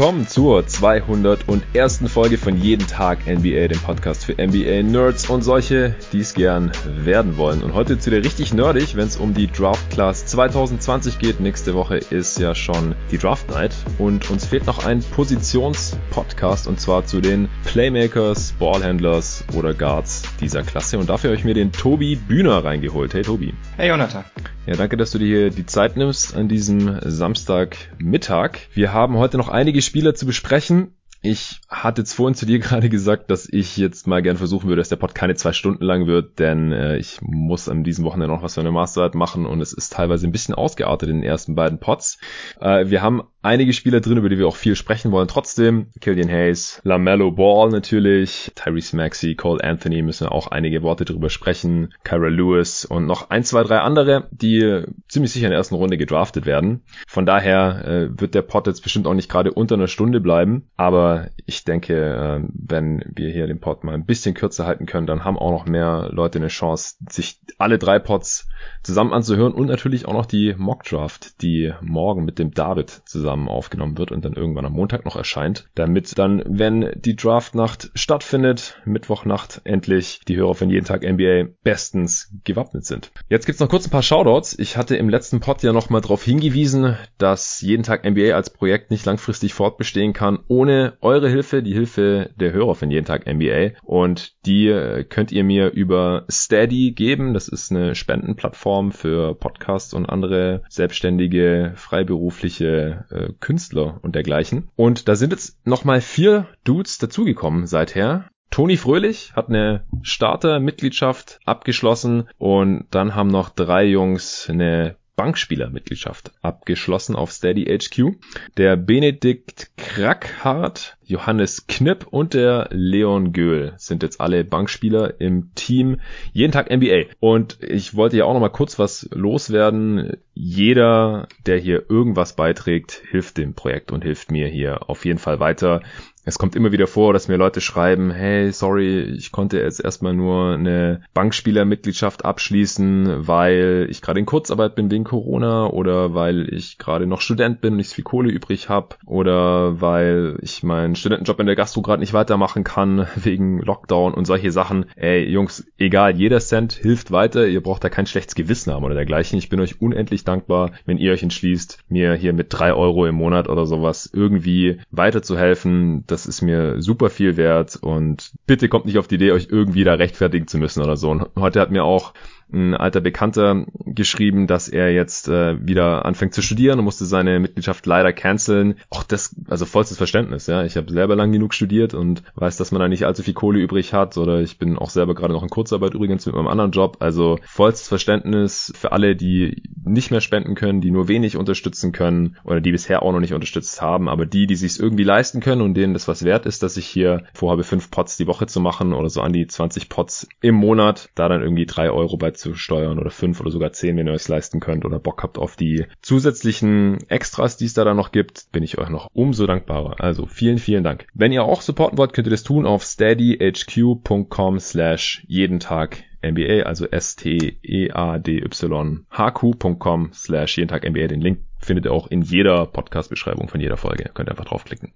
willkommen zur 201. Folge von Jeden Tag NBA, dem Podcast für NBA-Nerds und solche, die es gern werden wollen. Und heute zu dir richtig nerdig, wenn es um die Draft Class 2020 geht. Nächste Woche ist ja schon die Draft Night und uns fehlt noch ein Positions-Podcast und zwar zu den Playmakers, Ballhandlers oder Guards dieser Klasse. Und dafür habe ich mir den Tobi Bühner reingeholt. Hey Tobi. Hey Jonathan. Ja, danke, dass du dir die Zeit nimmst an diesem Samstagmittag. Wir haben heute noch einige Spieler zu besprechen. Ich hatte jetzt vorhin zu dir gerade gesagt, dass ich jetzt mal gern versuchen würde, dass der Pod keine zwei Stunden lang wird, denn äh, ich muss an diesem Wochenende noch was für eine Masterarbeit machen und es ist teilweise ein bisschen ausgeartet in den ersten beiden Pods. Äh, wir haben einige Spieler drin, über die wir auch viel sprechen wollen. Trotzdem, Killian Hayes, LaMelo Ball natürlich, Tyrese Maxey, Cole Anthony müssen auch einige Worte drüber sprechen, Kyra Lewis und noch ein, zwei, drei andere, die ziemlich sicher in der ersten Runde gedraftet werden. Von daher äh, wird der Pod jetzt bestimmt auch nicht gerade unter einer Stunde bleiben, aber ich denke, äh, wenn wir hier den Pod mal ein bisschen kürzer halten können, dann haben auch noch mehr Leute eine Chance, sich alle drei Pods zusammen anzuhören und natürlich auch noch die Mock Draft, die morgen mit dem David zusammen zusammen aufgenommen wird und dann irgendwann am Montag noch erscheint, damit dann, wenn die Draftnacht stattfindet, Mittwochnacht endlich die Hörer von jeden Tag NBA bestens gewappnet sind. Jetzt gibt's noch kurz ein paar Shoutouts. Ich hatte im letzten Pod ja nochmal darauf hingewiesen, dass jeden Tag NBA als Projekt nicht langfristig fortbestehen kann ohne eure Hilfe, die Hilfe der Hörer von jeden Tag NBA und die äh, könnt ihr mir über Steady geben. Das ist eine Spendenplattform für Podcasts und andere selbstständige, freiberufliche äh, Künstler und dergleichen. Und da sind jetzt nochmal vier Dudes dazugekommen seither. Toni Fröhlich hat eine Starter-Mitgliedschaft abgeschlossen und dann haben noch drei Jungs eine Bankspielermitgliedschaft abgeschlossen auf Steady HQ. Der Benedikt Krackhardt, Johannes Knipp und der Leon Göhl sind jetzt alle Bankspieler im Team jeden Tag NBA. Und ich wollte ja auch noch mal kurz was loswerden. Jeder, der hier irgendwas beiträgt, hilft dem Projekt und hilft mir hier auf jeden Fall weiter es kommt immer wieder vor, dass mir Leute schreiben, hey, sorry, ich konnte jetzt erstmal nur eine Bankspielermitgliedschaft abschließen, weil ich gerade in Kurzarbeit bin wegen Corona oder weil ich gerade noch Student bin und nicht so viel Kohle übrig habe oder weil ich meinen Studentenjob in der Gastro gerade nicht weitermachen kann wegen Lockdown und solche Sachen. Ey, Jungs, egal, jeder Cent hilft weiter, ihr braucht da kein schlechtes Gewissen haben oder dergleichen. Ich bin euch unendlich dankbar, wenn ihr euch entschließt, mir hier mit drei Euro im Monat oder sowas irgendwie weiterzuhelfen das ist mir super viel wert und bitte kommt nicht auf die Idee, euch irgendwie da rechtfertigen zu müssen oder so. Und heute hat mir auch ein alter Bekannter geschrieben, dass er jetzt äh, wieder anfängt zu studieren und musste seine Mitgliedschaft leider canceln. Auch das, also vollstes Verständnis, ja. Ich habe selber lang genug studiert und weiß, dass man da nicht allzu viel Kohle übrig hat oder ich bin auch selber gerade noch in Kurzarbeit übrigens mit meinem anderen Job. Also vollstes Verständnis für alle, die nicht mehr spenden können, die nur wenig unterstützen können oder die bisher auch noch nicht unterstützt haben, aber die, die sich irgendwie leisten können und denen das was wert ist, dass ich hier vorhabe, fünf Pots die Woche zu machen oder so an die 20 Pots im Monat, da dann irgendwie drei Euro bei zu steuern oder fünf oder sogar zehn, wenn ihr euch leisten könnt oder Bock habt auf die zusätzlichen Extras, die es da dann noch gibt, bin ich euch noch umso dankbarer. Also vielen, vielen Dank. Wenn ihr auch supporten wollt, könnt ihr das tun auf steadyhq.com slash jeden Tag NBA, also S-T-E-A-D-Y-H-Q.com slash jeden Tag NBA. Den Link findet ihr auch in jeder Podcast-Beschreibung von jeder Folge. Könnt ihr einfach draufklicken.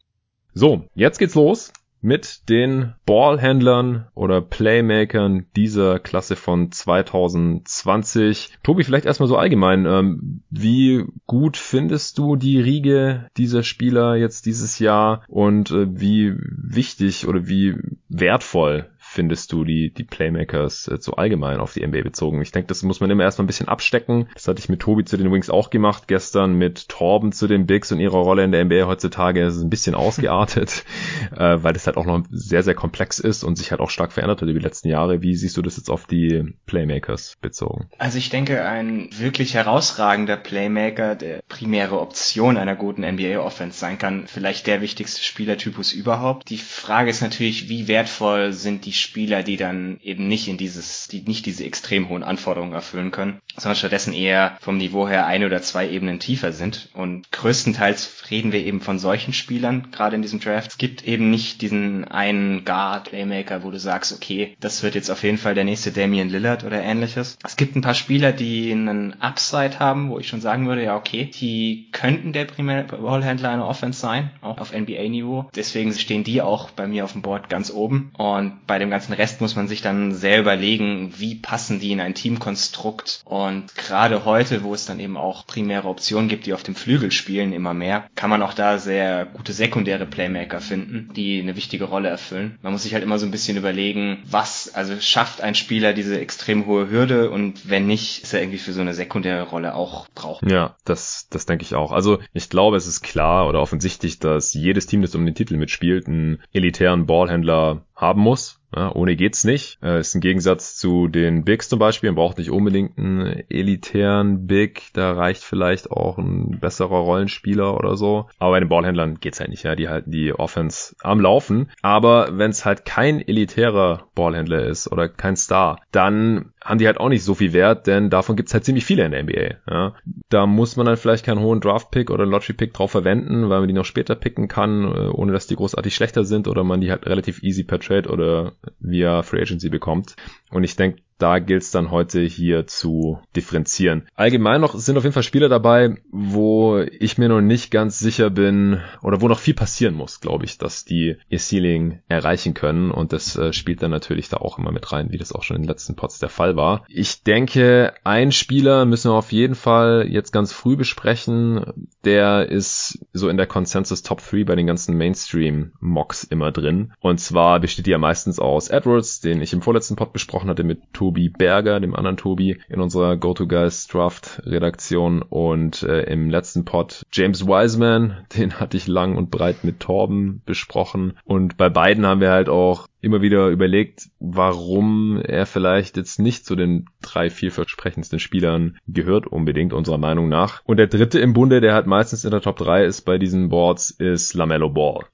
So, jetzt geht's los mit den Ballhändlern oder Playmakern dieser Klasse von 2020. Tobi, vielleicht erstmal so allgemein. Ähm, wie gut findest du die Riege dieser Spieler jetzt dieses Jahr und äh, wie wichtig oder wie wertvoll findest du die, die Playmakers äh, so allgemein auf die NBA bezogen? Ich denke, das muss man immer erstmal ein bisschen abstecken. Das hatte ich mit Tobi zu den Wings auch gemacht, gestern mit Torben zu den Bigs und ihrer Rolle in der NBA heutzutage. Ist ein bisschen ausgeartet, äh, weil das halt auch noch sehr, sehr komplex ist und sich halt auch stark verändert hat über die letzten Jahre. Wie siehst du das jetzt auf die Playmakers bezogen? Also ich denke, ein wirklich herausragender Playmaker, der primäre Option einer guten NBA-Offense sein kann, vielleicht der wichtigste Spielertypus überhaupt. Die Frage ist natürlich, wie wertvoll sind die Spieler, die dann eben nicht in dieses, die nicht diese extrem hohen Anforderungen erfüllen können. Sondern stattdessen eher vom Niveau her ein oder zwei Ebenen tiefer sind. Und größtenteils reden wir eben von solchen Spielern, gerade in diesem Draft. Es gibt eben nicht diesen einen Guard, Playmaker, wo du sagst, okay, das wird jetzt auf jeden Fall der nächste Damian Lillard oder ähnliches. Es gibt ein paar Spieler, die einen Upside haben, wo ich schon sagen würde, ja, okay, die könnten der primäre Ballhändler einer Offense sein, auch auf NBA-Niveau. Deswegen stehen die auch bei mir auf dem Board ganz oben. Und bei dem ganzen Rest muss man sich dann selber legen, wie passen die in ein Teamkonstrukt. Und gerade heute, wo es dann eben auch primäre Optionen gibt, die auf dem Flügel spielen, immer mehr, kann man auch da sehr gute sekundäre Playmaker finden, die eine wichtige Rolle erfüllen. Man muss sich halt immer so ein bisschen überlegen, was, also schafft ein Spieler diese extrem hohe Hürde und wenn nicht, ist er irgendwie für so eine sekundäre Rolle auch brauchbar. Ja, das, das denke ich auch. Also ich glaube, es ist klar oder offensichtlich, dass jedes Team, das um den Titel mitspielt, einen elitären Ballhändler haben muss. Ja, ohne geht's nicht. Äh, ist ein Gegensatz zu den Bigs zum Beispiel. Man braucht nicht unbedingt einen elitären Big. Da reicht vielleicht auch ein besserer Rollenspieler oder so. Aber bei den Ballhändlern geht's halt nicht. Ja, die halten die Offense am Laufen. Aber wenn es halt kein elitärer Ballhändler ist oder kein Star, dann haben die halt auch nicht so viel Wert, denn davon gibt's halt ziemlich viele in der NBA. Ja. Da muss man dann vielleicht keinen hohen Draft-Pick oder Lottery-Pick drauf verwenden, weil man die noch später picken kann, äh, ohne dass die großartig schlechter sind oder man die halt relativ easy per Trade oder via Free Agency bekommt. Und ich denke, da gilt es dann heute hier zu differenzieren. Allgemein noch sind auf jeden Fall Spieler dabei, wo ich mir noch nicht ganz sicher bin oder wo noch viel passieren muss, glaube ich, dass die ihr Ceiling erreichen können und das äh, spielt dann natürlich da auch immer mit rein, wie das auch schon in den letzten Pots der Fall war. Ich denke, ein Spieler müssen wir auf jeden Fall jetzt ganz früh besprechen, der ist so in der Consensus Top 3 bei den ganzen Mainstream Mocks immer drin und zwar besteht die ja meistens aus Edwards, den ich im vorletzten Pod besprochen hatte mit Tobi Berger, dem anderen Tobi, in unserer Go-To-Guys Draft Redaktion und äh, im letzten Pod James Wiseman, den hatte ich lang und breit mit Torben besprochen. Und bei beiden haben wir halt auch immer wieder überlegt, warum er vielleicht jetzt nicht zu den drei vielversprechendsten Spielern gehört unbedingt unserer Meinung nach. Und der dritte im Bunde, der halt meistens in der Top 3 ist bei diesen Boards, ist LaMelo Ball.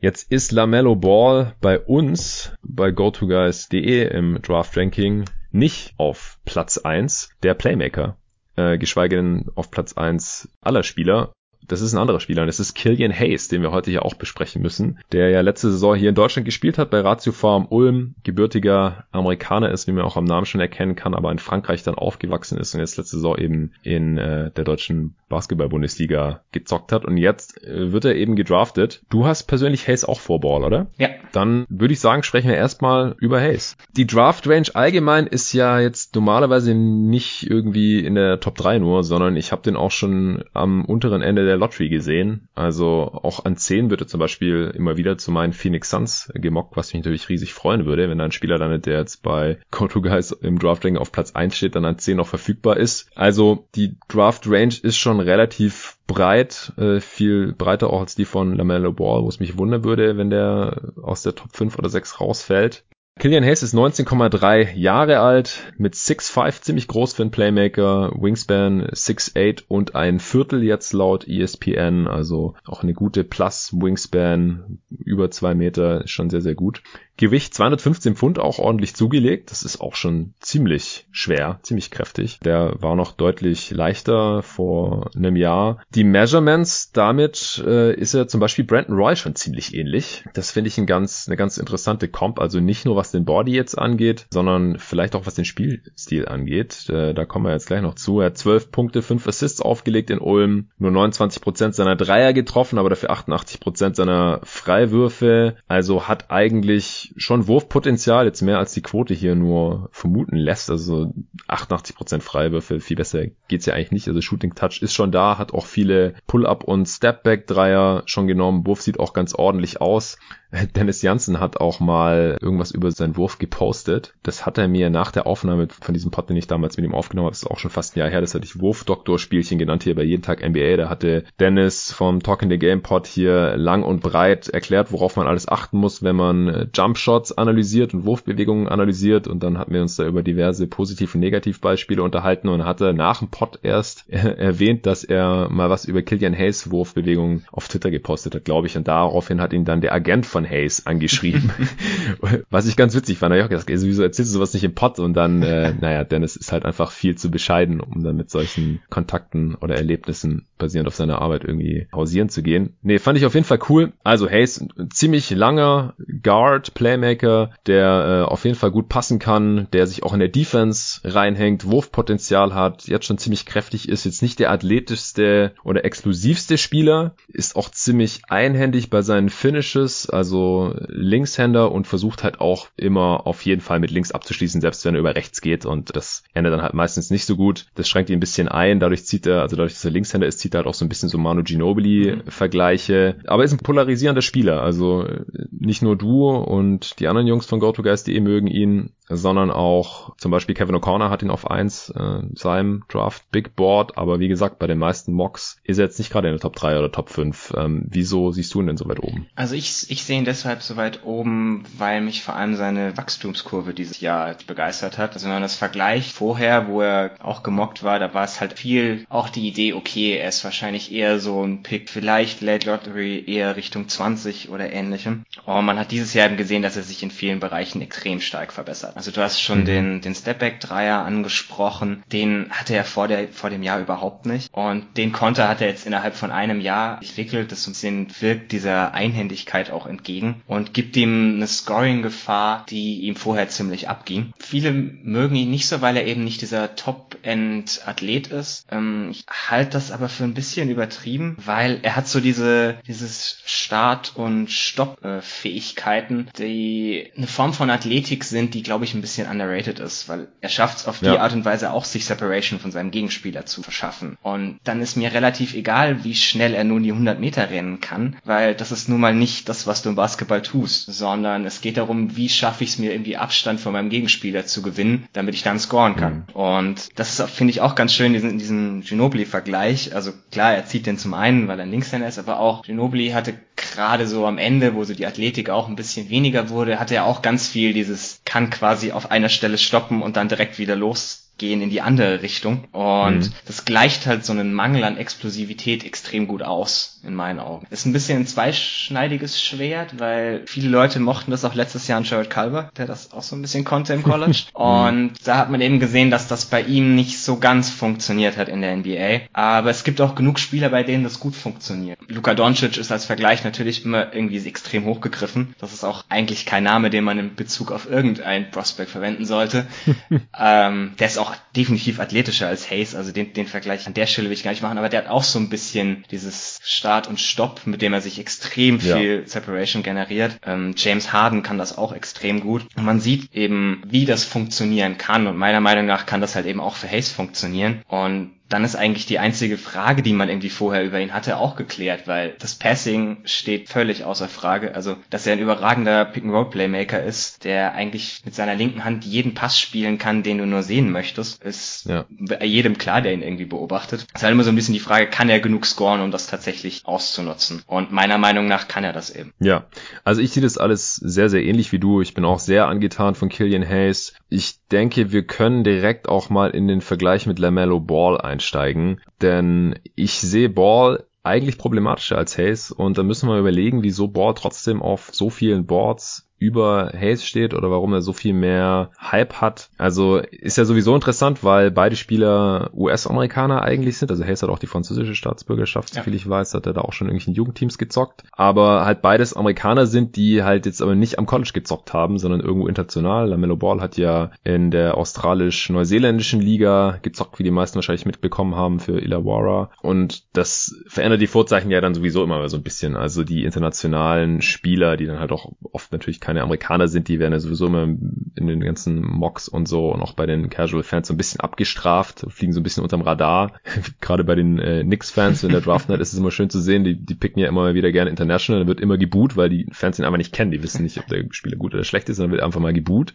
Jetzt ist LaMelo Ball bei uns bei GoToGuys.de im Draft Ranking nicht auf Platz 1 der Playmaker, äh, geschweige denn auf Platz 1 aller Spieler. Das ist ein anderer Spieler und das ist Killian Hayes, den wir heute hier auch besprechen müssen, der ja letzte Saison hier in Deutschland gespielt hat bei Ratio Farm Ulm, gebürtiger Amerikaner ist, wie man auch am Namen schon erkennen kann, aber in Frankreich dann aufgewachsen ist und jetzt letzte Saison eben in äh, der deutschen Basketball-Bundesliga gezockt hat und jetzt äh, wird er eben gedraftet. Du hast persönlich Hayes auch vor Ball, oder? Ja. Dann würde ich sagen, sprechen wir erstmal über Hayes. Die Draft-Range allgemein ist ja jetzt normalerweise nicht irgendwie in der Top 3 nur, sondern ich habe den auch schon am unteren Ende der Lottery gesehen. Also auch an 10 wird er zum Beispiel immer wieder zu meinen Phoenix Suns gemockt, was mich natürlich riesig freuen würde, wenn da ein Spieler landet, der jetzt bei Go2 Guys im Draft-Ranking auf Platz 1 steht, dann an 10 noch verfügbar ist. Also die Draft-Range ist schon relativ breit, äh, viel breiter auch als die von LaMelo Ball, wo es mich wundern würde, wenn der aus der Top 5 oder 6 rausfällt. Killian Hayes ist 19,3 Jahre alt, mit 6'5 ziemlich groß für einen Playmaker, Wingspan 6'8 und ein Viertel jetzt laut ESPN, also auch eine gute Plus Wingspan, über zwei Meter, ist schon sehr, sehr gut. Gewicht 215 Pfund auch ordentlich zugelegt. Das ist auch schon ziemlich schwer, ziemlich kräftig. Der war noch deutlich leichter vor einem Jahr. Die Measurements, damit äh, ist er zum Beispiel Brandon Roy schon ziemlich ähnlich. Das finde ich ein ganz, eine ganz interessante Comp. Also nicht nur was den Body jetzt angeht, sondern vielleicht auch was den Spielstil angeht. Äh, da kommen wir jetzt gleich noch zu. Er hat 12 Punkte, 5 Assists aufgelegt in Ulm, nur 29 Prozent seiner Dreier getroffen, aber dafür 88 Prozent seiner Freiwürfe. Also hat eigentlich schon Wurfpotenzial, jetzt mehr als die Quote hier nur vermuten lässt. Also 88% Freiwürfe, viel besser geht's ja eigentlich nicht. Also Shooting Touch ist schon da, hat auch viele Pull-Up und Stepback Dreier schon genommen. Wurf sieht auch ganz ordentlich aus. Dennis Janssen hat auch mal irgendwas über seinen Wurf gepostet. Das hat er mir nach der Aufnahme von diesem Pod, den ich damals mit ihm aufgenommen habe, das ist auch schon fast ein Jahr her, das hatte ich Wurf-Doktor-Spielchen genannt hier bei Jeden Tag NBA. Da hatte Dennis vom Talking the Game Pod hier lang und breit erklärt, worauf man alles achten muss, wenn man äh, Jump Shots analysiert und Wurfbewegungen analysiert. Und dann hatten wir uns da über diverse Positiv- und Negativbeispiele unterhalten und hatte nach dem Pod erst erwähnt, dass er mal was über Killian Hayes Wurfbewegungen auf Twitter gepostet hat, glaube ich. Und daraufhin hat ihn dann der Agent von Hayes angeschrieben. Was ich ganz witzig fand. Da ich auch gedacht, wieso erzählst du sowas nicht im Pod? Und dann, äh, naja, Dennis ist halt einfach viel zu bescheiden, um dann mit solchen Kontakten oder Erlebnissen basierend auf seiner Arbeit irgendwie hausieren zu gehen. Nee, fand ich auf jeden Fall cool. Also Hayes, ziemlich langer Guard, Playmaker, der äh, auf jeden Fall gut passen kann, der sich auch in der Defense reinhängt, Wurfpotenzial hat, jetzt schon ziemlich kräftig ist, jetzt nicht der athletischste oder exklusivste Spieler, ist auch ziemlich einhändig bei seinen Finishes, also Linkshänder und versucht halt auch immer auf jeden Fall mit links abzuschließen, selbst wenn er über rechts geht und das endet dann halt meistens nicht so gut. Das schränkt ihn ein bisschen ein, dadurch zieht er, also dadurch, dass er Linkshänder ist, zieht halt auch so ein bisschen so Manu Ginobili Vergleiche, aber ist ein polarisierender Spieler, also nicht nur du und die anderen Jungs von GoToGuys.de mögen ihn, sondern auch zum Beispiel Kevin O'Connor hat ihn auf eins äh, seinem Draft Big Board, aber wie gesagt, bei den meisten Mocks ist er jetzt nicht gerade in der Top 3 oder Top 5. Ähm, wieso siehst du ihn denn so weit oben? Also ich, ich sehe ihn deshalb so weit oben, weil mich vor allem seine Wachstumskurve dieses Jahr begeistert hat. Also wenn man das vergleicht vorher, wo er auch gemockt war, da war es halt viel auch die Idee, okay, er ist wahrscheinlich eher so ein Pick, vielleicht Late Lottery eher Richtung 20 oder ähnlichem. Und man hat dieses Jahr eben gesehen, dass er sich in vielen Bereichen extrem stark verbessert. Also du hast schon mhm. den, den Stepback-Dreier angesprochen. Den hatte er vor, der, vor dem Jahr überhaupt nicht. Und den Konter hat er jetzt innerhalb von einem Jahr entwickelt. Das bisschen wirkt dieser Einhändigkeit auch entgegen und gibt ihm eine Scoring-Gefahr, die ihm vorher ziemlich abging. Viele mögen ihn nicht so, weil er eben nicht dieser Top-End-Athlet ist. Ähm, ich halte das aber für ein bisschen übertrieben, weil er hat so diese, dieses Start- und Stopp-Fähigkeiten, die eine Form von Athletik sind, die, glaube ich, ein bisschen underrated ist, weil er schafft es auf die ja. Art und Weise auch, sich Separation von seinem Gegenspieler zu verschaffen. Und dann ist mir relativ egal, wie schnell er nun die 100 Meter rennen kann, weil das ist nun mal nicht das, was du im Basketball tust, sondern es geht darum, wie schaffe ich es mir irgendwie Abstand von meinem Gegenspieler zu gewinnen, damit ich dann scoren kann. Mhm. Und das ist, finde ich, auch ganz schön, diesen, diesen Ginobili-Vergleich. Also klar, er zieht den zum einen, weil er Linkshänder ist, aber auch Ginobili hatte gerade so am Ende, wo so die Athletik auch ein bisschen weniger wurde, hatte er auch ganz viel dieses, kann quasi auf einer Stelle stoppen und dann direkt wieder los gehen in die andere Richtung. Und mhm. das gleicht halt so einen Mangel an Explosivität extrem gut aus, in meinen Augen. Ist ein bisschen ein zweischneidiges Schwert, weil viele Leute mochten das auch letztes Jahr an Jared Culver, der das auch so ein bisschen konnte im College. Und da hat man eben gesehen, dass das bei ihm nicht so ganz funktioniert hat in der NBA. Aber es gibt auch genug Spieler, bei denen das gut funktioniert. Luka Doncic ist als Vergleich natürlich immer irgendwie extrem hochgegriffen. Das ist auch eigentlich kein Name, den man in Bezug auf irgendein Prospect verwenden sollte. ähm, der ist auch auch definitiv athletischer als Hayes, also den, den Vergleich an der Stelle will ich gar nicht machen, aber der hat auch so ein bisschen dieses Start und Stopp, mit dem er sich extrem viel ja. Separation generiert. Ähm, James Harden kann das auch extrem gut. Und man sieht eben, wie das funktionieren kann und meiner Meinung nach kann das halt eben auch für Hayes funktionieren und dann ist eigentlich die einzige Frage, die man irgendwie vorher über ihn hatte, auch geklärt, weil das Passing steht völlig außer Frage. Also, dass er ein überragender Pick-and-Roll-Playmaker ist, der eigentlich mit seiner linken Hand jeden Pass spielen kann, den du nur sehen möchtest, ist ja. jedem klar, der ihn irgendwie beobachtet. Es ist halt immer so ein bisschen die Frage, kann er genug scoren, um das tatsächlich auszunutzen? Und meiner Meinung nach kann er das eben. Ja, also ich sehe das alles sehr, sehr ähnlich wie du. Ich bin auch sehr angetan von Killian Hayes. Ich denke, wir können direkt auch mal in den Vergleich mit LaMelo Ball ein einsteigen, denn ich sehe Ball eigentlich problematischer als Hayes und da müssen wir überlegen, wieso Ball trotzdem auf so vielen Boards über Hayes steht oder warum er so viel mehr Hype hat. Also ist ja sowieso interessant, weil beide Spieler US-Amerikaner eigentlich sind. Also Hayes hat auch die französische Staatsbürgerschaft, ja. soviel ich weiß, hat er da auch schon in irgendwelchen Jugendteams gezockt. Aber halt beides Amerikaner sind, die halt jetzt aber nicht am College gezockt haben, sondern irgendwo international. LaMelo Ball hat ja in der australisch-neuseeländischen Liga gezockt, wie die meisten wahrscheinlich mitbekommen haben für Illawarra. Und das verändert die Vorzeichen ja dann sowieso immer so ein bisschen. Also die internationalen Spieler, die dann halt auch oft natürlich keine Amerikaner sind, die werden ja sowieso immer in den ganzen Mocks und so und auch bei den Casual-Fans so ein bisschen abgestraft, fliegen so ein bisschen unterm Radar. Gerade bei den äh, Knicks-Fans, wenn der Draft ist es immer schön zu sehen, die, die picken ja immer wieder gerne international, dann wird immer geboot, weil die Fans ihn einfach nicht kennen, die wissen nicht, ob der Spieler gut oder schlecht ist, dann wird einfach mal geboot.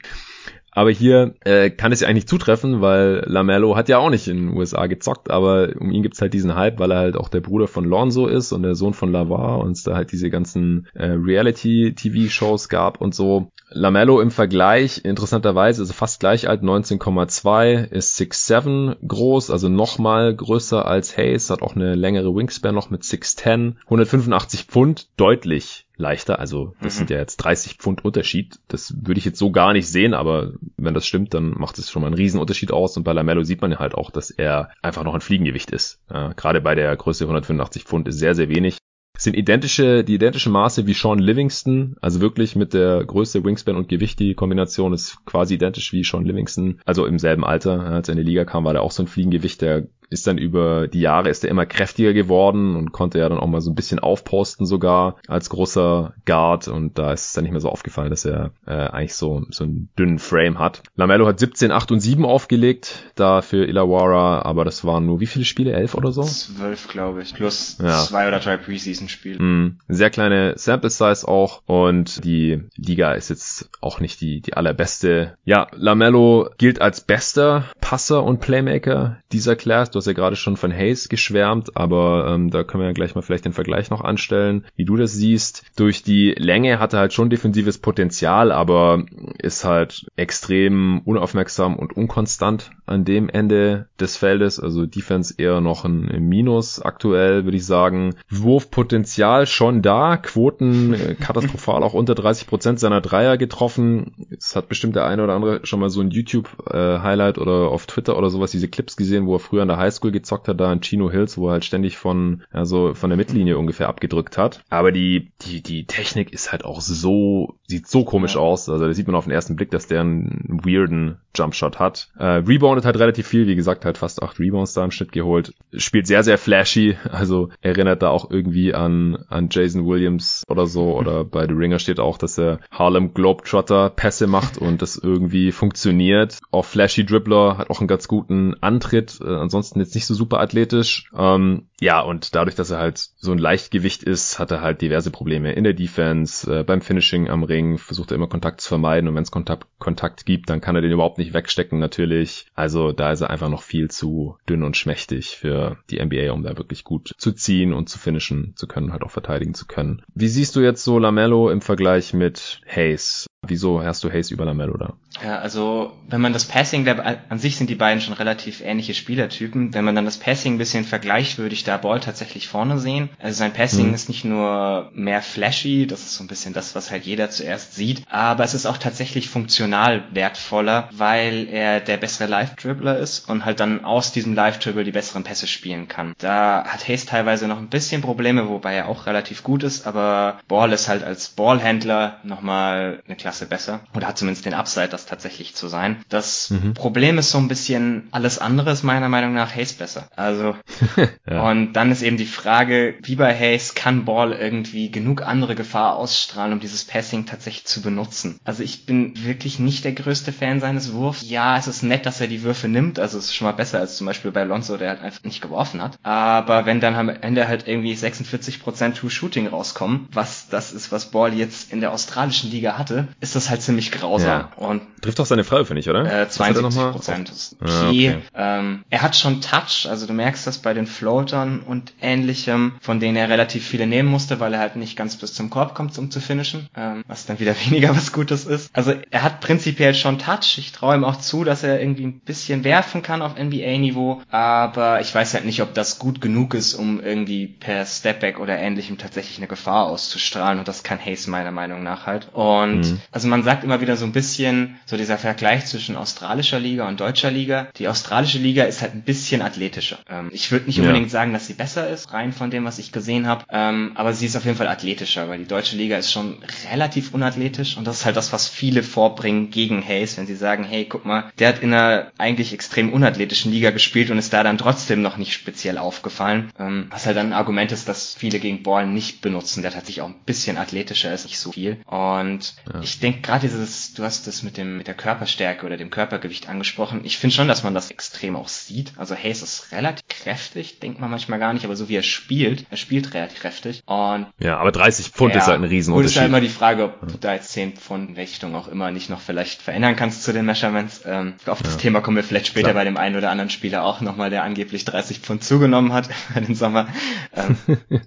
Aber hier äh, kann es ja eigentlich zutreffen, weil Lamello hat ja auch nicht in den USA gezockt, aber um ihn gibt's halt diesen Hype, weil er halt auch der Bruder von Lonzo ist und der Sohn von Lavar und es da halt diese ganzen äh, Reality-TV-Shows gab und so. Lamello im Vergleich, interessanterweise, ist fast gleich alt, 19,2, ist 6'7 groß, also nochmal größer als Hayes, hat auch eine längere Wingspan noch mit 6'10, 185 Pfund, deutlich leichter. Also das mhm. sind ja jetzt 30 Pfund Unterschied. Das würde ich jetzt so gar nicht sehen, aber wenn das stimmt, dann macht es schon mal einen Riesenunterschied aus. Und bei Lamello sieht man ja halt auch, dass er einfach noch ein Fliegengewicht ist. Ja, gerade bei der Größe 185 Pfund ist sehr, sehr wenig sind identische, die identischen Maße wie Sean Livingston, also wirklich mit der Größe, Wingspan und Gewicht, die Kombination ist quasi identisch wie Sean Livingston, also im selben Alter, als er in die Liga kam, war der auch so ein Fliegengewicht, der ist dann über die Jahre ist er immer kräftiger geworden und konnte ja dann auch mal so ein bisschen aufposten sogar als großer Guard und da ist es dann nicht mehr so aufgefallen, dass er äh, eigentlich so so einen dünnen Frame hat. Lamello hat 17, 8 und 7 aufgelegt, da für Illawarra, aber das waren nur wie viele Spiele? Elf oder so? Zwölf, glaube ich, plus ja. zwei oder drei Preseason-Spiele. Mm, sehr kleine Sample Size auch und die Liga ist jetzt auch nicht die die allerbeste. Ja, Lamello gilt als bester Passer und Playmaker dieser Class. Du hast ja gerade schon von Hayes geschwärmt, aber ähm, da können wir ja gleich mal vielleicht den Vergleich noch anstellen, wie du das siehst. Durch die Länge hat er halt schon defensives Potenzial, aber ist halt extrem unaufmerksam und unkonstant an dem Ende des Feldes. Also Defense eher noch ein Minus aktuell, würde ich sagen. Wurfpotenzial schon da, Quoten äh, katastrophal auch unter 30 Prozent seiner Dreier getroffen. Es hat bestimmt der eine oder andere schon mal so ein YouTube-Highlight äh, oder auf Twitter oder sowas diese Clips gesehen, wo er früher an der High Highschool gezockt hat, da in Chino Hills, wo er halt ständig von, also von der Mittellinie ungefähr abgedrückt hat. Aber die, die, die Technik ist halt auch so, sieht so komisch ja. aus. Also da sieht man auf den ersten Blick, dass der einen weirden Jumpshot hat. Äh, reboundet halt relativ viel, wie gesagt, halt fast acht Rebounds da im Schnitt geholt. Spielt sehr, sehr flashy, also erinnert da auch irgendwie an, an Jason Williams oder so. Oder bei The Ringer steht auch, dass er Harlem Globetrotter Pässe macht und das irgendwie funktioniert. Auch flashy Dribbler, hat auch einen ganz guten Antritt. Äh, ansonsten jetzt nicht so super athletisch. Ähm, ja, und dadurch, dass er halt so ein Leichtgewicht ist, hat er halt diverse Probleme in der Defense, äh, beim Finishing am Ring, versucht er immer Kontakt zu vermeiden und wenn es Kontakt, Kontakt gibt, dann kann er den überhaupt nicht wegstecken natürlich. Also da ist er einfach noch viel zu dünn und schmächtig für die NBA, um da wirklich gut zu ziehen und zu finishen zu können, halt auch verteidigen zu können. Wie siehst du jetzt so Lamello im Vergleich mit Hayes? Wieso hast du Hayes über Lamello da? Ja, also wenn man das Passing, an sich sind die beiden schon relativ ähnliche Spielertypen. Wenn man dann das Passing ein bisschen vergleicht, würde ich da Ball tatsächlich vorne sehen. Also sein Passing mhm. ist nicht nur mehr flashy, das ist so ein bisschen das, was halt jeder zuerst sieht, aber es ist auch tatsächlich funktional wertvoller, weil er der bessere Live-Dribbler ist und halt dann aus diesem Live-Dribble die besseren Pässe spielen kann. Da hat Hayes teilweise noch ein bisschen Probleme, wobei er auch relativ gut ist, aber Ball ist halt als Ballhändler nochmal eine Klasse Klasse besser oder hat zumindest den Upside, das tatsächlich zu sein. Das mhm. Problem ist so ein bisschen, alles andere ist meiner Meinung nach Hayes besser. Also ja. und dann ist eben die Frage, wie bei Hayes kann Ball irgendwie genug andere Gefahr ausstrahlen, um dieses Passing tatsächlich zu benutzen. Also ich bin wirklich nicht der größte Fan seines Wurfs. Ja, es ist nett, dass er die Würfe nimmt, also es ist schon mal besser als zum Beispiel bei Alonso, der halt einfach nicht geworfen hat. Aber wenn dann am Ende halt irgendwie 46% True Shooting rauskommen, was das ist, was Ball jetzt in der australischen Liga hatte, ist das halt ziemlich grausam. Ja. Und Trifft auch seine Freiwürfe nicht, oder? Äh, 72 Prozent. Ah, okay. Ähm, er hat schon Touch, also du merkst das bei den Floatern und ähnlichem, von denen er relativ viele nehmen musste, weil er halt nicht ganz bis zum Korb kommt, um zu finishen, ähm, was dann wieder weniger was Gutes ist. Also er hat prinzipiell schon Touch. Ich traue ihm auch zu, dass er irgendwie ein bisschen werfen kann auf NBA-Niveau, aber ich weiß halt nicht, ob das gut genug ist, um irgendwie per Stepback oder ähnlichem tatsächlich eine Gefahr auszustrahlen und das kann Hayes meiner Meinung nach halt. Und mhm. Also man sagt immer wieder so ein bisschen, so dieser Vergleich zwischen australischer Liga und deutscher Liga. Die australische Liga ist halt ein bisschen athletischer. Ähm, ich würde nicht unbedingt ja. sagen, dass sie besser ist, rein von dem, was ich gesehen habe, ähm, aber sie ist auf jeden Fall athletischer, weil die deutsche Liga ist schon relativ unathletisch und das ist halt das, was viele vorbringen gegen Hayes, wenn sie sagen, hey, guck mal, der hat in einer eigentlich extrem unathletischen Liga gespielt und ist da dann trotzdem noch nicht speziell aufgefallen. Ähm, was halt dann ein Argument ist, dass viele gegen Ball nicht benutzen, der tatsächlich auch ein bisschen athletischer ist, nicht so viel. Und ja. ich denke gerade dieses, du hast das mit dem mit der Körperstärke oder dem Körpergewicht angesprochen. Ich finde schon, dass man das extrem auch sieht. Also Hayes ist relativ kräftig, denkt man manchmal gar nicht, aber so wie er spielt, er spielt relativ kräftig. Und ja, aber 30 Pfund ja, ist halt ein Riesenunterschied. Und es ist halt immer die Frage, ob du da jetzt 10 Pfund in Richtung auch immer nicht noch vielleicht verändern kannst zu den Measurements. Ähm, auf das ja. Thema kommen wir vielleicht später Klar. bei dem einen oder anderen Spieler auch nochmal, der angeblich 30 Pfund zugenommen hat bei den Sommer. Ähm,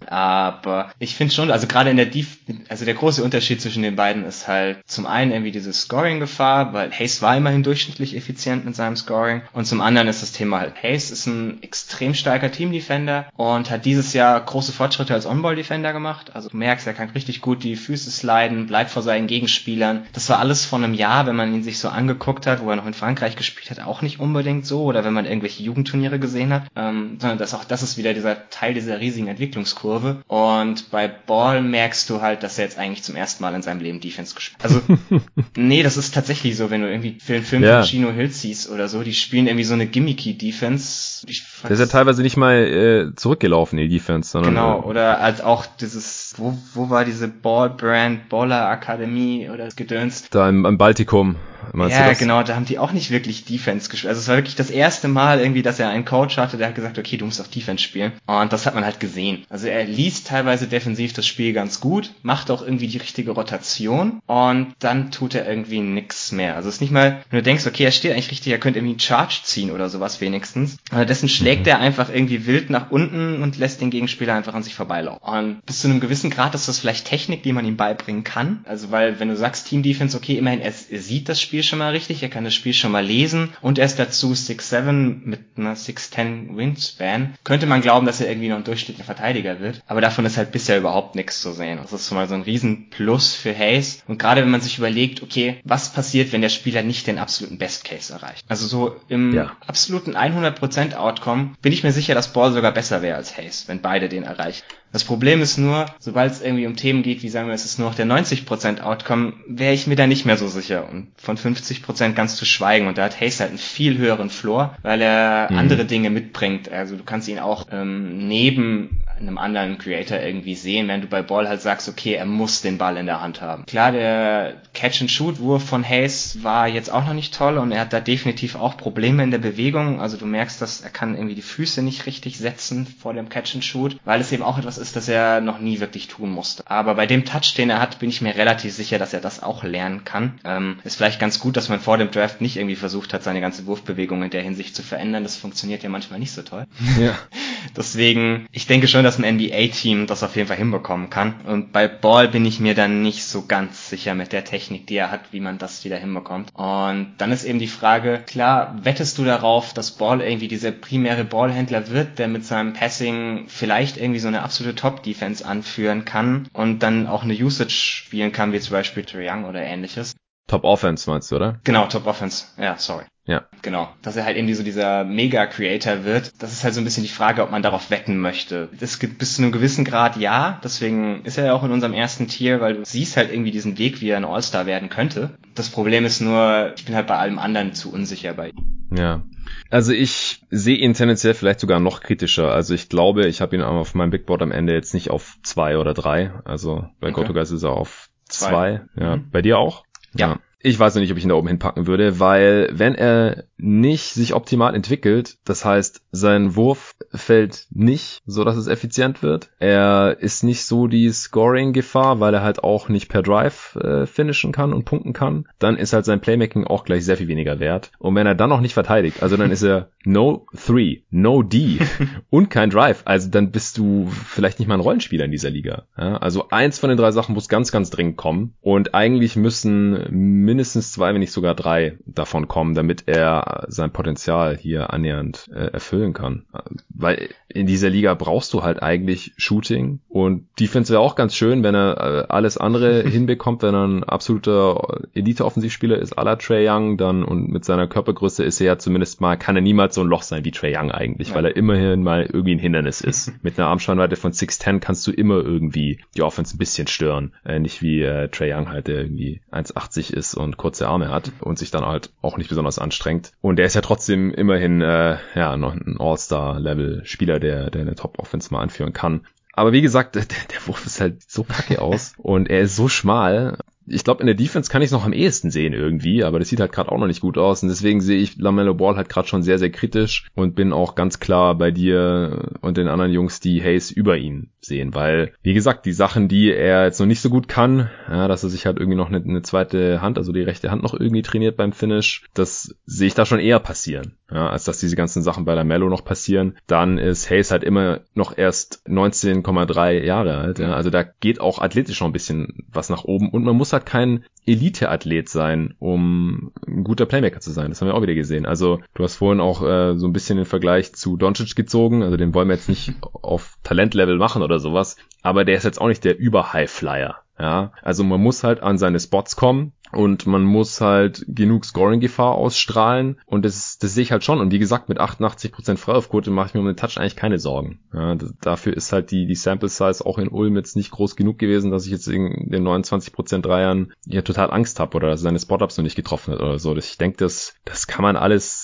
aber ich finde schon, also gerade in der Dief, also der große Unterschied zwischen den beiden ist halt Zum einen irgendwie diese Scoring-Gefahr, weil Hayes war immerhin durchschnittlich effizient mit seinem Scoring. Und zum anderen ist das Thema halt, Hayes ist ein extrem starker Team-Defender und hat dieses Jahr große Fortschritte als On-Ball-Defender gemacht. Also du merkst, er kann richtig gut die Füße sliden, bleibt vor seinen Gegenspielern. Das war alles vor einem Jahr, wenn man ihn sich so angeguckt hat, wo er noch in Frankreich gespielt hat, auch nicht unbedingt so. Oder wenn man irgendwelche Jugendturniere gesehen hat. Ähm, sondern das auch, das ist wieder dieser Teil dieser riesigen Entwicklungskurve. Und bei Ball merkst du halt, dass er jetzt eigentlich zum ersten Mal in seinem Leben Defense gespielt hat. Also, nee, das ist tatsächlich so, wenn du irgendwie für den Film ja. von Chino Hill siehst oder so, die spielen irgendwie so eine gimmicky Defense. Der ist ja teilweise nicht mal äh, zurückgelaufen, die Defense, sondern. Genau, äh, oder als auch dieses, wo, wo war diese Ball Brand, Baller Akademie oder Gedöns? Da im, im Baltikum. Meinst ja, genau, da haben die auch nicht wirklich Defense gespielt. Also es war wirklich das erste Mal irgendwie, dass er einen Coach hatte, der hat gesagt, okay, du musst auf Defense spielen. Und das hat man halt gesehen. Also er liest teilweise defensiv das Spiel ganz gut, macht auch irgendwie die richtige Rotation und dann tut er irgendwie nix mehr. Also es ist nicht mal, wenn du denkst, okay, er steht eigentlich richtig, er könnte irgendwie einen Charge ziehen oder sowas wenigstens. Dessen schlägt er einfach irgendwie wild nach unten und lässt den Gegenspieler einfach an sich vorbeilaufen. Und bis zu einem gewissen Grad ist das vielleicht Technik, die man ihm beibringen kann. Also weil, wenn du sagst Team Defense, okay, immerhin er, er sieht das Spiel schon mal richtig, er kann das Spiel schon mal lesen und er ist dazu 6'7 mit einer 6'10 Wingspan. Könnte man glauben, dass er irgendwie noch ein durchschnittlicher Verteidiger wird, aber davon ist halt bisher überhaupt nichts zu sehen. Das ist schon mal so ein riesen Plus für Hayes und gerade wenn man sich überlegt, okay, was passiert, wenn der Spieler nicht den absoluten Best Case erreicht? Also so im ja. absoluten 100% Outcome bin ich mir sicher, dass Ball sogar besser wäre als Hayes, wenn beide den erreichen. Das Problem ist nur, sobald es irgendwie um Themen geht, wie sagen wir, es ist nur noch der 90% Outcome, wäre ich mir da nicht mehr so sicher. Und von 50% ganz zu schweigen. Und da hat Hayes halt einen viel höheren Floor, weil er mhm. andere Dinge mitbringt. Also du kannst ihn auch ähm, neben einem anderen Creator irgendwie sehen, wenn du bei Ball halt sagst, okay, er muss den Ball in der Hand haben. Klar, der Catch-and-Shoot-Wurf von Hayes war jetzt auch noch nicht toll und er hat da definitiv auch Probleme in der Bewegung. Also du merkst, dass er kann irgendwie die Füße nicht richtig setzen vor dem Catch-and-Shoot, weil es eben auch etwas ist, das er noch nie wirklich tun musste. Aber bei dem Touch, den er hat, bin ich mir relativ sicher, dass er das auch lernen kann. Ähm, ist vielleicht ganz gut, dass man vor dem Draft nicht irgendwie versucht hat, seine ganze Wurfbewegung in der Hinsicht zu verändern. Das funktioniert ja manchmal nicht so toll. Ja. Deswegen, ich denke schon, dass ein NBA-Team das auf jeden Fall hinbekommen kann. Und bei Ball bin ich mir dann nicht so ganz sicher mit der Technik, die er hat, wie man das wieder hinbekommt. Und dann ist eben die Frage, klar, wettest du darauf, dass Ball irgendwie dieser primäre Ballhändler wird, der mit seinem Passing vielleicht irgendwie so eine absolute Top-Defense anführen kann und dann auch eine Usage spielen kann, wie zum Beispiel Trae Young oder ähnliches. Top Offense meinst du, oder? Genau, Top Offense. Ja, sorry. Ja. Genau. Dass er halt irgendwie so dieser Mega-Creator wird. Das ist halt so ein bisschen die Frage, ob man darauf wetten möchte. Das gibt bis zu einem gewissen Grad ja. Deswegen ist er ja auch in unserem ersten Tier, weil du siehst halt irgendwie diesen Weg, wie er ein All-Star werden könnte. Das Problem ist nur, ich bin halt bei allem anderen zu unsicher bei ihm. Ja. Also ich sehe ihn tendenziell vielleicht sogar noch kritischer. Also ich glaube, ich habe ihn auf meinem Big Board am Ende jetzt nicht auf zwei oder drei. Also bei okay. Gotogas ist er auf zwei. zwei. Ja. Mhm. Bei dir auch? Ja. ja. Ich weiß noch nicht, ob ich ihn da oben hinpacken würde, weil wenn er nicht sich optimal entwickelt, das heißt, sein Wurf fällt nicht, so dass es effizient wird. Er ist nicht so die Scoring-Gefahr, weil er halt auch nicht per Drive äh, finishen kann und punkten kann. Dann ist halt sein Playmaking auch gleich sehr viel weniger wert. Und wenn er dann noch nicht verteidigt, also dann ist er no three, no D und kein Drive, also dann bist du vielleicht nicht mal ein Rollenspieler in dieser Liga. Ja? Also eins von den drei Sachen muss ganz, ganz dringend kommen. Und eigentlich müssen mindestens zwei, wenn nicht sogar drei davon kommen, damit er sein Potenzial hier annähernd äh, erfüllen kann. Weil in dieser Liga brauchst du halt eigentlich Shooting und Defense wäre auch ganz schön, wenn er äh, alles andere hinbekommt, wenn er ein absoluter Elite-Offensivspieler ist, aller Trey Young, dann und mit seiner Körpergröße ist er ja zumindest mal, kann er niemals so ein Loch sein wie Trey Young eigentlich, ja. weil er immerhin mal irgendwie ein Hindernis ist. mit einer Armspannweite von 6'10 kannst du immer irgendwie die Offense ein bisschen stören. Äh, nicht wie äh, Trey Young halt, der irgendwie 1,80 ist und kurze Arme hat und sich dann halt auch nicht besonders anstrengt. Und der ist ja trotzdem immerhin äh, ja noch ein All-Star-Level-Spieler, der, der eine Top-Offense mal anführen kann. Aber wie gesagt, der, der Wurf ist halt so kacke aus und er ist so schmal ich glaube, in der Defense kann ich es noch am ehesten sehen irgendwie, aber das sieht halt gerade auch noch nicht gut aus. Und deswegen sehe ich Lamello Ball halt gerade schon sehr, sehr kritisch und bin auch ganz klar bei dir und den anderen Jungs, die Hayes über ihn sehen. Weil, wie gesagt, die Sachen, die er jetzt noch nicht so gut kann, ja, dass er sich halt irgendwie noch eine, eine zweite Hand, also die rechte Hand noch irgendwie trainiert beim Finish, das sehe ich da schon eher passieren, ja, als dass diese ganzen Sachen bei Lamello noch passieren. Dann ist Hayes halt immer noch erst 19,3 Jahre alt. Ja. Also da geht auch athletisch noch ein bisschen was nach oben und man muss halt kein Elite-Athlet sein, um ein guter Playmaker zu sein. Das haben wir auch wieder gesehen. Also du hast vorhin auch äh, so ein bisschen den Vergleich zu Doncic gezogen. Also den wollen wir jetzt nicht auf Talentlevel machen oder sowas. Aber der ist jetzt auch nicht der Über-High-Flyer. Ja, also man muss halt an seine Spots kommen und man muss halt genug Scoring-Gefahr ausstrahlen und das, das sehe ich halt schon. Und wie gesagt, mit 88% Freiwurfquote mache ich mir um den Touch eigentlich keine Sorgen. Ja, dafür ist halt die, die Sample-Size auch in Ulm jetzt nicht groß genug gewesen, dass ich jetzt in den 29% Dreiern ja total Angst habe oder dass seine Spot-Ups noch nicht getroffen hat oder so. Ich denke, das, das kann man alles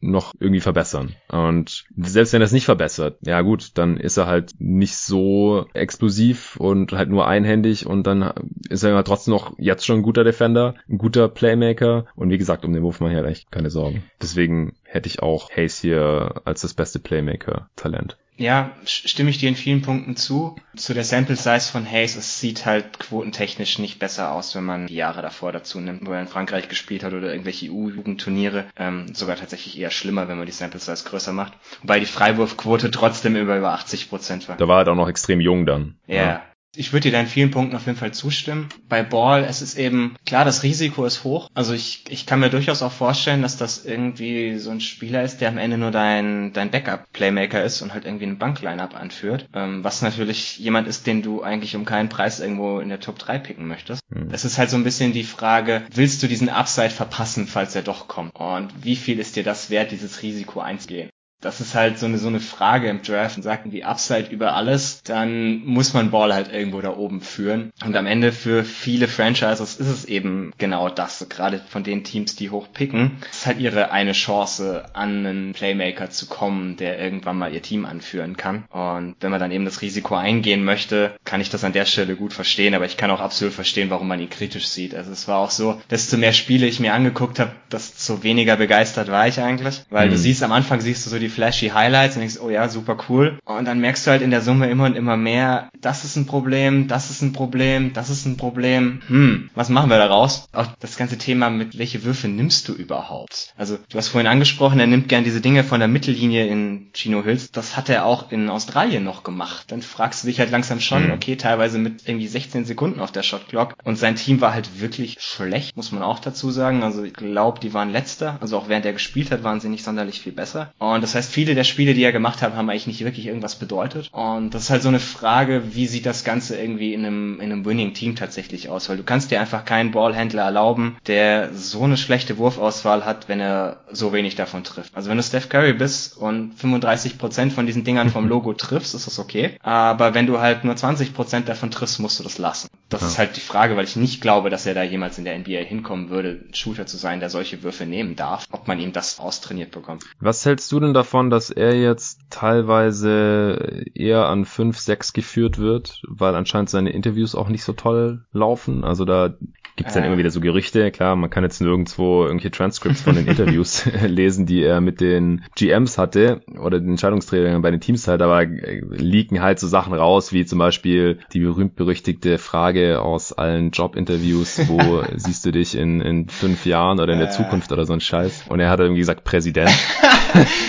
noch irgendwie verbessern. Und selbst wenn er es nicht verbessert, ja gut, dann ist er halt nicht so explosiv und halt nur einhändig und dann ist er trotzdem noch jetzt schon ein guter Defender, ein guter Playmaker und wie gesagt, um den Wurf ich halt echt keine Sorgen. Deswegen hätte ich auch Hayes hier als das beste Playmaker-Talent. Ja, stimme ich dir in vielen Punkten zu. Zu der Sample Size von Hayes, es sieht halt quotentechnisch nicht besser aus, wenn man die Jahre davor dazu nimmt, wo er in Frankreich gespielt hat oder irgendwelche EU-Jugendturniere. Ähm, sogar tatsächlich eher schlimmer, wenn man die Sample Size größer macht. Wobei die Freiwurfquote trotzdem über, über 80 Prozent war. Da war er halt auch noch extrem jung dann. Ja, ja. Ich würde dir da in vielen Punkten auf jeden Fall zustimmen. Bei Ball, es ist eben, klar, das Risiko ist hoch. Also ich, ich kann mir durchaus auch vorstellen, dass das irgendwie so ein Spieler ist, der am Ende nur dein, dein Backup-Playmaker ist und halt irgendwie ein Bank-Line-Up anführt. Ähm, was natürlich jemand ist, den du eigentlich um keinen Preis irgendwo in der Top 3 picken möchtest. Mhm. Es ist halt so ein bisschen die Frage, willst du diesen Upside verpassen, falls er doch kommt? Und wie viel ist dir das wert, dieses Risiko einzugehen? Das ist halt so eine, so eine Frage im Draft und sagt irgendwie Upside über alles, dann muss man Ball halt irgendwo da oben führen. Und am Ende für viele Franchises ist es eben genau das, gerade von den Teams, die hoch picken, ist halt ihre eine Chance, an einen Playmaker zu kommen, der irgendwann mal ihr Team anführen kann. Und wenn man dann eben das Risiko eingehen möchte, kann ich das an der Stelle gut verstehen, aber ich kann auch absolut verstehen, warum man ihn kritisch sieht. Also es war auch so, desto mehr Spiele ich mir angeguckt habe, desto weniger begeistert war ich eigentlich, weil mhm. du siehst am Anfang siehst du so die die flashy Highlights und denkst, oh ja, super cool. Und dann merkst du halt in der Summe immer und immer mehr, das ist ein Problem, das ist ein Problem, das ist ein Problem. Hm, was machen wir daraus? Auch das ganze Thema mit welche Würfe nimmst du überhaupt? Also du hast vorhin angesprochen, er nimmt gern diese Dinge von der Mittellinie in Chino Hills. Das hat er auch in Australien noch gemacht. Dann fragst du dich halt langsam schon, mhm. okay, teilweise mit irgendwie 16 Sekunden auf der Shotclock. Und sein Team war halt wirklich schlecht, muss man auch dazu sagen. Also ich glaube, die waren letzter. Also auch während er gespielt hat, waren sie nicht sonderlich viel besser. Und das heißt, viele der Spiele, die er gemacht hat, haben eigentlich nicht wirklich irgendwas bedeutet. Und das ist halt so eine Frage, wie sieht das Ganze irgendwie in einem, in einem Winning-Team tatsächlich aus? Weil du kannst dir einfach keinen Ballhändler erlauben, der so eine schlechte Wurfauswahl hat, wenn er so wenig davon trifft. Also wenn du Steph Curry bist und 35% von diesen Dingern vom Logo triffst, ist das okay. Aber wenn du halt nur 20% davon triffst, musst du das lassen. Das ja. ist halt die Frage, weil ich nicht glaube, dass er da jemals in der NBA hinkommen würde, Shooter zu sein, der solche Würfe nehmen darf, ob man ihm das austrainiert bekommt. Was hältst du denn davon, dass er jetzt teilweise eher an 5, 6 geführt wird, weil anscheinend seine Interviews auch nicht so toll laufen? Also da gibt es dann äh. immer wieder so Gerüchte. Klar, man kann jetzt nirgendwo irgendwelche Transcripts von den Interviews lesen, die er mit den GMs hatte oder den Entscheidungsträgern bei den Teams halt, aber liegen halt so Sachen raus, wie zum Beispiel die berühmt-berüchtigte Frage, Frage aus allen Jobinterviews, wo siehst du dich in, in fünf Jahren oder in der äh. Zukunft oder so ein Scheiß. Und er hat irgendwie gesagt Präsident.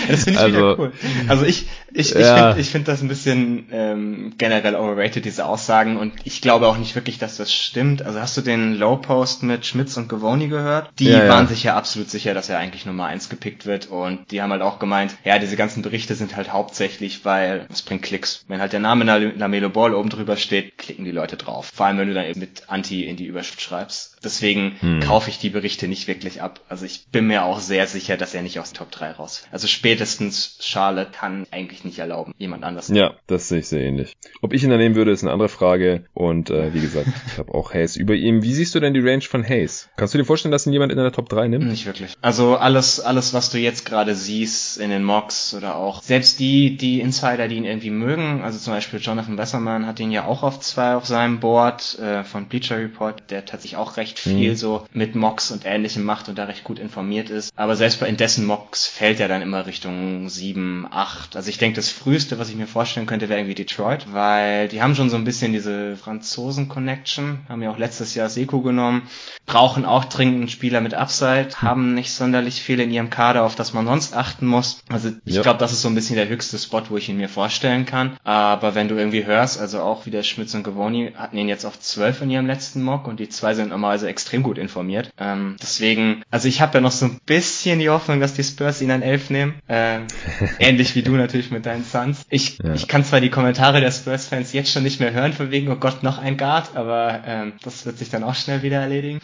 das finde ich also, cool. Also ich, ich, ich ja. finde find das ein bisschen ähm, generell overrated, diese Aussagen. Und ich glaube auch nicht wirklich, dass das stimmt. Also hast du den Low Post mit Schmitz und Gavoni gehört? Die ja, waren ja. sich ja absolut sicher, dass er eigentlich Nummer eins gepickt wird. Und die haben halt auch gemeint, ja, diese ganzen Berichte sind halt hauptsächlich, weil es bringt Klicks. Wenn halt der Name Lamelo Ball oben drüber steht, klicken die Leute drauf. Vor allem, wenn du dann eben mit Anti in die Überschrift schreibst. Deswegen hm. kaufe ich die Berichte nicht wirklich ab. Also ich bin mir auch sehr sicher, dass er nicht aus Top 3 raus. Also spätestens Charlotte kann eigentlich nicht erlauben, jemand anders. Ja, das sehe ich sehr ähnlich. Ob ich ihn da nehmen würde, ist eine andere Frage. Und äh, wie gesagt, ich habe auch Hayes über ihm. Wie siehst du denn die Range von Hayes? Kannst du dir vorstellen, dass ihn jemand in der Top 3 nimmt? Nicht wirklich. Also alles, alles, was du jetzt gerade siehst in den Mocks oder auch selbst die, die Insider, die ihn irgendwie mögen, also zum Beispiel Jonathan Besserman hat ihn ja auch auf zwei auf seinem Board äh, von Bleacher Report, der tatsächlich auch recht viel mhm. so mit Mocks und ähnlichem macht und da recht gut informiert ist. Aber selbst bei in dessen Mocks fällt er dann immer Richtung 7, 8. Also ich denke, das früheste, was ich mir vorstellen könnte, wäre irgendwie Detroit, weil die haben schon so ein bisschen diese Franzosen-Connection, haben ja auch letztes Jahr Seko zugenommen, brauchen auch dringend einen Spieler mit Upside, haben nicht sonderlich viel in ihrem Kader, auf das man sonst achten muss. Also ich ja. glaube, das ist so ein bisschen der höchste Spot, wo ich ihn mir vorstellen kann. Aber wenn du irgendwie hörst, also auch wieder Schmitz und Gavoni hatten ihn jetzt auf 12 in ihrem letzten Mock und die zwei sind normalerweise extrem gut informiert. Ähm, deswegen, also ich habe ja noch so ein bisschen die Hoffnung, dass die Spurs ihn an 11 nehmen. Ähm, ähnlich wie du natürlich mit deinen Suns. Ich, ja. ich kann zwar die Kommentare der Spurs-Fans jetzt schon nicht mehr hören, von wegen, oh Gott, noch ein Guard, aber ähm, das wird sich dann auch schnell wieder erledigen.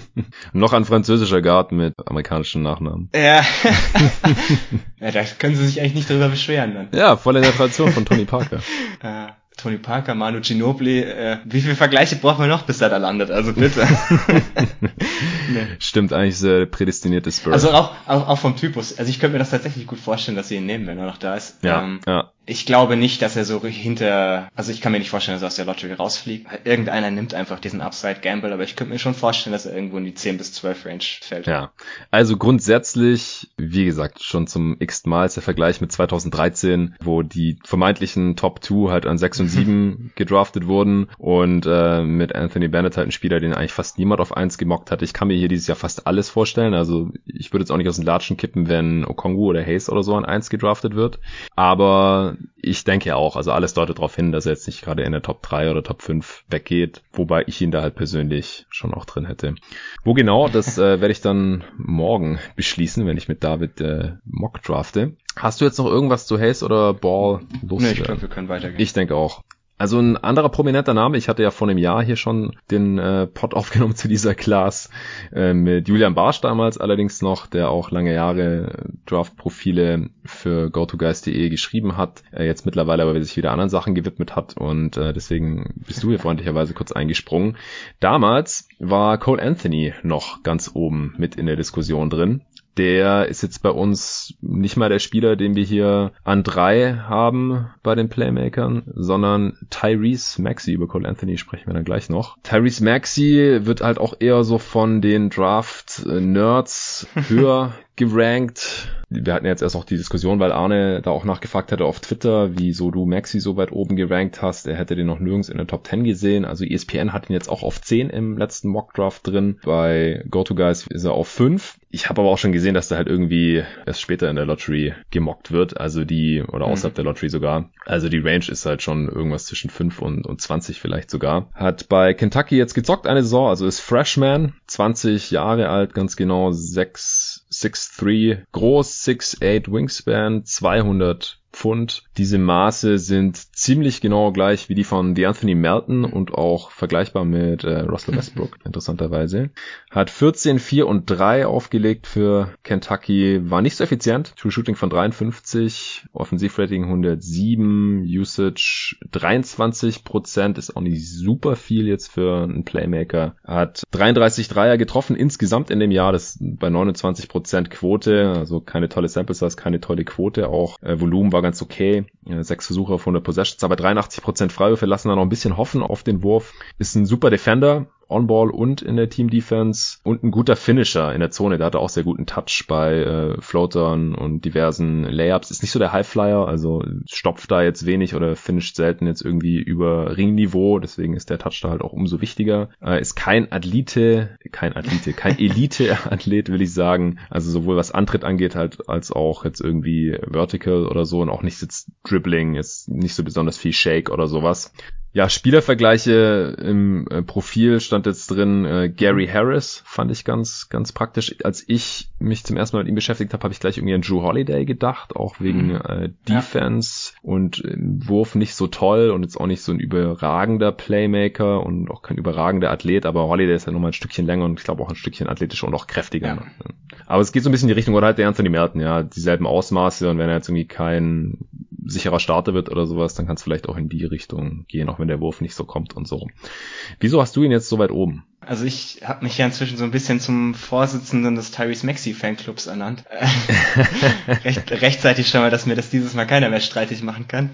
noch ein französischer Guard mit amerikanischen Nachnamen. Ja. ja, da können sie sich eigentlich nicht drüber beschweren dann. Ja, voll in der Tradition von Tony Parker. Tony Parker, Manu Ginobili, äh, wie viele Vergleiche brauchen wir noch, bis er da landet? Also bitte. nee. Stimmt, eigentlich sehr prädestinierte Spurs. Also auch, auch, auch vom Typus. Also ich könnte mir das tatsächlich gut vorstellen, dass sie ihn nehmen, wenn er noch da ist. Ja, ähm, ja ich glaube nicht, dass er so hinter, also ich kann mir nicht vorstellen, dass er aus der Lottery rausfliegt. Irgendeiner nimmt einfach diesen Upside Gamble, aber ich könnte mir schon vorstellen, dass er irgendwo in die 10 bis 12 Range fällt. Ja. Also grundsätzlich, wie gesagt, schon zum x Mal der Vergleich mit 2013, wo die vermeintlichen Top 2 halt an 6 und 7 gedraftet wurden und äh, mit Anthony Bennett halt ein Spieler, den eigentlich fast niemand auf 1 gemockt hat. Ich kann mir hier dieses Jahr fast alles vorstellen. Also ich würde jetzt auch nicht aus den Latschen kippen, wenn Okongu oder Hayes oder so an 1 gedraftet wird. Aber ich denke auch, also alles deutet darauf hin, dass er jetzt nicht gerade in der Top 3 oder Top 5 weggeht, wobei ich ihn da halt persönlich schon auch drin hätte. Wo genau, das äh, werde ich dann morgen beschließen, wenn ich mit David äh, Mock drafte. Hast du jetzt noch irgendwas zu Hayes oder Ball? Lust? Nee, ich glaube, wir können weitergehen. Ich denke auch. Also ein anderer prominenter Name, ich hatte ja vor einem Jahr hier schon den äh, Pod aufgenommen zu dieser Class äh, mit Julian Barsch damals allerdings noch, der auch lange Jahre Draft-Profile für GoToGuys.de geschrieben hat, äh, jetzt mittlerweile aber sich wieder anderen Sachen gewidmet hat und äh, deswegen bist du hier freundlicherweise kurz eingesprungen. Damals war Cole Anthony noch ganz oben mit in der Diskussion drin der ist jetzt bei uns nicht mal der Spieler, den wir hier an drei haben bei den Playmakern, sondern Tyrese Maxey. Über Cole Anthony sprechen wir dann gleich noch. Tyrese Maxey wird halt auch eher so von den Draft-Nerds höher gerankt. Wir hatten jetzt erst noch die Diskussion, weil Arne da auch nachgefragt hatte auf Twitter, wieso du Maxi so weit oben gerankt hast. Er hätte den noch nirgends in der Top 10 gesehen. Also ESPN hat ihn jetzt auch auf 10 im letzten Mockdraft drin. Bei GoToGuys ist er auf 5. Ich habe aber auch schon gesehen, dass der halt irgendwie erst später in der Lottery gemockt wird. Also die, oder mhm. außerhalb mhm. der Lottery sogar. Also die Range ist halt schon irgendwas zwischen 5 und, und 20 vielleicht sogar. Hat bei Kentucky jetzt gezockt eine Saison, also ist Freshman, 20 Jahre alt, ganz genau 6 6'3 groß, 6'8 Wingspan, 200 Pfund. Diese Maße sind ziemlich genau gleich wie die von DeAnthony Melton und auch vergleichbar mit äh, Russell Westbrook, interessanterweise. Hat 14, 4 und 3 aufgelegt für Kentucky, war nicht so effizient. True Shooting von 53, Offensivrating 107, Usage 23 Prozent, ist auch nicht super viel jetzt für einen Playmaker. Hat 33 Dreier getroffen insgesamt in dem Jahr, das bei 29 Prozent Quote, also keine tolle Sample Size, keine tolle Quote, auch äh, Volumen war war ganz okay. Sechs Versuche auf 100 Possessions, aber 83% Freiwürfe lassen da noch ein bisschen hoffen auf den Wurf. Ist ein super Defender, On-Ball und in der Team-Defense und ein guter Finisher in der Zone. Der hatte auch sehr guten Touch bei äh, Floatern und diversen Layups. Ist nicht so der Highflyer, also stopft da jetzt wenig oder finisht selten jetzt irgendwie über Ringniveau. Deswegen ist der Touch da halt auch umso wichtiger. Äh, ist kein Athlete, kein Athlete, kein Elite-Athlet, will ich sagen. Also sowohl was Antritt angeht halt, als auch jetzt irgendwie Vertical oder so und auch nicht jetzt Dribbling, ist nicht so besonders viel Shake oder sowas. Ja, Spielervergleiche im äh, Profil stand jetzt drin. Äh, Gary Harris fand ich ganz, ganz praktisch. Als ich mich zum ersten Mal mit ihm beschäftigt habe, habe ich gleich irgendwie an Drew Holiday gedacht, auch wegen mhm. äh, Defense ja. und im Wurf nicht so toll und jetzt auch nicht so ein überragender Playmaker und auch kein überragender Athlet, aber Holiday ist ja nochmal ein Stückchen länger und ich glaube auch ein Stückchen athletischer und auch kräftiger. Ja. Aber es geht so ein bisschen in die Richtung, oder halt der Anthony Merton, ja, dieselben Ausmaße und wenn er jetzt irgendwie kein sicherer Starter wird oder sowas, dann kann es vielleicht auch in die Richtung gehen, auch wenn der Wurf nicht so kommt und so. Wieso hast du ihn jetzt so weit oben? Also ich habe mich ja inzwischen so ein bisschen zum Vorsitzenden des Tyrese Maxi Fanclubs ernannt. Recht, rechtzeitig schon mal, dass mir das dieses Mal keiner mehr streitig machen kann.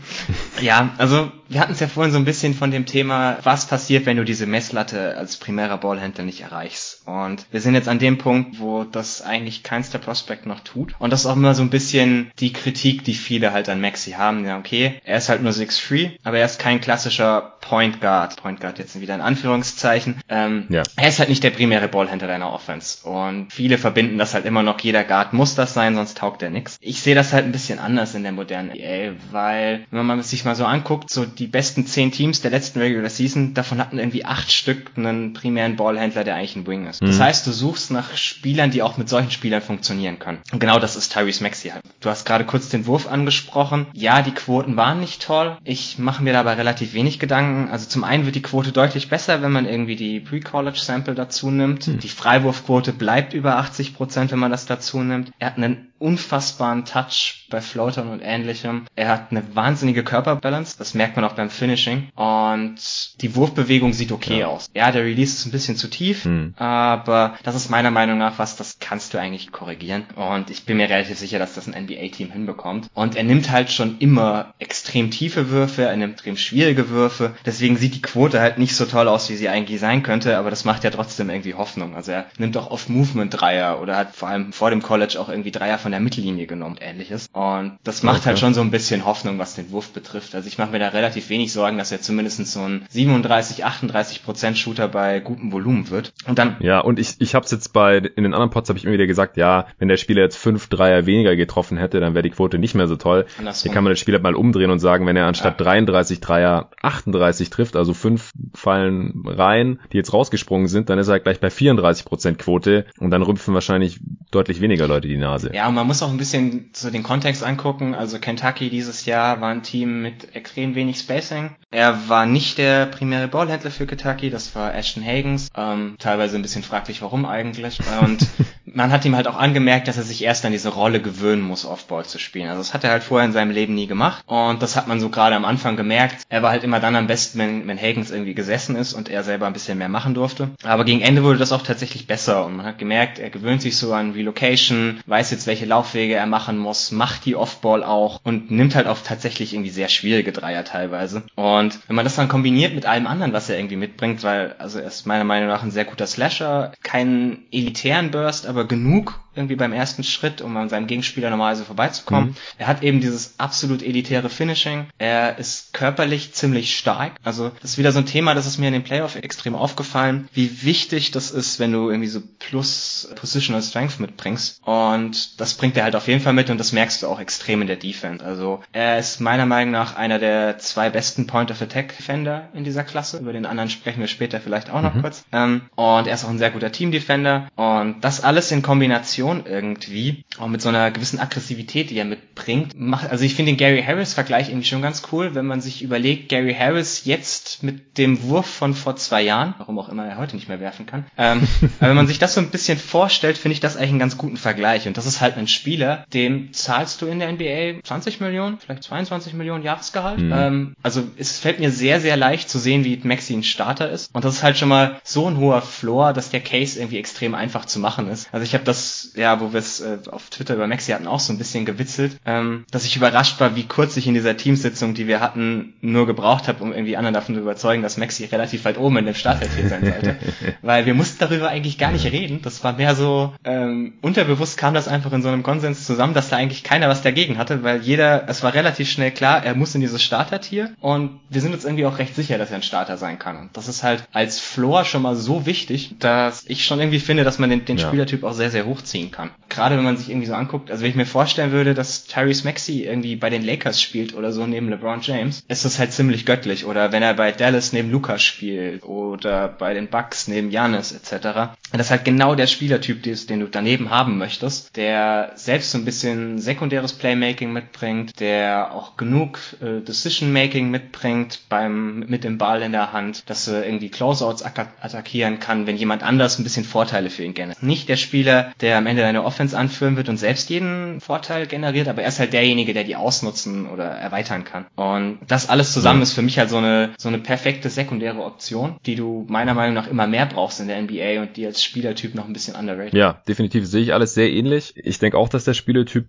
Ja, also wir hatten es ja vorhin so ein bisschen von dem Thema, was passiert, wenn du diese Messlatte als primärer Ballhändler nicht erreichst. Und wir sind jetzt an dem Punkt, wo das eigentlich keinster Prospect noch tut. Und das ist auch immer so ein bisschen die Kritik, die viele halt an Maxi haben. Ja, okay, er ist halt nur 6'3, aber er ist kein klassischer Point Guard. Point Guard jetzt wieder in Anführungszeichen. Ähm, Ja. Er ist halt nicht der primäre Ballhändler deiner Offense. Und viele verbinden das halt immer noch, jeder Guard muss das sein, sonst taugt er nix. Ich sehe das halt ein bisschen anders in der modernen NBA, weil, wenn man sich mal so anguckt, so die besten zehn Teams der letzten Regular Season, davon hatten irgendwie acht Stück einen primären Ballhändler, der eigentlich ein Wing ist. Mhm. Das heißt, du suchst nach Spielern, die auch mit solchen Spielern funktionieren können. Und genau das ist Tyrese Maxey halt. Du hast gerade kurz den Wurf angesprochen. Ja, die Quoten waren nicht toll. Ich mache mir dabei relativ wenig Gedanken. Also zum einen wird die Quote deutlich besser, wenn man irgendwie die Pre-College Sample dazu nimmt. Mhm. Die Freiwurfquote bleibt über 80 Prozent, wenn man das dazu nimmt. Er hat einen unfassbaren Touch bei Floatern und ähnlichem. Er hat eine wahnsinnige Körperbalance, das merkt man auch beim Finishing. Und die Wurfbewegung sieht okay ja. aus. Ja, der Release ist ein bisschen zu tief, hm. aber das ist meiner Meinung nach was, das kannst du eigentlich korrigieren. Und ich bin mir relativ sicher, dass das ein NBA-Team hinbekommt. Und er nimmt halt schon immer extrem tiefe Würfe, er nimmt extrem schwierige Würfe. Deswegen sieht die Quote halt nicht so toll aus, wie sie eigentlich sein könnte, aber das macht ja trotzdem irgendwie Hoffnung. Also er nimmt auch oft Movement-Dreier oder hat vor allem vor dem College auch irgendwie Dreier von der Mittellinie genommen, ähnliches. Und das macht okay. halt schon so ein bisschen Hoffnung, was den Wurf betrifft. Also ich mache mir da relativ wenig Sorgen, dass er zumindest so ein 37, 38 Prozent Shooter bei gutem Volumen wird. Und dann ja, und ich ich habe es jetzt bei in den anderen Pots habe ich immer wieder gesagt, ja, wenn der Spieler jetzt fünf Dreier weniger getroffen hätte, dann wäre die Quote nicht mehr so toll. Andersrum. Hier kann man das Spiel halt mal umdrehen und sagen, wenn er anstatt ja. 33 Dreier 38 trifft, also fünf fallen rein, die jetzt rausgesprungen sind, dann ist er halt gleich bei 34 Prozent Quote und dann rümpfen wahrscheinlich deutlich weniger Leute die Nase. Ja, man muss auch ein bisschen so den Kontext angucken. Also Kentucky dieses Jahr war ein Team mit extrem wenig Spacing. Er war nicht der primäre Ballhändler für Kentucky, das war Ashton Hagens. Ähm, teilweise ein bisschen fraglich, warum eigentlich. Und man hat ihm halt auch angemerkt, dass er sich erst an diese Rolle gewöhnen muss, Offball zu spielen. Also das hat er halt vorher in seinem Leben nie gemacht. Und das hat man so gerade am Anfang gemerkt. Er war halt immer dann am besten, wenn, wenn Hagens irgendwie gesessen ist und er selber ein bisschen mehr machen durfte. Aber gegen Ende wurde das auch tatsächlich besser und man hat gemerkt, er gewöhnt sich so an Relocation, weiß jetzt, welche Laufwege er machen muss, macht die Offball auch und nimmt halt auch tatsächlich irgendwie sehr schwierige Dreier teilweise. Und wenn man das dann kombiniert mit allem anderen, was er irgendwie mitbringt, weil also er ist meiner Meinung nach ein sehr guter Slasher, keinen elitären Burst, aber genug irgendwie beim ersten Schritt, um an seinem Gegenspieler normalerweise vorbeizukommen. Mhm. Er hat eben dieses absolut elitäre Finishing. Er ist körperlich ziemlich stark. Also das ist wieder so ein Thema, das ist mir in den Playoff extrem aufgefallen, wie wichtig das ist, wenn du irgendwie so plus Positional Strength mitbringst. Und das bringt er halt auf jeden Fall mit und das merkst du auch extrem in der Defense. Also er ist meiner Meinung nach einer der zwei besten Point of Attack Defender in dieser Klasse. Über den anderen sprechen wir später vielleicht auch noch mhm. kurz. Ähm, und er ist auch ein sehr guter Team Defender. Und das alles in Kombination irgendwie, auch mit so einer gewissen Aggressivität, die er mitbringt, macht, also ich finde den Gary Harris Vergleich irgendwie schon ganz cool, wenn man sich überlegt, Gary Harris jetzt mit dem Wurf von vor zwei Jahren, warum auch immer er heute nicht mehr werfen kann, ähm, aber wenn man sich das so ein bisschen vorstellt, finde ich das eigentlich einen ganz guten Vergleich. Und das ist halt ein Spieler, dem zahlst du in der NBA 20 Millionen, vielleicht 22 Millionen Jahresgehalt. Mhm. Ähm, also es fällt mir sehr, sehr leicht zu sehen, wie Maxi ein Starter ist. Und das ist halt schon mal so ein hoher Floor, dass der Case irgendwie extrem einfach zu machen ist. Also ich habe das, ja, wo wir es äh, auf Twitter über Maxi hatten, auch so ein bisschen gewitzelt, ähm, dass ich überrascht war, wie kurz ich in dieser Teamsitzung, die wir hatten, nur gebraucht habe, um irgendwie anderen davon zu überzeugen, dass Maxi relativ weit oben in dem Startfeld sein sollte. Weil wir mussten darüber eigentlich gar nicht reden. Das war mehr so, ähm, unterbewusst kam das einfach in so einem Konsens zusammen, dass da eigentlich keiner was dagegen hatte, weil jeder, es war relativ schnell klar, er muss in dieses Startertier und wir sind uns irgendwie auch recht sicher, dass er ein Starter sein kann. Und das ist halt als Floor schon mal so wichtig, dass ich schon irgendwie finde, dass man den, den ja. Spielertyp auch sehr, sehr hochziehen kann. Gerade wenn man sich irgendwie so anguckt, also wenn ich mir vorstellen würde, dass Tyrese Maxey irgendwie bei den Lakers spielt oder so neben LeBron James, ist das halt ziemlich göttlich. Oder wenn er bei Dallas neben Lukas spielt oder bei den Bucks neben Janis etc. Das ist halt genau der Spielertyp, den du daneben haben möchtest, der selbst so ein bisschen sekundäres Playmaking mitbringt, der auch genug äh, Decision-Making mitbringt beim mit dem Ball in der Hand, dass er irgendwie Closeouts attackieren kann, wenn jemand anders ein bisschen Vorteile für ihn generiert. Nicht der Spieler, der am Ende deine Offense anführen wird und selbst jeden Vorteil generiert, aber er ist halt derjenige, der die ausnutzen oder erweitern kann. Und das alles zusammen ist für mich halt so eine so eine perfekte sekundäre Option, die du meiner Meinung nach immer mehr brauchst in der NBA und die als Spielertyp noch ein bisschen underrated. Ja, definitiv sehe ich alles sehr ähnlich. Ich denke auch, dass der Spielertyp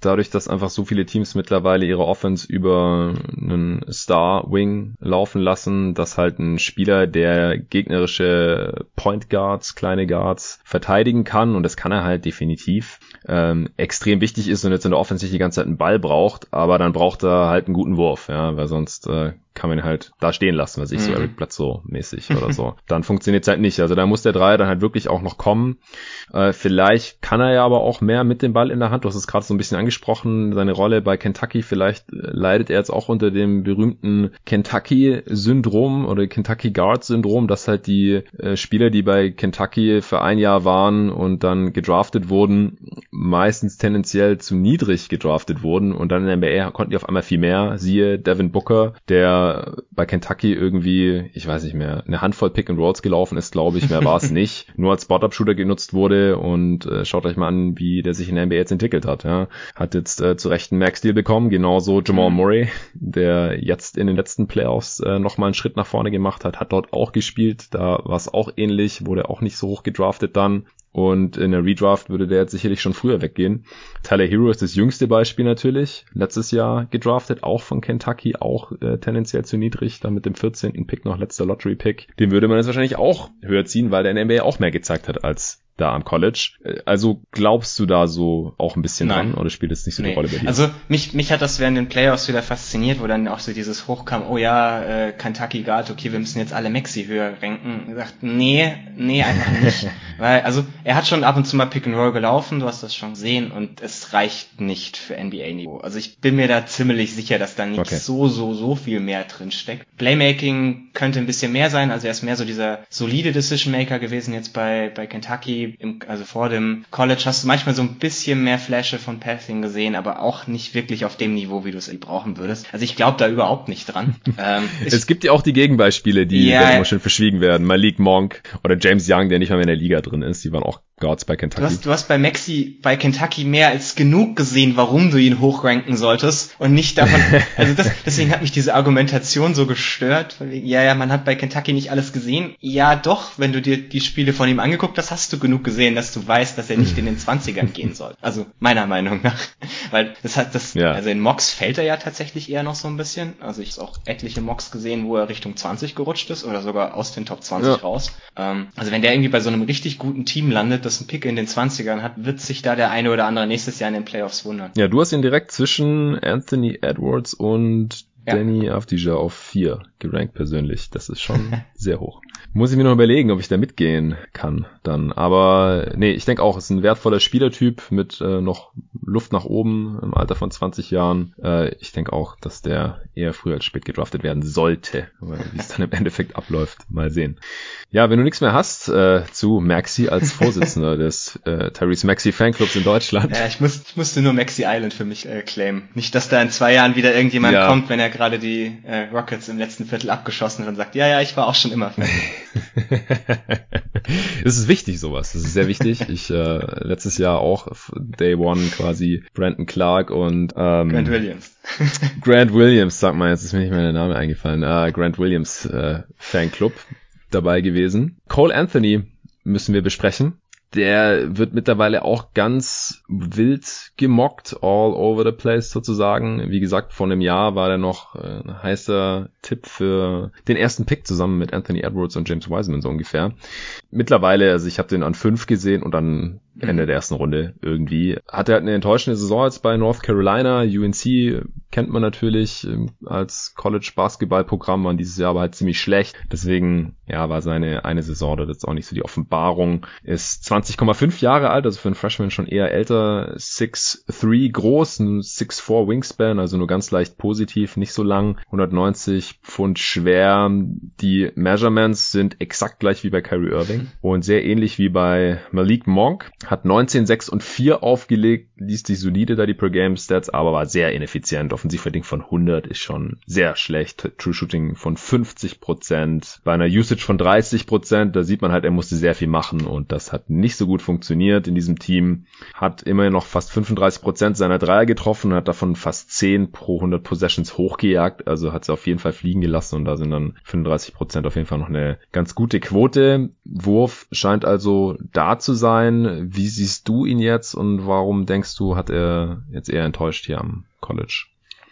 dadurch, dass einfach so viele Teams mittlerweile ihre Offense über einen Star Wing laufen lassen, dass halt ein Spieler, der gegnerische Point Guards, kleine Guards verteidigen kann und das kann er halt definitiv, ähm, extrem wichtig ist und jetzt in der Offense nicht die ganze Zeit einen Ball braucht, aber dann braucht er halt einen guten Wurf, ja, weil sonst äh, kann man ihn halt da stehen lassen, was ich mhm. so Eric Bledsoe mäßig oder so. Dann funktioniert es halt nicht. Also da muss der Dreier dann halt wirklich auch noch kommen. Äh, vielleicht kann er ja aber auch mehr mit dem Ball in der Hand. Du hast es gerade so ein bisschen angesprochen, seine Rolle bei Kentucky. Vielleicht äh, leidet er jetzt auch unter dem berühmten Kentucky-Syndrom oder Kentucky Guard-Syndrom, dass halt die äh, Spieler, die bei Kentucky für ein Jahr waren und dann gedraftet wurden, meistens tendenziell zu niedrig gedraftet wurden und dann in der NBA konnten die auf einmal viel mehr. Siehe Devin Booker, der bei Kentucky irgendwie, ich weiß nicht mehr, eine Handvoll Pick and Rolls gelaufen ist, glaube ich, mehr war es nicht, nur als Spot-Up-Shooter genutzt wurde und äh, schaut euch mal an, wie der sich in der NBA jetzt entwickelt hat. Ja. Hat jetzt äh, zu Recht einen Max-Deal bekommen, genauso Jamal mhm. Murray, der jetzt in den letzten Playoffs äh, nochmal einen Schritt nach vorne gemacht hat, hat dort auch gespielt, da war es auch ähnlich, wurde auch nicht so hoch gedraftet dann. Und in der Redraft würde der jetzt sicherlich schon früher weggehen. Tyler Hero ist das jüngste Beispiel natürlich. Letztes Jahr gedraftet, auch von Kentucky, auch äh, tendenziell zu niedrig. Dann mit dem 14. Pick noch letzter Lottery-Pick. Den würde man jetzt wahrscheinlich auch höher ziehen, weil der in NBA auch mehr gezeigt hat als da am College. Äh, also glaubst du da so auch ein bisschen Nein. dran oder spielt es nicht so eine nee. Rolle bei dir? Also mich, mich hat das während den Playoffs wieder fasziniert, wo dann auch so dieses hochkam, oh ja, äh, Kentucky Guard, okay, wir müssen jetzt alle Maxi höher ranken. Ich gesagt, nee, nee, einfach nicht. Weil, also er hat schon ab und zu mal Pick and Roll gelaufen, du hast das schon gesehen und es reicht nicht für NBA-Niveau. Also ich bin mir da ziemlich sicher, dass da nicht okay. so, so, so viel mehr drin steckt. Playmaking könnte ein bisschen mehr sein, also er ist mehr so dieser solide Decision Maker gewesen jetzt bei, bei Kentucky im, also vor dem College hast du manchmal so ein bisschen mehr Flasche von Passing gesehen, aber auch nicht wirklich auf dem Niveau, wie du es brauchen würdest. Also ich glaube da überhaupt nicht dran. ähm, es gibt ja auch die Gegenbeispiele, die ja, immer schön verschwiegen werden. Malik Monk oder James Young, der nicht mal mehr in der Liga drin ist, die waren auch Guards bei Kentucky. Du hast, du hast bei Maxi bei Kentucky mehr als genug gesehen, warum du ihn hochranken solltest und nicht davon, also das, deswegen hat mich diese Argumentation so gestört. Ja, ja, man hat bei Kentucky nicht alles gesehen. Ja, doch, wenn du dir die Spiele von ihm angeguckt hast, hast du genug gesehen, dass du weißt, dass er nicht in den 20ern gehen soll. Also meiner Meinung nach. Weil das hat das, ja. also in Mox fällt er ja tatsächlich eher noch so ein bisschen. Also ich habe auch etliche Mox gesehen, wo er Richtung 20 gerutscht ist oder sogar aus den Top 20 ja. raus. Ähm, also wenn der irgendwie bei so einem richtig guten Team landet, das einen Pick in den 20ern hat, wird sich da der eine oder andere nächstes Jahr in den Playoffs wundern. Ja, du hast ihn direkt zwischen Anthony Edwards und ja. Danny Avdija auf vier gerankt persönlich. Das ist schon sehr hoch. Muss ich mir noch überlegen, ob ich da mitgehen kann dann. Aber nee, ich denke auch, es ist ein wertvoller Spielertyp mit äh, noch Luft nach oben im Alter von 20 Jahren. Äh, ich denke auch, dass der eher früher als spät gedraftet werden sollte. Wie es dann im Endeffekt abläuft, mal sehen. Ja, wenn du nichts mehr hast äh, zu Maxi als Vorsitzender des äh, Tyrese Maxi Fanclubs in Deutschland. Ja, ich, muss, ich musste nur Maxi Island für mich äh, claimen. Nicht, dass da in zwei Jahren wieder irgendjemand ja. kommt, wenn er gerade die äh, Rockets im letzten Viertel abgeschossen und sagt, ja, ja, ich war auch schon immer Fan. Es ist wichtig, sowas. Das ist sehr wichtig. Ich äh, letztes Jahr auch Day One quasi Brandon Clark und ähm, Grant Williams. Grant Williams, sag mal, jetzt ist mir nicht mehr der Name eingefallen. Äh, Grant Williams äh, Fanclub dabei gewesen. Cole Anthony müssen wir besprechen der wird mittlerweile auch ganz wild gemockt, all over the place sozusagen. Wie gesagt, vor einem Jahr war er noch äh, ein heißer Tipp für den ersten Pick zusammen mit Anthony Edwards und James Wiseman so ungefähr. Mittlerweile, also ich habe den an fünf gesehen und dann Ende der ersten Runde irgendwie. Hatte halt eine enttäuschende Saison jetzt bei North Carolina. UNC kennt man natürlich ähm, als College Basketballprogramm, waren dieses Jahr aber halt ziemlich schlecht. Deswegen, ja, war seine eine Saison dort jetzt auch nicht so die Offenbarung. Ist 20,5 Jahre alt, also für einen Freshman schon eher älter. 6'3 groß, ein 6'4 Wingspan, also nur ganz leicht positiv, nicht so lang. 190 Pfund schwer. Die Measurements sind exakt gleich wie bei Kyrie Irving und sehr ähnlich wie bei Malik Monk hat 19, 6 und 4 aufgelegt, liest sich solide da die Per Game Stats, aber war sehr ineffizient. Offensivrating von 100 ist schon sehr schlecht. True Shooting von 50% Bei einer Usage von 30% da sieht man halt, er musste sehr viel machen und das hat nicht so gut funktioniert in diesem Team. Hat immerhin noch fast 35% seiner Dreier getroffen und hat davon fast 10 pro 100 Possessions hochgejagt. Also hat sie auf jeden Fall fliegen gelassen und da sind dann 35% auf jeden Fall noch eine ganz gute Quote. Wurf scheint also da zu sein. Wie siehst du ihn jetzt und warum denkst du, hat er jetzt eher enttäuscht hier am College?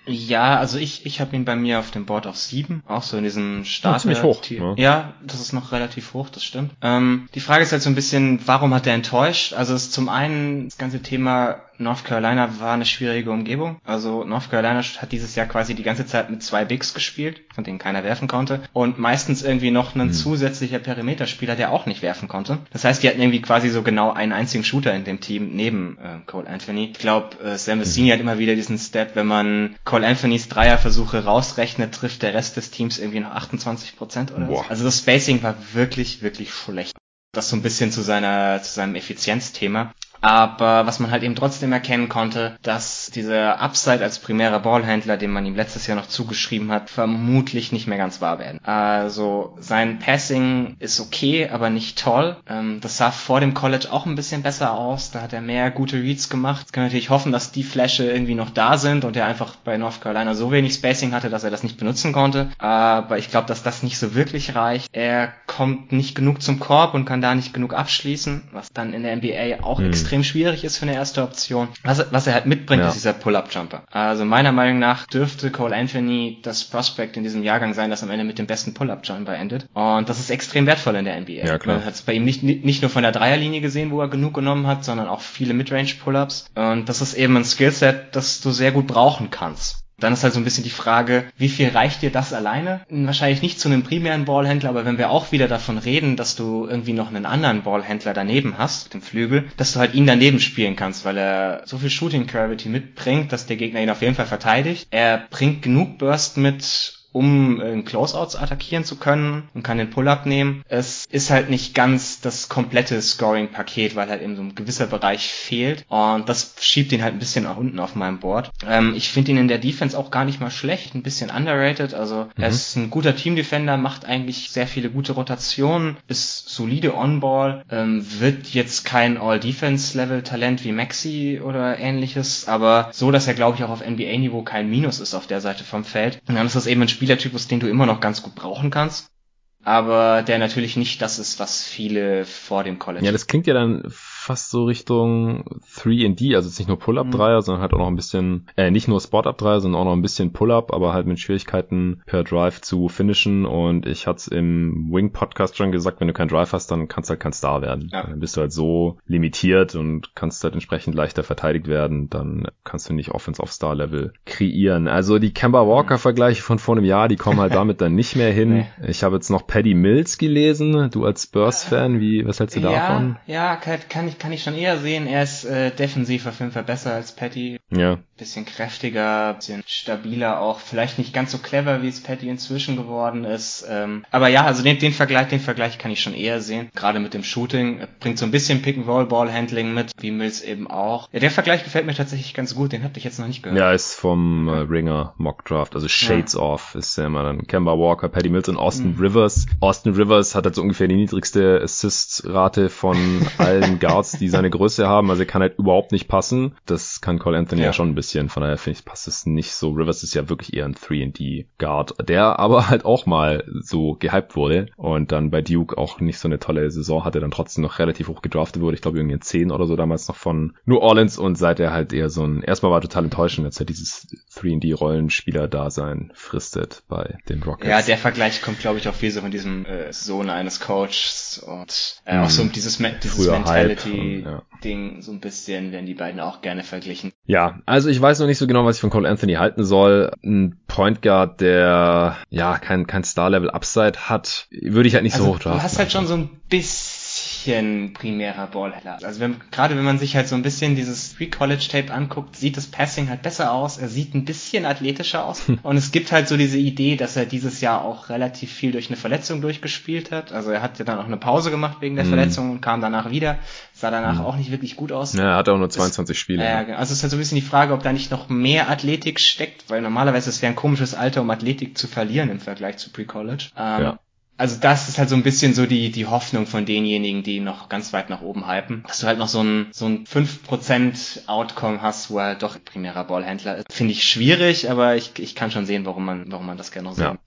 Ja, also ich, ich habe ihn bei mir auf dem Board auf sieben, auch so in diesem Start. Ja, ziemlich hoch. Ja. ja, das ist noch relativ hoch, das stimmt. Ähm, die Frage ist halt so ein bisschen, warum hat er enttäuscht? Also es ist zum einen das ganze Thema North Carolina war eine schwierige Umgebung. Also North Carolina hat dieses Jahr quasi die ganze Zeit mit zwei Bigs gespielt, von denen keiner werfen konnte. Und meistens irgendwie noch ein mhm. zusätzlicher Perimeterspieler, der auch nicht werfen konnte. Das heißt, die hatten irgendwie quasi so genau einen einzigen Shooter in dem Team neben äh, Cole Anthony. Ich glaube, äh, Sam Vecini mhm. hat immer wieder diesen Step, wenn man Cole Anthonys Dreierversuche rausrechnet, trifft der Rest des Teams irgendwie noch 28 Prozent oder Boah. so. Also das Spacing war wirklich, wirklich schlecht das so ein bisschen zu seiner zu seinem Effizienzthema. Aber was man halt eben trotzdem erkennen konnte, dass dieser Upside als primärer Ballhändler, den man ihm letztes Jahr noch zugeschrieben hat, vermutlich nicht mehr ganz wahr werden. Also sein Passing ist okay, aber nicht toll. Ähm, das sah vor dem College auch ein bisschen besser aus. Da hat er mehr gute Reads gemacht. Jetzt kann natürlich hoffen, dass die Flasche irgendwie noch da sind und er einfach bei North Carolina so wenig Spacing hatte, dass er das nicht benutzen konnte. Aber ich glaube, dass das nicht so wirklich reicht. Er kommt nicht genug zum Korb und kann da nicht genug abschließen, was dann in der NBA auch mhm. extrem schwierig ist für eine erste Option. Was, was er halt mitbringt, ja. ist dieser Pull-Up-Jumper. Also meiner Meinung nach dürfte Cole Anthony das Prospect in diesem Jahrgang sein, das am Ende mit dem besten Pull-Up-Jumper endet. Und das ist extrem wertvoll in der NBA. Ja, klar. Man hat es bei ihm nicht, nicht nur von der Dreierlinie gesehen, wo er genug genommen hat, sondern auch viele Midrange-Pull-Ups. Und das ist eben ein Skillset, das du sehr gut brauchen kannst. Dann ist halt so ein bisschen die Frage, wie viel reicht dir das alleine? Wahrscheinlich nicht zu einem primären Ballhändler, aber wenn wir auch wieder davon reden, dass du irgendwie noch einen anderen Ballhändler daneben hast, dem Flügel, dass du halt ihn daneben spielen kannst, weil er so viel Shooting Gravity mitbringt, dass der Gegner ihn auf jeden Fall verteidigt. Er bringt genug Burst mit, um in Closeouts attackieren zu können und kann den Pull-Up nehmen. Es ist halt nicht ganz das komplette Scoring-Paket, weil halt eben so ein gewisser Bereich fehlt und das schiebt ihn halt ein bisschen nach unten auf meinem Board. Ähm, ich finde ihn in der Defense auch gar nicht mal schlecht, ein bisschen underrated, also mhm. er ist ein guter Team-Defender, macht eigentlich sehr viele gute Rotationen, ist solide On-Ball, ähm, wird jetzt kein All-Defense-Level-Talent wie Maxi oder ähnliches, aber so, dass er glaube ich auch auf NBA-Niveau kein Minus ist auf der Seite vom Feld. Und dann ist das eben ein Spiel Spielertypus, den du immer noch ganz gut brauchen kannst, aber der natürlich nicht das ist, was viele vor dem College. Ja, das klingt ja dann fast so Richtung 3D, also jetzt nicht nur Pull-Up-Dreier, mhm. sondern halt auch noch ein bisschen, äh, nicht nur Spot-Up-Dreier, sondern auch noch ein bisschen Pull-Up, aber halt mit Schwierigkeiten per Drive zu finishen und ich hatte es im Wing-Podcast schon gesagt, wenn du keinen Drive hast, dann kannst du halt kein Star werden. Ja. Dann bist du halt so limitiert und kannst halt entsprechend leichter verteidigt werden, dann kannst du nicht Offense auf Star-Level kreieren. Also die Kemba Walker-Vergleiche von vor einem Jahr, die kommen halt damit dann nicht mehr hin. Nee. Ich habe jetzt noch Paddy Mills gelesen, du als Spurs-Fan, wie, was hältst du ja, davon? Ja, kann, kann ich kann ich schon eher sehen. Er ist äh, defensiv auf jeden Fall besser als Patty. Ja. Bisschen kräftiger, bisschen stabiler auch. Vielleicht nicht ganz so clever, wie es Patty inzwischen geworden ist. Ähm, aber ja, also den, den Vergleich, den Vergleich kann ich schon eher sehen. Gerade mit dem Shooting. Bringt so ein bisschen Pick-and-Roll-Ball-Handling mit, wie Mills eben auch. Ja, der Vergleich gefällt mir tatsächlich ganz gut. Den habt ihr jetzt noch nicht gehört. Ja, ist vom äh, Ringer Mock Draft. Also Shades ja. Off ist ja immer dann Kemba Walker, Patty Mills und Austin mhm. Rivers. Austin Rivers hat halt so ungefähr die niedrigste Assist-Rate von allen Guards Guards, die seine Größe haben. Also er kann halt überhaupt nicht passen. Das kann Cole Anthony ja, ja schon ein bisschen. Von daher finde ich, passt es nicht so. Rivers ist ja wirklich eher ein 3D Guard, der aber halt auch mal so gehypt wurde und dann bei Duke auch nicht so eine tolle Saison hatte, dann trotzdem noch relativ hoch gedraftet wurde. Ich glaube irgendwie in 10 oder so damals noch von New Orleans und seit er halt eher so ein, erstmal war total enttäuschend, als er dieses 3D-Rollenspieler-Dasein fristet bei den Rockets. Ja, der Vergleich kommt, glaube ich, auch viel so von diesem äh, Sohn eines Coaches und äh, auch so um dieses, dieses Mentality Ding so ein bisschen werden die beiden auch gerne verglichen. Ja, also ich weiß noch nicht so genau, was ich von Cole Anthony halten soll. Ein Point Guard, der ja kein kein Star Level Upside hat, würde ich halt nicht also, so hoch. Du hast halt schon so ein bisschen bisschen primärer Ballhändler. Also wenn, gerade wenn man sich halt so ein bisschen dieses Pre-College-Tape anguckt, sieht das Passing halt besser aus. Er sieht ein bisschen athletischer aus. Hm. Und es gibt halt so diese Idee, dass er dieses Jahr auch relativ viel durch eine Verletzung durchgespielt hat. Also er hat ja dann auch eine Pause gemacht wegen der mhm. Verletzung und kam danach wieder. Sah danach mhm. auch nicht wirklich gut aus. Ja, er hatte auch nur 22 das, Spiele. Äh, also es ist halt so ein bisschen die Frage, ob da nicht noch mehr Athletik steckt, weil normalerweise es wäre ein komisches Alter, um Athletik zu verlieren im Vergleich zu Pre-College. Ähm, ja also das ist halt so ein bisschen so die, die Hoffnung von denjenigen, die noch ganz weit nach oben hypen. Dass du halt noch so ein, so ein 5% Outcome hast, wo er doch primärer Ballhändler ist. Finde ich schwierig, aber ich, ich kann schon sehen, warum man, warum man das gerne so ja.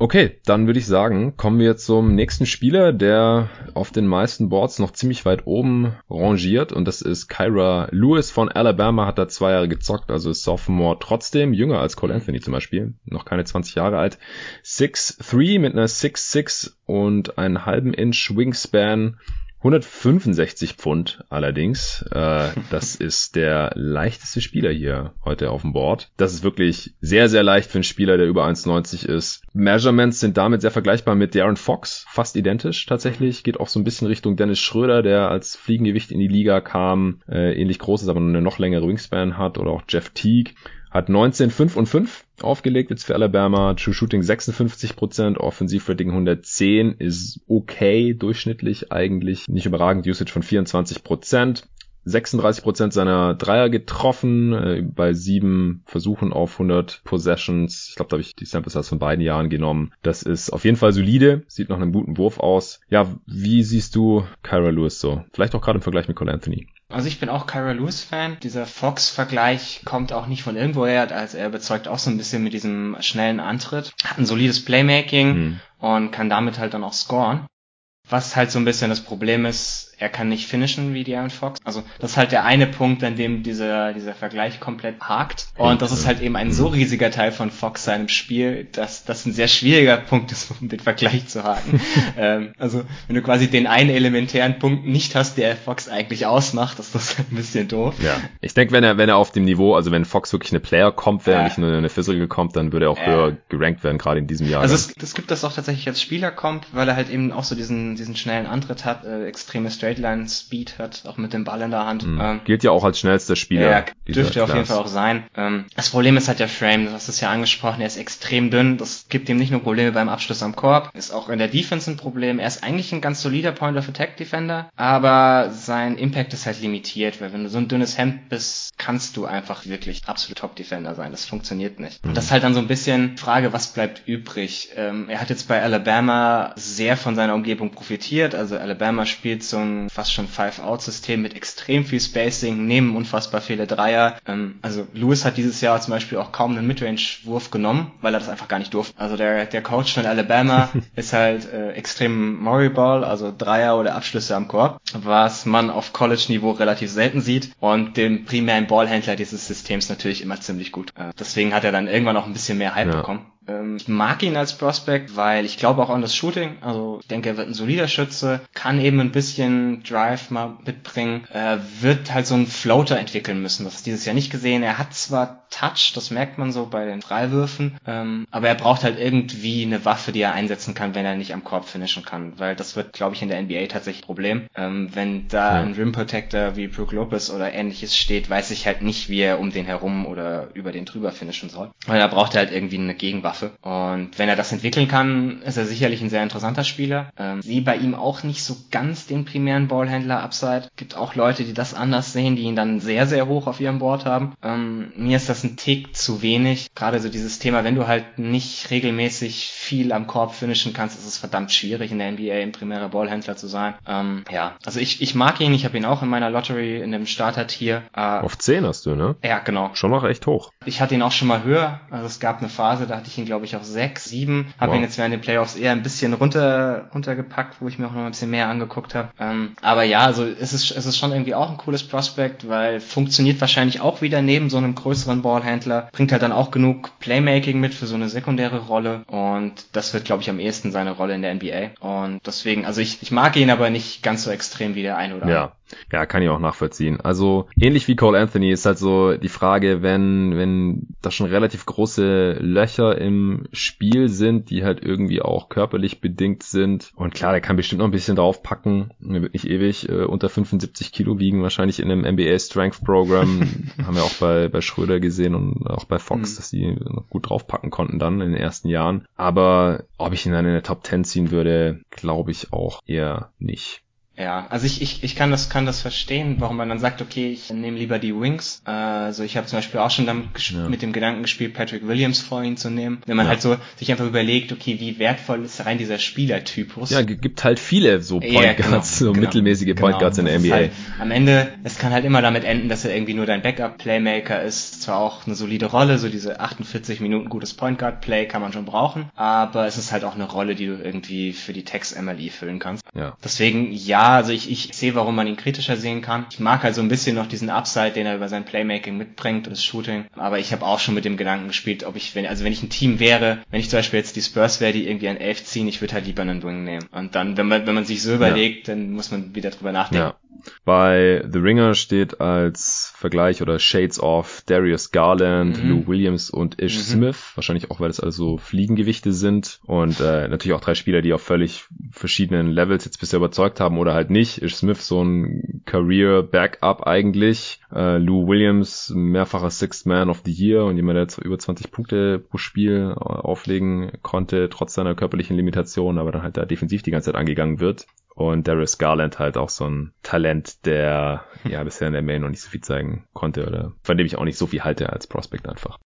Okay, dann würde ich sagen, kommen wir zum nächsten Spieler, der auf den meisten Boards noch ziemlich weit oben rangiert. Und das ist Kyra Lewis von Alabama, hat da zwei Jahre gezockt, also ist Sophomore trotzdem, jünger als Cole Anthony zum Beispiel, noch keine 20 Jahre alt, 6'3 mit einer 6'6 und einen halben Inch Wingspan 165 Pfund allerdings. Äh, das ist der leichteste Spieler hier heute auf dem Board. Das ist wirklich sehr, sehr leicht für einen Spieler, der über 1,90 ist. Measurements sind damit sehr vergleichbar mit Darren Fox, fast identisch tatsächlich. Geht auch so ein bisschen Richtung Dennis Schröder, der als Fliegengewicht in die Liga kam, äh, ähnlich groß ist, aber eine noch längere Wingspan hat oder auch Jeff Teague. Hat 19, 5 und 5 aufgelegt jetzt für Alabama. True Shooting 56%, Offensivrating 110 ist okay, durchschnittlich eigentlich. Nicht überragend, Usage von 24%. 36% seiner Dreier getroffen, äh, bei sieben Versuchen auf 100 Possessions. Ich glaube, da habe ich die Sample Size von beiden Jahren genommen. Das ist auf jeden Fall solide, sieht nach einem guten Wurf aus. Ja, wie siehst du Kyra Lewis so? Vielleicht auch gerade im Vergleich mit Cole Anthony. Also ich bin auch Kyra Lewis Fan. Dieser Fox-Vergleich kommt auch nicht von irgendwoher. Also er überzeugt auch so ein bisschen mit diesem schnellen Antritt. Hat ein solides Playmaking hm. und kann damit halt dann auch scoren. Was halt so ein bisschen das Problem ist, er kann nicht finishen wie De'Aaron Fox. Also das ist halt der eine Punkt, an dem dieser, dieser Vergleich komplett hakt. Und das ist halt eben ein so riesiger Teil von Fox seinem Spiel, dass das ein sehr schwieriger Punkt ist, um den Vergleich zu haken. ähm, also wenn du quasi den einen elementären Punkt nicht hast, der Fox eigentlich ausmacht, ist das ein bisschen doof. Ja, ich denke, wenn er, wenn er auf dem Niveau, also wenn Fox wirklich eine Player kommt, wäre, ja. nicht nur eine Physical kommt, dann würde er auch ja. höher gerankt werden, gerade in diesem Jahr. Also es, es gibt das auch tatsächlich als Spieler kommt, weil er halt eben auch so diesen, diesen schnellen Antritt hat, äh, extreme Straightline Speed Speed hat, auch mit dem Ball in der Hand. Mhm. Ähm, Gilt ja auch als schnellster Spieler. Ja, dürfte auf jeden Fall auch sein. Ähm, das Problem ist halt der Frame, du hast es ja angesprochen, er ist extrem dünn. Das gibt ihm nicht nur Probleme beim Abschluss am Korb, ist auch in der Defense ein Problem. Er ist eigentlich ein ganz solider Point of Attack Defender, aber sein Impact ist halt limitiert, weil wenn du so ein dünnes Hemd bist, kannst du einfach wirklich absolut Top Defender sein. Das funktioniert nicht. Mhm. Und das ist halt dann so ein bisschen Frage, was bleibt übrig? Ähm, er hat jetzt bei Alabama sehr von seiner Umgebung profitiert. Also Alabama spielt so ein fast schon Five Five-Out-System mit extrem viel Spacing, nehmen unfassbar viele Dreier. Ähm, also Lewis hat dieses Jahr zum Beispiel auch kaum einen Midrange-Wurf genommen, weil er das einfach gar nicht durfte. Also der, der Coach von Alabama ist halt äh, extrem Murray-Ball, also Dreier oder Abschlüsse am Korb, was man auf College-Niveau relativ selten sieht und dem primären Ballhändler dieses Systems natürlich immer ziemlich gut. Äh, deswegen hat er dann irgendwann auch ein bisschen mehr Hype ja. bekommen. Ähm, ich mag ihn als Prospect, weil ich glaube auch an das Shooting. Also ich denke, er wird ein solider Schütze, kann eben ein bisschen Drive mal mitbringen, Er wird halt so einen Floater entwickeln müssen. Das ist dieses Jahr nicht gesehen. Er hat zwar Touch, das merkt man so bei den Freiwürfen, ähm, aber er braucht halt irgendwie eine Waffe, die er einsetzen kann, wenn er nicht am Korb finishen kann, weil das wird, glaube ich, in der NBA tatsächlich ein Problem. Ähm, wenn da ja. ein Rim Protector wie Brook Lopez oder ähnliches steht, weiß ich halt nicht, wie er um den herum oder über den drüber finishen soll. Weil da braucht er halt irgendwie eine Gegenwaffe Waffe. Und wenn er das entwickeln kann, ist er sicherlich ein sehr interessanter Spieler. Ähm, sehe bei ihm auch nicht so ganz den primären Ballhändler Upside. Gibt auch Leute, die das anders sehen, die ihn dann sehr, sehr hoch auf ihrem Board haben. Ähm, mir ist das ein Tick zu wenig. Gerade so dieses Thema, wenn du halt nicht regelmäßig viel am Korb finishen kannst, ist es verdammt schwierig in der NBA ein primärer Ballhändler zu sein. Ähm, ja, also ich, ich mag ihn. Ich habe ihn auch in meiner Lottery in dem Starter-Tier. Äh, auf 10 hast du, ne? Ja, genau. Schon noch echt hoch. Ich hatte ihn auch schon mal höher. Also es gab eine Phase, da hatte ich ihn glaube ich, auf sechs, sieben. Habe wow. ihn jetzt während den Playoffs eher ein bisschen runter, runtergepackt, wo ich mir auch noch ein bisschen mehr angeguckt habe. Ähm, aber ja, also es ist, es ist schon irgendwie auch ein cooles Prospect, weil funktioniert wahrscheinlich auch wieder neben so einem größeren Ballhändler. Bringt halt dann auch genug Playmaking mit für so eine sekundäre Rolle. Und das wird, glaube ich, am ehesten seine Rolle in der NBA. Und deswegen, also ich, ich mag ihn aber nicht ganz so extrem wie der ein oder andere. Ja. Ja, kann ich auch nachvollziehen. Also ähnlich wie Cole Anthony ist halt so die Frage, wenn wenn da schon relativ große Löcher im Spiel sind, die halt irgendwie auch körperlich bedingt sind. Und klar, der kann bestimmt noch ein bisschen draufpacken. Er wird nicht ewig äh, unter 75 Kilo wiegen, wahrscheinlich in einem NBA Strength Program. Haben wir auch bei bei Schröder gesehen und auch bei Fox, mhm. dass sie noch gut draufpacken konnten dann in den ersten Jahren. Aber ob ich ihn dann in der Top 10 ziehen würde, glaube ich auch eher nicht. Ja, also ich, ich, ich kann das kann das verstehen, warum man dann sagt, okay, ich nehme lieber die Wings. Also ich habe zum Beispiel auch schon damit ja. mit dem Gedanken gespielt, Patrick Williams vor ihn zu nehmen. Wenn man ja. halt so sich einfach überlegt, okay, wie wertvoll ist rein dieser Spielertypus. Ja, gibt halt viele so Point ja, genau, Guards, so genau, mittelmäßige Point genau. Guards in der NBA. Halt, am Ende, es kann halt immer damit enden, dass er irgendwie nur dein Backup-Playmaker ist. Zwar auch eine solide Rolle, so diese 48 Minuten gutes Point Guard Play kann man schon brauchen, aber es ist halt auch eine Rolle, die du irgendwie für die Text MLE füllen kannst. Ja. Deswegen ja, ja, also ich, ich sehe, warum man ihn kritischer sehen kann. Ich mag halt so ein bisschen noch diesen Upside, den er über sein Playmaking mitbringt und das Shooting. Aber ich habe auch schon mit dem Gedanken gespielt, ob ich, wenn, also wenn ich ein Team wäre, wenn ich zum Beispiel jetzt die Spurs wäre, die irgendwie an 11 ziehen, ich würde halt lieber einen Wing nehmen. Und dann, wenn man, wenn man sich so überlegt, ja. dann muss man wieder drüber nachdenken. Ja. Bei The Ringer steht als Vergleich oder Shades of Darius Garland, mhm. Lou Williams und Ish mhm. Smith. Wahrscheinlich auch, weil das also Fliegengewichte sind. Und äh, natürlich auch drei Spieler, die auf völlig verschiedenen Levels jetzt bisher überzeugt haben oder halt nicht. Ish Smith so ein Career Backup eigentlich. Äh, Lou Williams mehrfacher Sixth Man of the Year und jemand, der über 20 Punkte pro Spiel äh, auflegen konnte, trotz seiner körperlichen Limitation, aber dann halt da defensiv die ganze Zeit angegangen wird. Und Darius Garland halt auch so ein Talent, der ja bisher in der Main noch nicht so viel zeigen konnte oder von dem ich auch nicht so viel halte als Prospect einfach.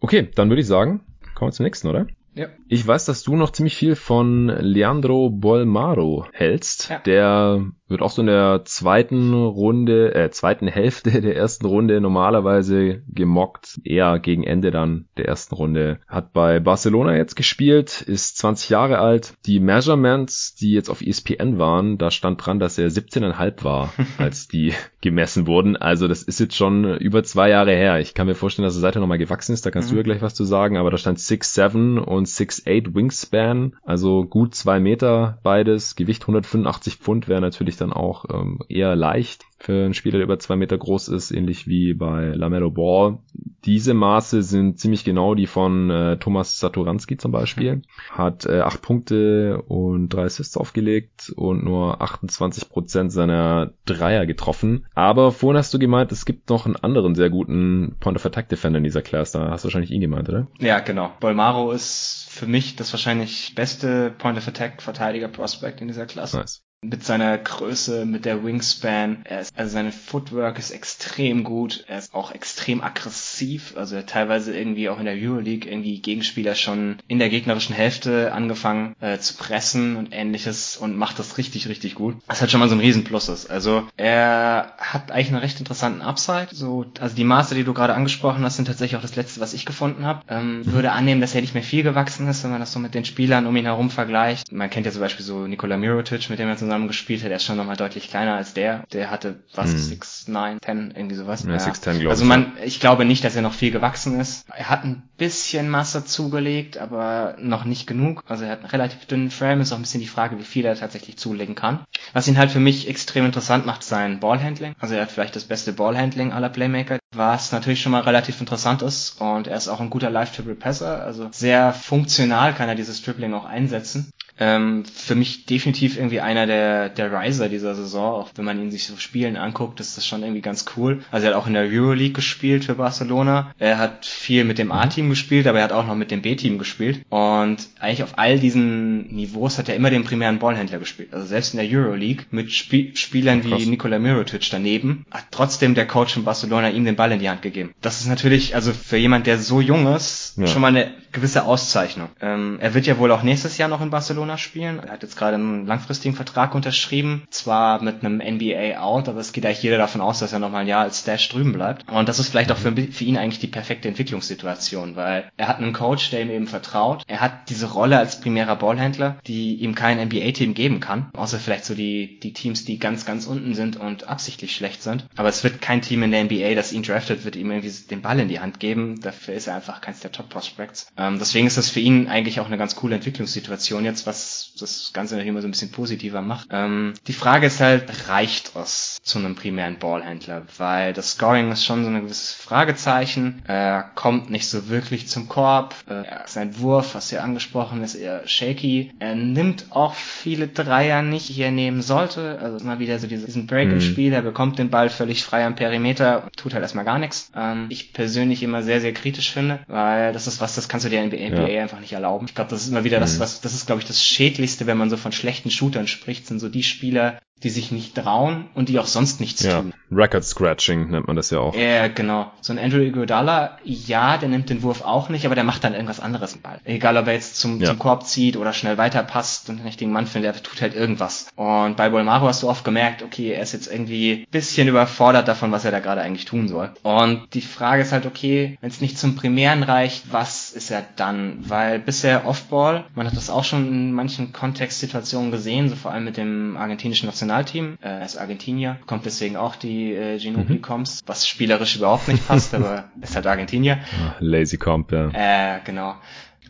Okay, dann würde ich sagen, kommen wir zum nächsten, oder? Ja. Ich weiß, dass du noch ziemlich viel von Leandro Bolmaro hältst. Ja. Der wird auch so in der zweiten Runde, äh, zweiten Hälfte der ersten Runde normalerweise gemockt. Eher gegen Ende dann der ersten Runde. Hat bei Barcelona jetzt gespielt, ist 20 Jahre alt. Die Measurements, die jetzt auf ESPN waren, da stand dran, dass er 17,5 war, als die gemessen wurden. Also das ist jetzt schon über zwei Jahre her. Ich kann mir vorstellen, dass er seither nochmal gewachsen ist. Da kannst mhm. du ja gleich was zu sagen. Aber da stand 6'7 und 6'8 Wingspan. Also gut zwei Meter beides. Gewicht 185 Pfund wäre natürlich dann auch ähm, eher leicht für einen Spieler, der über zwei Meter groß ist, ähnlich wie bei Lamello Ball. Diese Maße sind ziemlich genau die von äh, Thomas Saturanski zum Beispiel. Hat äh, acht Punkte und drei Assists aufgelegt und nur 28 Prozent seiner Dreier getroffen. Aber vorhin hast du gemeint, es gibt noch einen anderen sehr guten Point of Attack Defender in dieser Class. Da hast du wahrscheinlich ihn gemeint, oder? Ja, genau. Bolmaro ist für mich das wahrscheinlich beste Point of Attack Verteidiger Prospect in dieser Klasse. Nice mit seiner Größe, mit der Wingspan. Er ist, also seine Footwork ist extrem gut. Er ist auch extrem aggressiv. Also er hat teilweise irgendwie auch in der Euroleague irgendwie Gegenspieler schon in der gegnerischen Hälfte angefangen äh, zu pressen und ähnliches und macht das richtig, richtig gut. Was halt schon mal so ein Riesenplus ist. Also er hat eigentlich einen recht interessanten Upside. So, also die Maße, die du gerade angesprochen hast, sind tatsächlich auch das letzte, was ich gefunden habe. Ähm, würde annehmen, dass er nicht mehr viel gewachsen ist, wenn man das so mit den Spielern um ihn herum vergleicht. Man kennt ja zum Beispiel so Nikola Mirotic, mit dem er zusammen gespielt hat, er ist schon nochmal deutlich kleiner als der. Der hatte, was, hm. 6, 9, 10, irgendwie sowas. Ja, ja. 6, 10, glaube also man, ich glaube nicht, dass er noch viel gewachsen ist. Er hat ein bisschen Masse zugelegt, aber noch nicht genug. Also er hat einen relativ dünnen Frame, ist auch ein bisschen die Frage, wie viel er tatsächlich zulegen kann. Was ihn halt für mich extrem interessant macht, sein Ballhandling. Also er hat vielleicht das beste Ballhandling aller Playmaker, was natürlich schon mal relativ interessant ist. Und er ist auch ein guter Live-Triple-Passer, also sehr funktional kann er dieses Dribbling auch einsetzen. Ähm, für mich definitiv irgendwie einer der, der Riser dieser Saison, auch wenn man ihn sich so spielen anguckt, ist das schon irgendwie ganz cool. Also er hat auch in der Euroleague gespielt für Barcelona. Er hat viel mit dem A-Team gespielt, aber er hat auch noch mit dem B-Team gespielt. Und eigentlich auf all diesen Niveaus hat er immer den primären Ballhändler gespielt. Also selbst in der Euroleague mit Sp Spielern wie Nikola Mirotic daneben, hat trotzdem der Coach von Barcelona ihm den Ball in die Hand gegeben. Das ist natürlich, also für jemand, der so jung ist, ja. schon mal eine gewisse Auszeichnung. Ähm, er wird ja wohl auch nächstes Jahr noch in Barcelona spielen. Er hat jetzt gerade einen langfristigen Vertrag unterschrieben, zwar mit einem NBA Out, aber es geht eigentlich jeder davon aus, dass er noch mal ein Jahr als Stash drüben bleibt. Und das ist vielleicht auch für, für ihn eigentlich die perfekte Entwicklungssituation, weil er hat einen Coach, der ihm eben vertraut. Er hat diese Rolle als primärer Ballhändler, die ihm kein NBA-Team geben kann, außer vielleicht so die, die Teams, die ganz, ganz unten sind und absichtlich schlecht sind. Aber es wird kein Team in der NBA, das ihn draftet, wird ihm irgendwie den Ball in die Hand geben. Dafür ist er einfach keins der Top-Prospects. Ähm, deswegen ist das für ihn eigentlich auch eine ganz coole Entwicklungssituation jetzt, was das Ganze natürlich immer so ein bisschen positiver macht. Ähm, die Frage ist halt, reicht es zu einem primären Ballhändler? Weil das Scoring ist schon so ein gewisses Fragezeichen. Er kommt nicht so wirklich zum Korb. Äh, sein Wurf, was ja angesprochen ist, eher shaky. Er nimmt auch viele Dreier nicht, die er nehmen sollte. Also immer wieder so diesen Break im mhm. Spiel. Er bekommt den Ball völlig frei am Perimeter, tut halt erstmal gar nichts. Ähm, ich persönlich immer sehr, sehr kritisch finde, weil das ist was, das kannst du dir in der NBA ja. einfach nicht erlauben. Ich glaube, das ist immer wieder das, mhm. was, das ist, glaube ich, das Schädlichste, wenn man so von schlechten Shootern spricht, sind so die Spieler, die sich nicht trauen und die auch sonst nichts ja, tun. Record Scratching nennt man das ja auch. Ja, genau. So ein Andrew Iguodala, ja, der nimmt den Wurf auch nicht, aber der macht dann irgendwas anderes im Ball. Egal, ob er jetzt zum, ja. zum Korb zieht oder schnell weiterpasst und den richtigen Mann findet, der tut halt irgendwas. Und bei Bolmaro hast du oft gemerkt, okay, er ist jetzt irgendwie bisschen überfordert davon, was er da gerade eigentlich tun soll. Und die Frage ist halt, okay, wenn es nicht zum Primären reicht, was ist er dann? Weil bisher Offball, man hat das auch schon in manchen Kontextsituationen gesehen, so vor allem mit dem argentinischen National Nationalteam. Äh, er ist Argentinier, kommt deswegen auch die äh, Ginobili-Comps, was spielerisch überhaupt nicht passt, aber ist halt Argentinier. Ah, Lazy Comp, ja. Äh, genau.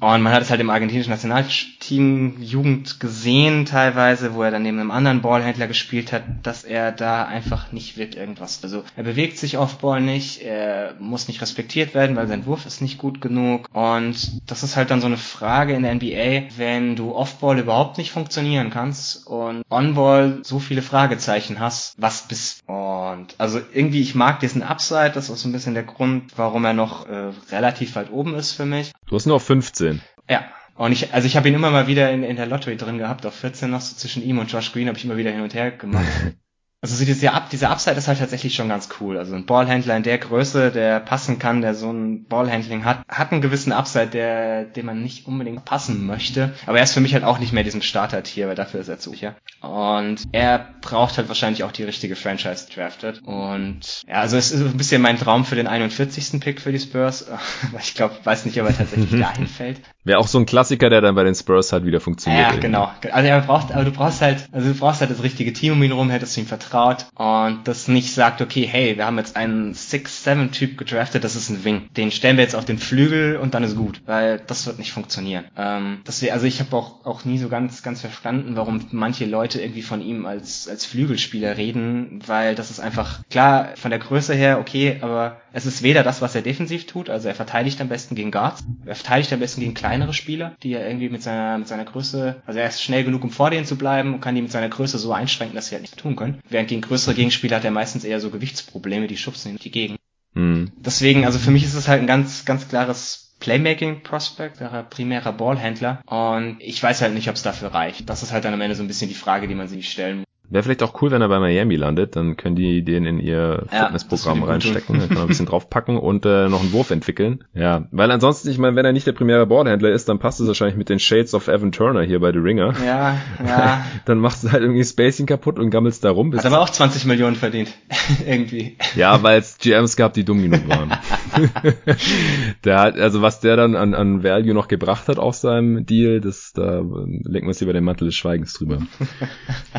Und man hat es halt im argentinischen Nationalteam Jugend gesehen teilweise, wo er dann neben einem anderen Ballhändler gespielt hat, dass er da einfach nicht wird irgendwas. Also er bewegt sich off Ball nicht, er muss nicht respektiert werden, weil sein Wurf ist nicht gut genug. Und das ist halt dann so eine Frage in der NBA, wenn du off Ball überhaupt nicht funktionieren kannst und on Ball so viele Fragezeichen hast, was bist. Und also irgendwie, ich mag diesen Upside, das ist so ein bisschen der Grund, warum er noch äh, relativ weit oben ist für mich. Du hast nur auf 15. Ja. Und ich, also ich habe ihn immer mal wieder in, in der Lottery drin gehabt, auf 14 noch so zwischen ihm und Josh Green habe ich immer wieder hin und her gemacht. Also so dieser, Up, dieser Upside ist halt tatsächlich schon ganz cool. Also ein Ballhändler in der Größe, der passen kann, der so ein Ballhandling hat, hat einen gewissen Upside, der, den man nicht unbedingt passen möchte. Aber er ist für mich halt auch nicht mehr diesem Starter-Tier, weil dafür ist er zu sicher. Und er braucht halt wahrscheinlich auch die richtige Franchise drafted. Und ja, also es ist ein bisschen mein Traum für den 41. Pick für die Spurs. Weil ich glaube, weiß nicht, ob er tatsächlich dahin fällt. Wäre auch so ein Klassiker, der dann bei den Spurs halt wieder funktioniert. Ja, genau. Also er braucht, aber du brauchst halt, also du brauchst halt das richtige Team um ihn rum, hättest du ihm vertraut und das nicht sagt, okay, hey, wir haben jetzt einen 6-7-Typ gedraftet, das ist ein Wing. Den stellen wir jetzt auf den Flügel und dann ist gut, weil das wird nicht funktionieren. Ähm, das wär, also ich habe auch, auch nie so ganz, ganz verstanden, warum manche Leute irgendwie von ihm als, als Flügelspieler reden, weil das ist einfach, klar, von der Größe her, okay, aber es ist weder das, was er defensiv tut, also er verteidigt am besten gegen Guards, er verteidigt am besten gegen kleinere Spieler, die er irgendwie mit seiner, mit seiner Größe, also er ist schnell genug, um vor denen zu bleiben und kann die mit seiner Größe so einschränken, dass sie halt nicht tun können. Während gegen größere Gegenspieler hat er meistens eher so Gewichtsprobleme, die schubsen ihn die Gegend. Mhm. Deswegen, also für mich ist es halt ein ganz, ganz klares Playmaking Prospect, wäre primärer Ballhändler und ich weiß halt nicht, ob es dafür reicht. Das ist halt dann am Ende so ein bisschen die Frage, die man sich stellen muss. Wäre vielleicht auch cool, wenn er bei Miami landet, dann können die den in ihr Fitnessprogramm ja, reinstecken, dann kann er ein bisschen draufpacken und äh, noch einen Wurf entwickeln. Ja, weil ansonsten, ich meine, wenn er nicht der primäre Ballhändler ist, dann passt es wahrscheinlich mit den Shades of Evan Turner hier bei The Ringer. Ja, ja. dann machst du halt irgendwie Spacing kaputt und gammelst da rum. Hat aber auch 20 Millionen verdient, irgendwie. Ja, weil es GMs gab, die dumm genug waren. der hat, also was der dann an, an Value noch gebracht hat aus seinem Deal, das, da legen wir uns lieber den Mantel des Schweigens drüber.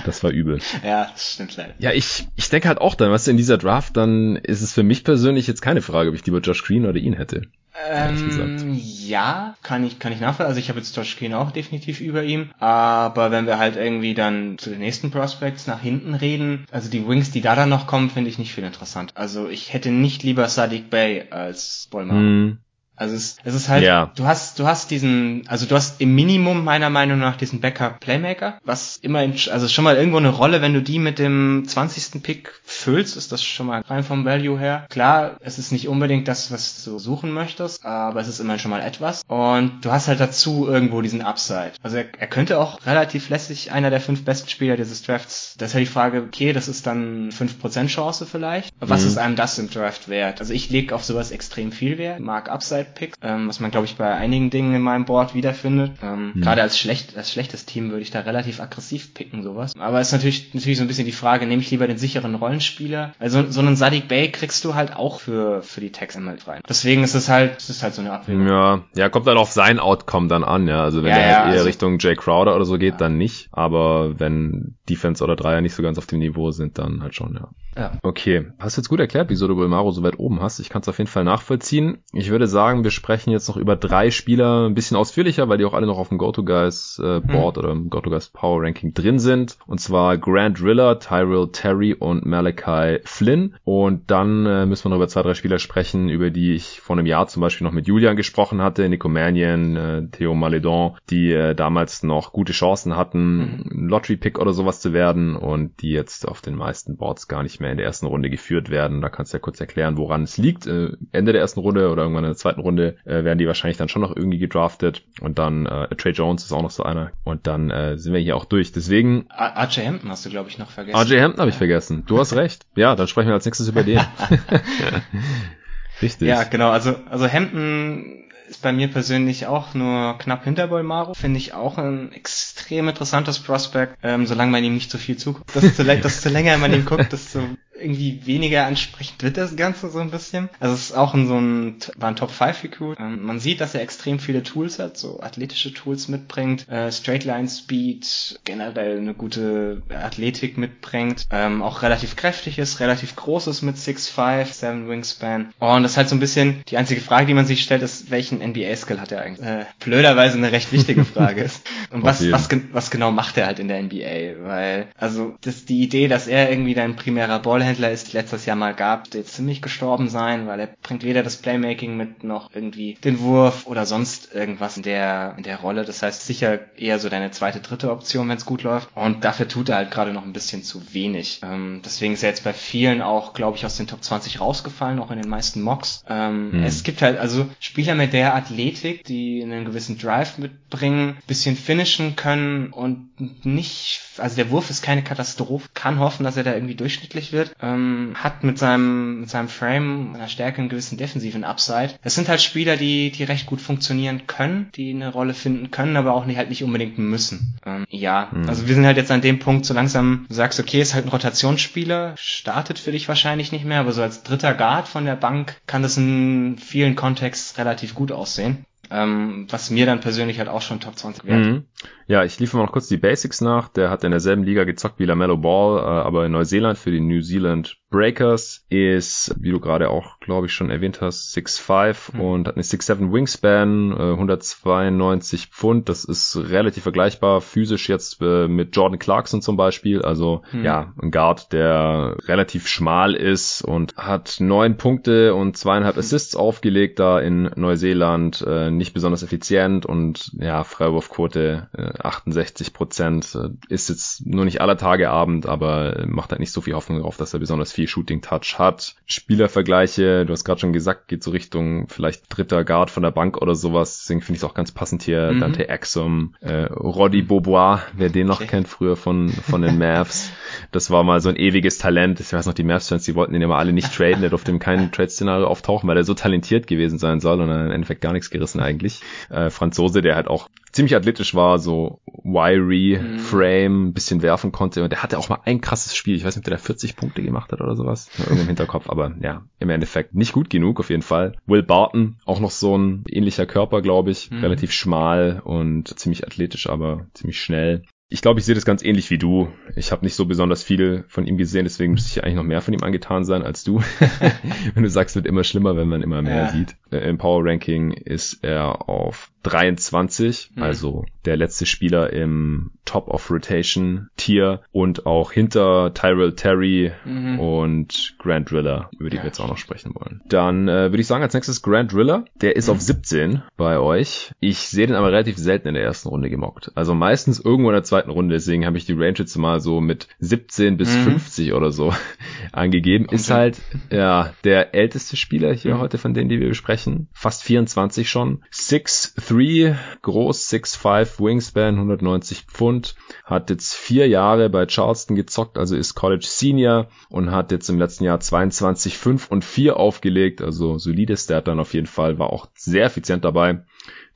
Das war übel. Ja, das stimmt leider. Ja, ich, ich denke halt auch dann, was in dieser Draft, dann ist es für mich persönlich jetzt keine Frage, ob ich lieber Josh Green oder ihn hätte. Ähm, ja, kann ich, kann ich nachvollziehen. Also ich habe jetzt Josh Green auch definitiv über ihm. Aber wenn wir halt irgendwie dann zu den nächsten Prospects nach hinten reden, also die Wings, die da dann noch kommen, finde ich nicht viel interessant. Also ich hätte nicht lieber Sadiq Bay als Bolmar. Mm. Also es, es ist halt, ja. du hast, du hast diesen, also du hast im Minimum meiner Meinung nach diesen Backup Playmaker, was immer, in, also schon mal irgendwo eine Rolle, wenn du die mit dem 20. Pick füllst, ist das schon mal rein vom Value her. Klar, es ist nicht unbedingt das, was du suchen möchtest, aber es ist immerhin schon mal etwas. Und du hast halt dazu irgendwo diesen Upside. Also er, er könnte auch relativ lässig einer der fünf besten Spieler dieses Drafts. Das ist halt die Frage, okay, das ist dann 5% Chance vielleicht. Was mhm. ist einem das im Draft wert? Also ich lege auf sowas extrem viel Wert, mag Upside Picks, ähm, was man glaube ich bei einigen Dingen in meinem Board wiederfindet. Ähm, hm. Gerade als schlecht, als schlechtes Team würde ich da relativ aggressiv picken sowas. Aber es ist natürlich natürlich so ein bisschen die Frage, nehme ich lieber den sicheren Rollenspieler? Also so einen Sadiq Bay kriegst du halt auch für für die Tags immer rein. Deswegen ist es halt, es ist halt so eine Abwägung. Ja, ja, kommt dann auf sein Outcome dann an, ja. Also wenn ja, er ja, eher also, Richtung Jay Crowder oder so geht, ja. dann nicht. Aber wenn Defense oder Dreier nicht so ganz auf dem Niveau sind, dann halt schon, ja. Ja. Okay, hast jetzt gut erklärt, wieso du Bolmaro so weit oben hast. Ich kann es auf jeden Fall nachvollziehen. Ich würde sagen, wir sprechen jetzt noch über drei Spieler ein bisschen ausführlicher, weil die auch alle noch auf dem GoToGuys äh, Board hm. oder im GoToGuys Power Ranking drin sind. Und zwar Grant Riller, Tyrell Terry und Malachi Flynn. Und dann äh, müssen wir noch über zwei, drei Spieler sprechen, über die ich vor einem Jahr zum Beispiel noch mit Julian gesprochen hatte. Nico Mannion, äh, Theo Maledon, die äh, damals noch gute Chancen hatten, mhm. Lottery-Pick oder sowas zu werden und die jetzt auf den meisten Boards gar nicht mehr in der ersten Runde geführt werden. Da kannst du ja kurz erklären, woran es liegt. Äh, Ende der ersten Runde oder irgendwann in der zweiten Runde äh, werden die wahrscheinlich dann schon noch irgendwie gedraftet. Und dann äh, Trey Jones ist auch noch so einer. Und dann äh, sind wir hier auch durch. Deswegen. RJ Hampton hast du, glaube ich, noch vergessen. RJ Hampton habe ich vergessen. Du hast recht. Ja, dann sprechen wir als nächstes über den. Richtig. Ja, genau. Also, also Hampton ist bei mir persönlich auch nur knapp hinter Bolmaro. Finde ich auch ein extrem interessantes Prospect, ähm, solange man ihm nicht zu viel zuguckt. Desto, desto länger man ihn guckt, desto irgendwie weniger ansprechend wird das Ganze so ein bisschen. Also es ist auch in so ein, war ein Top 5 Recruit. Ähm, man sieht, dass er extrem viele Tools hat, so athletische Tools mitbringt, äh, Straight Line Speed, generell eine gute Athletik mitbringt, ähm, auch relativ kräftig ist, relativ groß ist mit 6'5, 7 Wingspan. und das ist halt so ein bisschen, die einzige Frage, die man sich stellt, ist, welchen NBA-Skill hat er eigentlich? Äh, blöderweise eine recht wichtige Frage ist. Und was, was, was genau macht er halt in der NBA? Weil, also, das, die Idee, dass er irgendwie dein primärer Ballhändler ist, letztes Jahr mal gab, jetzt ziemlich gestorben sein, weil er bringt weder das Playmaking mit noch irgendwie den Wurf oder sonst irgendwas in der, in der Rolle. Das heißt sicher eher so deine zweite, dritte Option, wenn es gut läuft. Und dafür tut er halt gerade noch ein bisschen zu wenig. Ähm, deswegen ist er jetzt bei vielen auch, glaube ich, aus den Top 20 rausgefallen, auch in den meisten Mocks. Ähm, hm. Es gibt halt also Spieler mit der Athletik, die einen gewissen Drive mitbringen, bisschen finishen können und nicht, also der Wurf ist keine Katastrophe, kann hoffen, dass er da irgendwie durchschnittlich wird, ähm, hat mit seinem, mit seinem Frame, einer Stärke einen gewissen defensiven Upside. Es sind halt Spieler, die, die recht gut funktionieren können, die eine Rolle finden können, aber auch nicht halt nicht unbedingt müssen. Ähm, ja, mhm. also wir sind halt jetzt an dem Punkt, so langsam du sagst, okay, ist halt ein Rotationsspieler, startet für dich wahrscheinlich nicht mehr, aber so als dritter Guard von der Bank kann das in vielen Kontexten relativ gut aussehen. Ähm, was mir dann persönlich halt auch schon Top 20 wert. Mhm. Ja, ich liefere mal noch kurz die Basics nach. Der hat in derselben Liga gezockt wie LaMelo Ball, äh, aber in Neuseeland für die New Zealand Breakers ist, wie du gerade auch, glaube ich, schon erwähnt hast, 6'5 mhm. und hat eine 6'7 Wingspan, äh, 192 Pfund. Das ist relativ vergleichbar physisch jetzt äh, mit Jordan Clarkson zum Beispiel. Also mhm. ja, ein Guard, der relativ schmal ist und hat neun Punkte und zweieinhalb hm. Assists aufgelegt da in Neuseeland. Äh, nicht besonders effizient und ja, Freiwurfquote 68 Prozent. Äh, ist jetzt nur nicht aller Tage Abend, aber macht halt nicht so viel Hoffnung darauf, dass er besonders viel Shooting Touch hat. Spielervergleiche, du hast gerade schon gesagt, geht so Richtung vielleicht dritter Guard von der Bank oder sowas. Deswegen finde ich es auch ganz passend hier. Mhm. Dante Exum, äh, Roddy Beaubois, wer den noch okay. kennt früher von, von den Mavs. Das war mal so ein ewiges Talent. Ich weiß noch, die Mavs-Fans, die wollten ihn immer alle nicht traden. Der durfte in keinem Trade-Szenario auftauchen, weil er so talentiert gewesen sein soll und er im Endeffekt gar nichts gerissen eigentlich. Äh, Franzose, der halt auch ziemlich athletisch war, so wiry mhm. Frame, bisschen werfen konnte. Und der hatte auch mal ein krasses Spiel. Ich weiß nicht, ob der da 40 Punkte gemacht hat oder sowas. Irgendwo im Hinterkopf, aber ja, im Endeffekt nicht gut genug auf jeden Fall. Will Barton, auch noch so ein ähnlicher Körper, glaube ich. Mhm. Relativ schmal und ziemlich athletisch, aber ziemlich schnell. Ich glaube, ich sehe das ganz ähnlich wie du. Ich habe nicht so besonders viel von ihm gesehen, deswegen müsste ich eigentlich noch mehr von ihm angetan sein als du. wenn du sagst, wird immer schlimmer, wenn man immer mehr ja. sieht. Äh, Im Power Ranking ist er auf 23, mhm. also der letzte Spieler im Top of Rotation Tier und auch hinter Tyrell Terry mhm. und Grant Driller, über die ja. wir jetzt auch noch sprechen wollen. Dann äh, würde ich sagen, als nächstes Grant Driller, der ist mhm. auf 17 bei euch. Ich sehe den aber relativ selten in der ersten Runde gemockt. Also meistens irgendwo in der zweiten Runde, deswegen habe ich die Range jetzt mal so mit 17 bis 50 mhm. oder so angegeben. Okay. Ist halt ja der älteste Spieler hier mhm. heute von denen, die wir besprechen. Fast 24 schon. 6 3, groß, 6'5 Wingspan, 190 Pfund, hat jetzt vier Jahre bei Charleston gezockt, also ist College Senior und hat jetzt im letzten Jahr 22, 5 und 4 aufgelegt, also solides Stat dann auf jeden Fall, war auch sehr effizient dabei.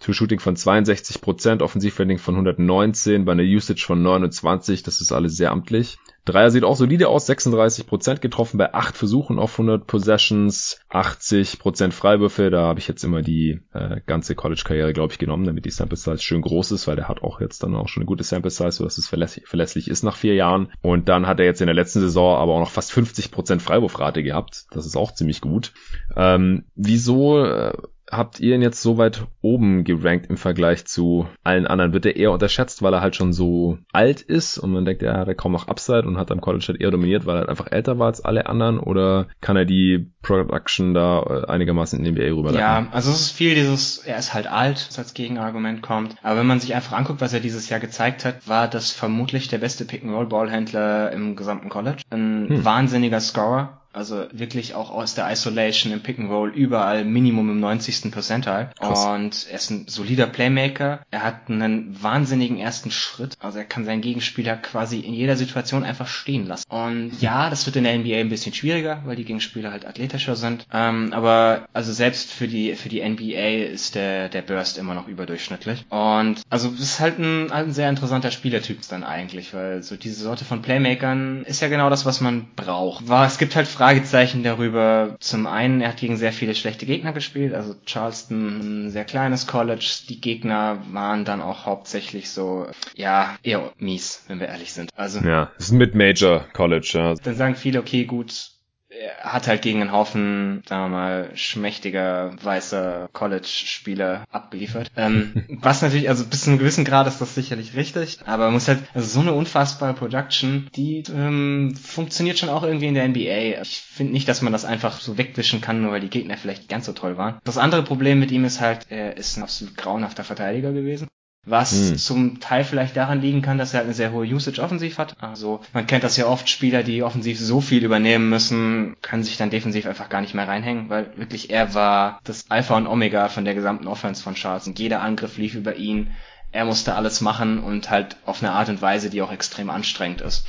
True Shooting von 62%, Offensivrating von 119, bei einer Usage von 29, das ist alles sehr amtlich. Dreier sieht auch solide aus, 36% getroffen bei 8 Versuchen auf 100 Possessions, 80% Freiwürfe, da habe ich jetzt immer die äh, ganze College-Karriere, glaube ich, genommen, damit die Sample Size schön groß ist, weil der hat auch jetzt dann auch schon eine gute Sample Size, sodass es verlässlich, verlässlich ist nach vier Jahren. Und dann hat er jetzt in der letzten Saison aber auch noch fast 50% Freiwurfrate gehabt, das ist auch ziemlich gut. Ähm, wieso äh, habt ihr ihn jetzt so weit oben gerankt im Vergleich zu allen anderen? Wird er eher unterschätzt, weil er halt schon so alt ist und man denkt, er hat kaum noch Upside und hat am College halt eher dominiert, weil er halt einfach älter war als alle anderen? Oder kann er die Production da äh, einigermaßen in den NBA rüberleiten? Ja, also es ist viel dieses, er ist halt alt, was als Gegenargument kommt. Aber wenn man sich einfach anguckt, was er dieses Jahr gezeigt hat, war das vermutlich der beste Pick-and-Roll-Ballhändler im gesamten College. Ein hm. wahnsinniger Scorer Also wirklich auch aus der Isolation im Pick and Roll überall Minimum im 90. Percentile. Krass. Und er ist ein solider Playmaker. Er hat einen wahnsinnigen ersten Schritt. Also er kann seinen Gegenspieler quasi in jeder Situation einfach stehen lassen. Und ja, das wird in der NBA ein bisschen schwieriger, weil die Gegenspieler halt athletischer sind. Ähm, aber also selbst für die für die NBA ist der der Burst immer noch überdurchschnittlich. Und also es ist halt ein, halt ein sehr interessanter Spielertyp dann eigentlich, weil so diese Sorte von Playmakern ist ja genau das, was man braucht. War, es gibt halt Fragezeichen darüber. Zum einen, er hat gegen sehr viele schlechte Gegner gespielt, also Charleston ein sehr kleines College. Die Gegner waren dann auch hauptsächlich so, ja, eher mies, wenn wir ehrlich sind. Also ja, es ist ein Mid-Major College. Ja. Dann sagen viele, okay, gut, er hat halt gegen einen Haufen, sagen wir mal, schmächtiger weißer College-Spieler abgeliefert. Ähm, was natürlich, also bis zu einem gewissen Grad ist das sicherlich richtig, aber man muss halt, also so eine unfassbare Production, die ähm, funktioniert schon auch irgendwie in der NBA. Ich finde nicht, dass man das einfach so wegwischen kann, nur weil die Gegner vielleicht ganz so toll waren. Das andere Problem mit ihm ist halt, er ist ein absolut grauenhafter Verteidiger gewesen. Was hm. zum Teil vielleicht daran liegen kann, dass er halt eine sehr hohe Usage offensiv hat. Also man kennt das ja oft, Spieler, die offensiv so viel übernehmen müssen, können sich dann defensiv einfach gar nicht mehr reinhängen, weil wirklich er war das Alpha und Omega von der gesamten Offense von Charles und jeder Angriff lief über ihn. Er musste alles machen und halt auf eine Art und Weise, die auch extrem anstrengend ist.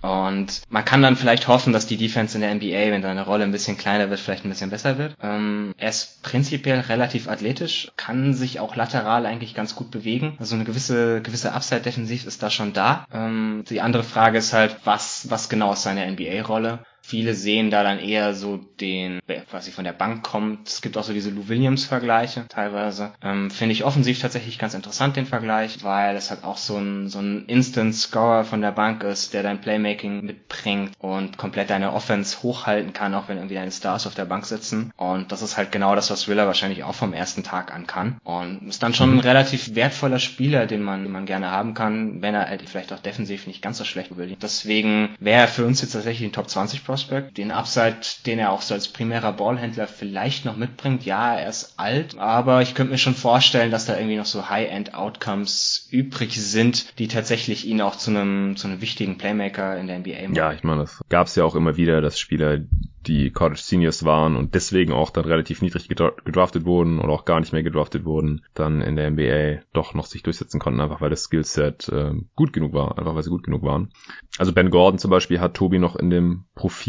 Und man kann dann vielleicht hoffen, dass die Defense in der NBA, wenn seine Rolle ein bisschen kleiner wird, vielleicht ein bisschen besser wird. Ähm, er ist prinzipiell relativ athletisch, kann sich auch lateral eigentlich ganz gut bewegen. Also eine gewisse, gewisse Upside defensiv ist da schon da. Ähm, die andere Frage ist halt, was, was genau ist seine NBA-Rolle? Viele sehen da dann eher so den, wer quasi von der Bank kommt. Es gibt auch so diese Lou Williams-Vergleiche teilweise. Ähm, Finde ich offensiv tatsächlich ganz interessant, den Vergleich, weil es halt auch so ein, so ein Instant-Scorer von der Bank ist, der dein Playmaking mitbringt und komplett deine Offense hochhalten kann, auch wenn irgendwie deine Stars auf der Bank sitzen. Und das ist halt genau das, was Willer wahrscheinlich auch vom ersten Tag an kann. Und ist dann schon ein mhm. relativ wertvoller Spieler, den man, den man gerne haben kann, wenn er halt vielleicht auch defensiv nicht ganz so schlecht will. Deswegen wäre er für uns jetzt tatsächlich ein Top 20 Prospect Prospect. Den Upside, den er auch so als primärer Ballhändler vielleicht noch mitbringt. Ja, er ist alt, aber ich könnte mir schon vorstellen, dass da irgendwie noch so High-End-Outcomes übrig sind, die tatsächlich ihn auch zu einem, zu einem wichtigen Playmaker in der NBA machen. Ja, ich meine, das gab es ja auch immer wieder, dass Spieler, die College Seniors waren und deswegen auch dann relativ niedrig gedraftet wurden oder auch gar nicht mehr gedraftet wurden, dann in der NBA doch noch sich durchsetzen konnten, einfach weil das Skillset äh, gut genug war, einfach weil sie gut genug waren. Also Ben Gordon zum Beispiel hat Tobi noch in dem Profil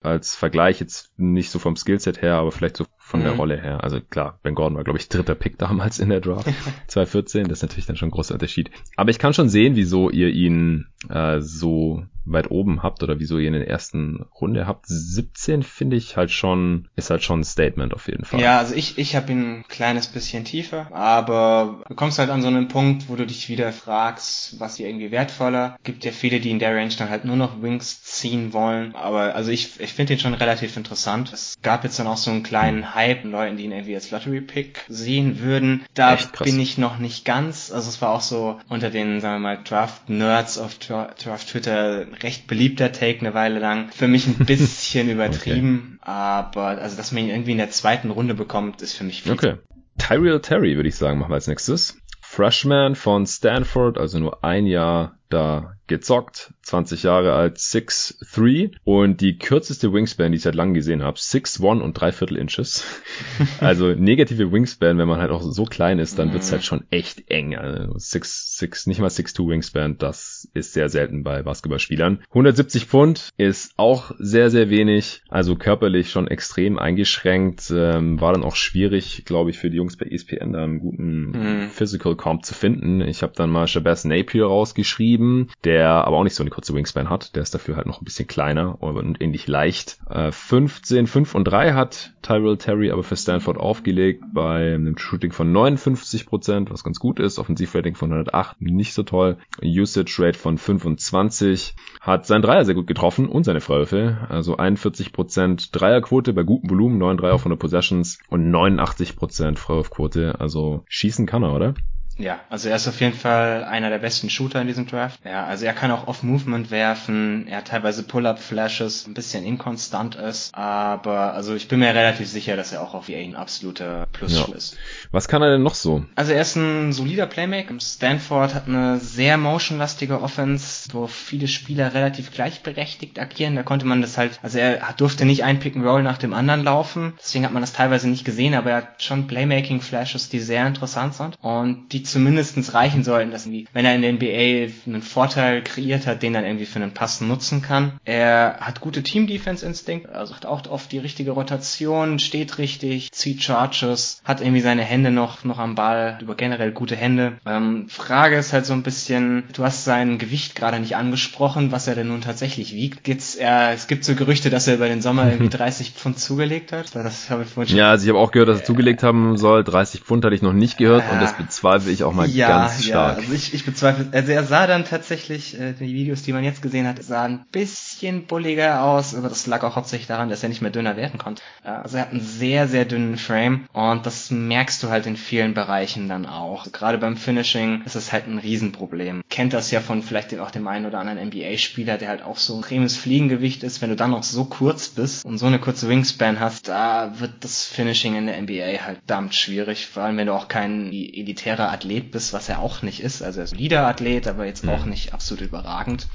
als Vergleich jetzt nicht so vom Skillset her, aber vielleicht so von mhm. der Rolle her. Also klar, Ben Gordon war, glaube ich, dritter Pick damals in der Draft 2014. Das ist natürlich dann schon ein großer Unterschied. Aber ich kann schon sehen, wieso ihr ihn äh, so weit oben habt oder wieso ihr in der ersten Runde habt. 17 finde ich halt schon, ist halt schon ein Statement auf jeden Fall. Ja, also ich, ich habe ihn ein kleines bisschen tiefer, aber du kommst halt an so einen Punkt, wo du dich wieder fragst, was dir irgendwie wertvoller. Gibt ja viele, die in der Range dann halt nur noch Wings ziehen wollen, aber also ich, ich finde ihn schon relativ interessant. Es gab jetzt dann auch so einen kleinen Hype, Leuten, die ihn irgendwie als Lottery Pick sehen würden. Da bin ich noch nicht ganz, also es war auch so unter den, sagen wir mal, Draft Nerds auf Draft Twitter recht beliebter Take eine Weile lang. Für mich ein bisschen übertrieben, okay. aber also dass man ihn irgendwie in der zweiten Runde bekommt, ist für mich viel. Okay. Tyrell Terry würde ich sagen, machen wir als nächstes. Freshman von Stanford, also nur ein Jahr da gezockt, 20 Jahre alt, 6'3 und die kürzeste Wingspan, die ich seit langem gesehen habe, 6'1 und 3 Viertel Inches. also negative Wingspan, wenn man halt auch so klein ist, dann wird's halt schon echt eng. Also 6, 6, nicht mal 6'2 Wingspan, das ist sehr selten bei Basketballspielern. 170 Pfund ist auch sehr, sehr wenig, also körperlich schon extrem eingeschränkt, ähm, war dann auch schwierig, glaube ich, für die Jungs bei ESPN da einen guten mhm. Physical Comp zu finden. Ich habe dann mal Shabazz Napier rausgeschrieben, der der aber auch nicht so eine kurze Wingspan hat. Der ist dafür halt noch ein bisschen kleiner und ähnlich leicht. Äh, 15, 5 und 3 hat Tyrell Terry aber für Stanford aufgelegt bei einem Shooting von 59%, was ganz gut ist. Offensivrating von 108, nicht so toll. Usage Rate von 25. Hat sein Dreier sehr gut getroffen und seine Freiwürfe. Also 41% Dreierquote bei gutem Volumen, 9 Dreier auf 100 Possessions und 89% Freiwurfquote. Also schießen kann er, oder? Ja, also er ist auf jeden Fall einer der besten Shooter in diesem Draft. Ja, also er kann auch Off-Movement werfen, er hat teilweise Pull-Up-Flashes, ein bisschen inkonstant ist, aber also ich bin mir relativ sicher, dass er auch auf ein absoluter Plus ja. ist. Was kann er denn noch so? Also er ist ein solider Playmaker. Stanford hat eine sehr motionlastige Offense, wo viele Spieler relativ gleichberechtigt agieren. Da konnte man das halt, also er durfte nicht ein Pick and Roll nach dem anderen laufen, deswegen hat man das teilweise nicht gesehen, aber er hat schon Playmaking-Flashes, die sehr interessant sind und die zumindestens reichen sollten, dass irgendwie, wenn er in der NBA einen Vorteil kreiert hat, den dann irgendwie für einen Pass nutzen kann. Er hat gute Team-Defense-Instinkt, also hat auch oft die richtige Rotation, steht richtig, zieht Charges, hat irgendwie seine Hände noch, noch am Ball, über generell gute Hände. Ähm, Frage ist halt so ein bisschen, du hast sein Gewicht gerade nicht angesprochen, was er denn nun tatsächlich wiegt. Gibt's, er, es gibt so Gerüchte, dass er über den Sommer irgendwie 30 Pfund zugelegt hat. Das habe ich vorhin schon ja, also ich habe auch gehört, dass er zugelegt haben soll. 30 Pfund hatte ich noch nicht gehört äh, und das bezweifle ich auch mal ja, ganz stark. Ja, also ich, ich bezweifle, also er sah dann tatsächlich, äh, die Videos, die man jetzt gesehen hat, sahen ein bisschen bulliger aus, aber das lag auch hauptsächlich daran, dass er nicht mehr dünner werden konnte. Äh, also er hat einen sehr, sehr dünnen Frame und das merkst du halt in vielen Bereichen dann auch. Also gerade beim Finishing ist es halt ein Riesenproblem. Kennt das ja von vielleicht auch dem einen oder anderen NBA-Spieler, der halt auch so ein extremes Fliegengewicht ist. Wenn du dann noch so kurz bist und so eine kurze Wingspan hast, da wird das Finishing in der NBA halt verdammt schwierig. Vor allem, wenn du auch kein elitärer Athlet bist, was er auch nicht ist. Also er ist ein Leader-Athlet, aber jetzt mhm. auch nicht absolut überragend.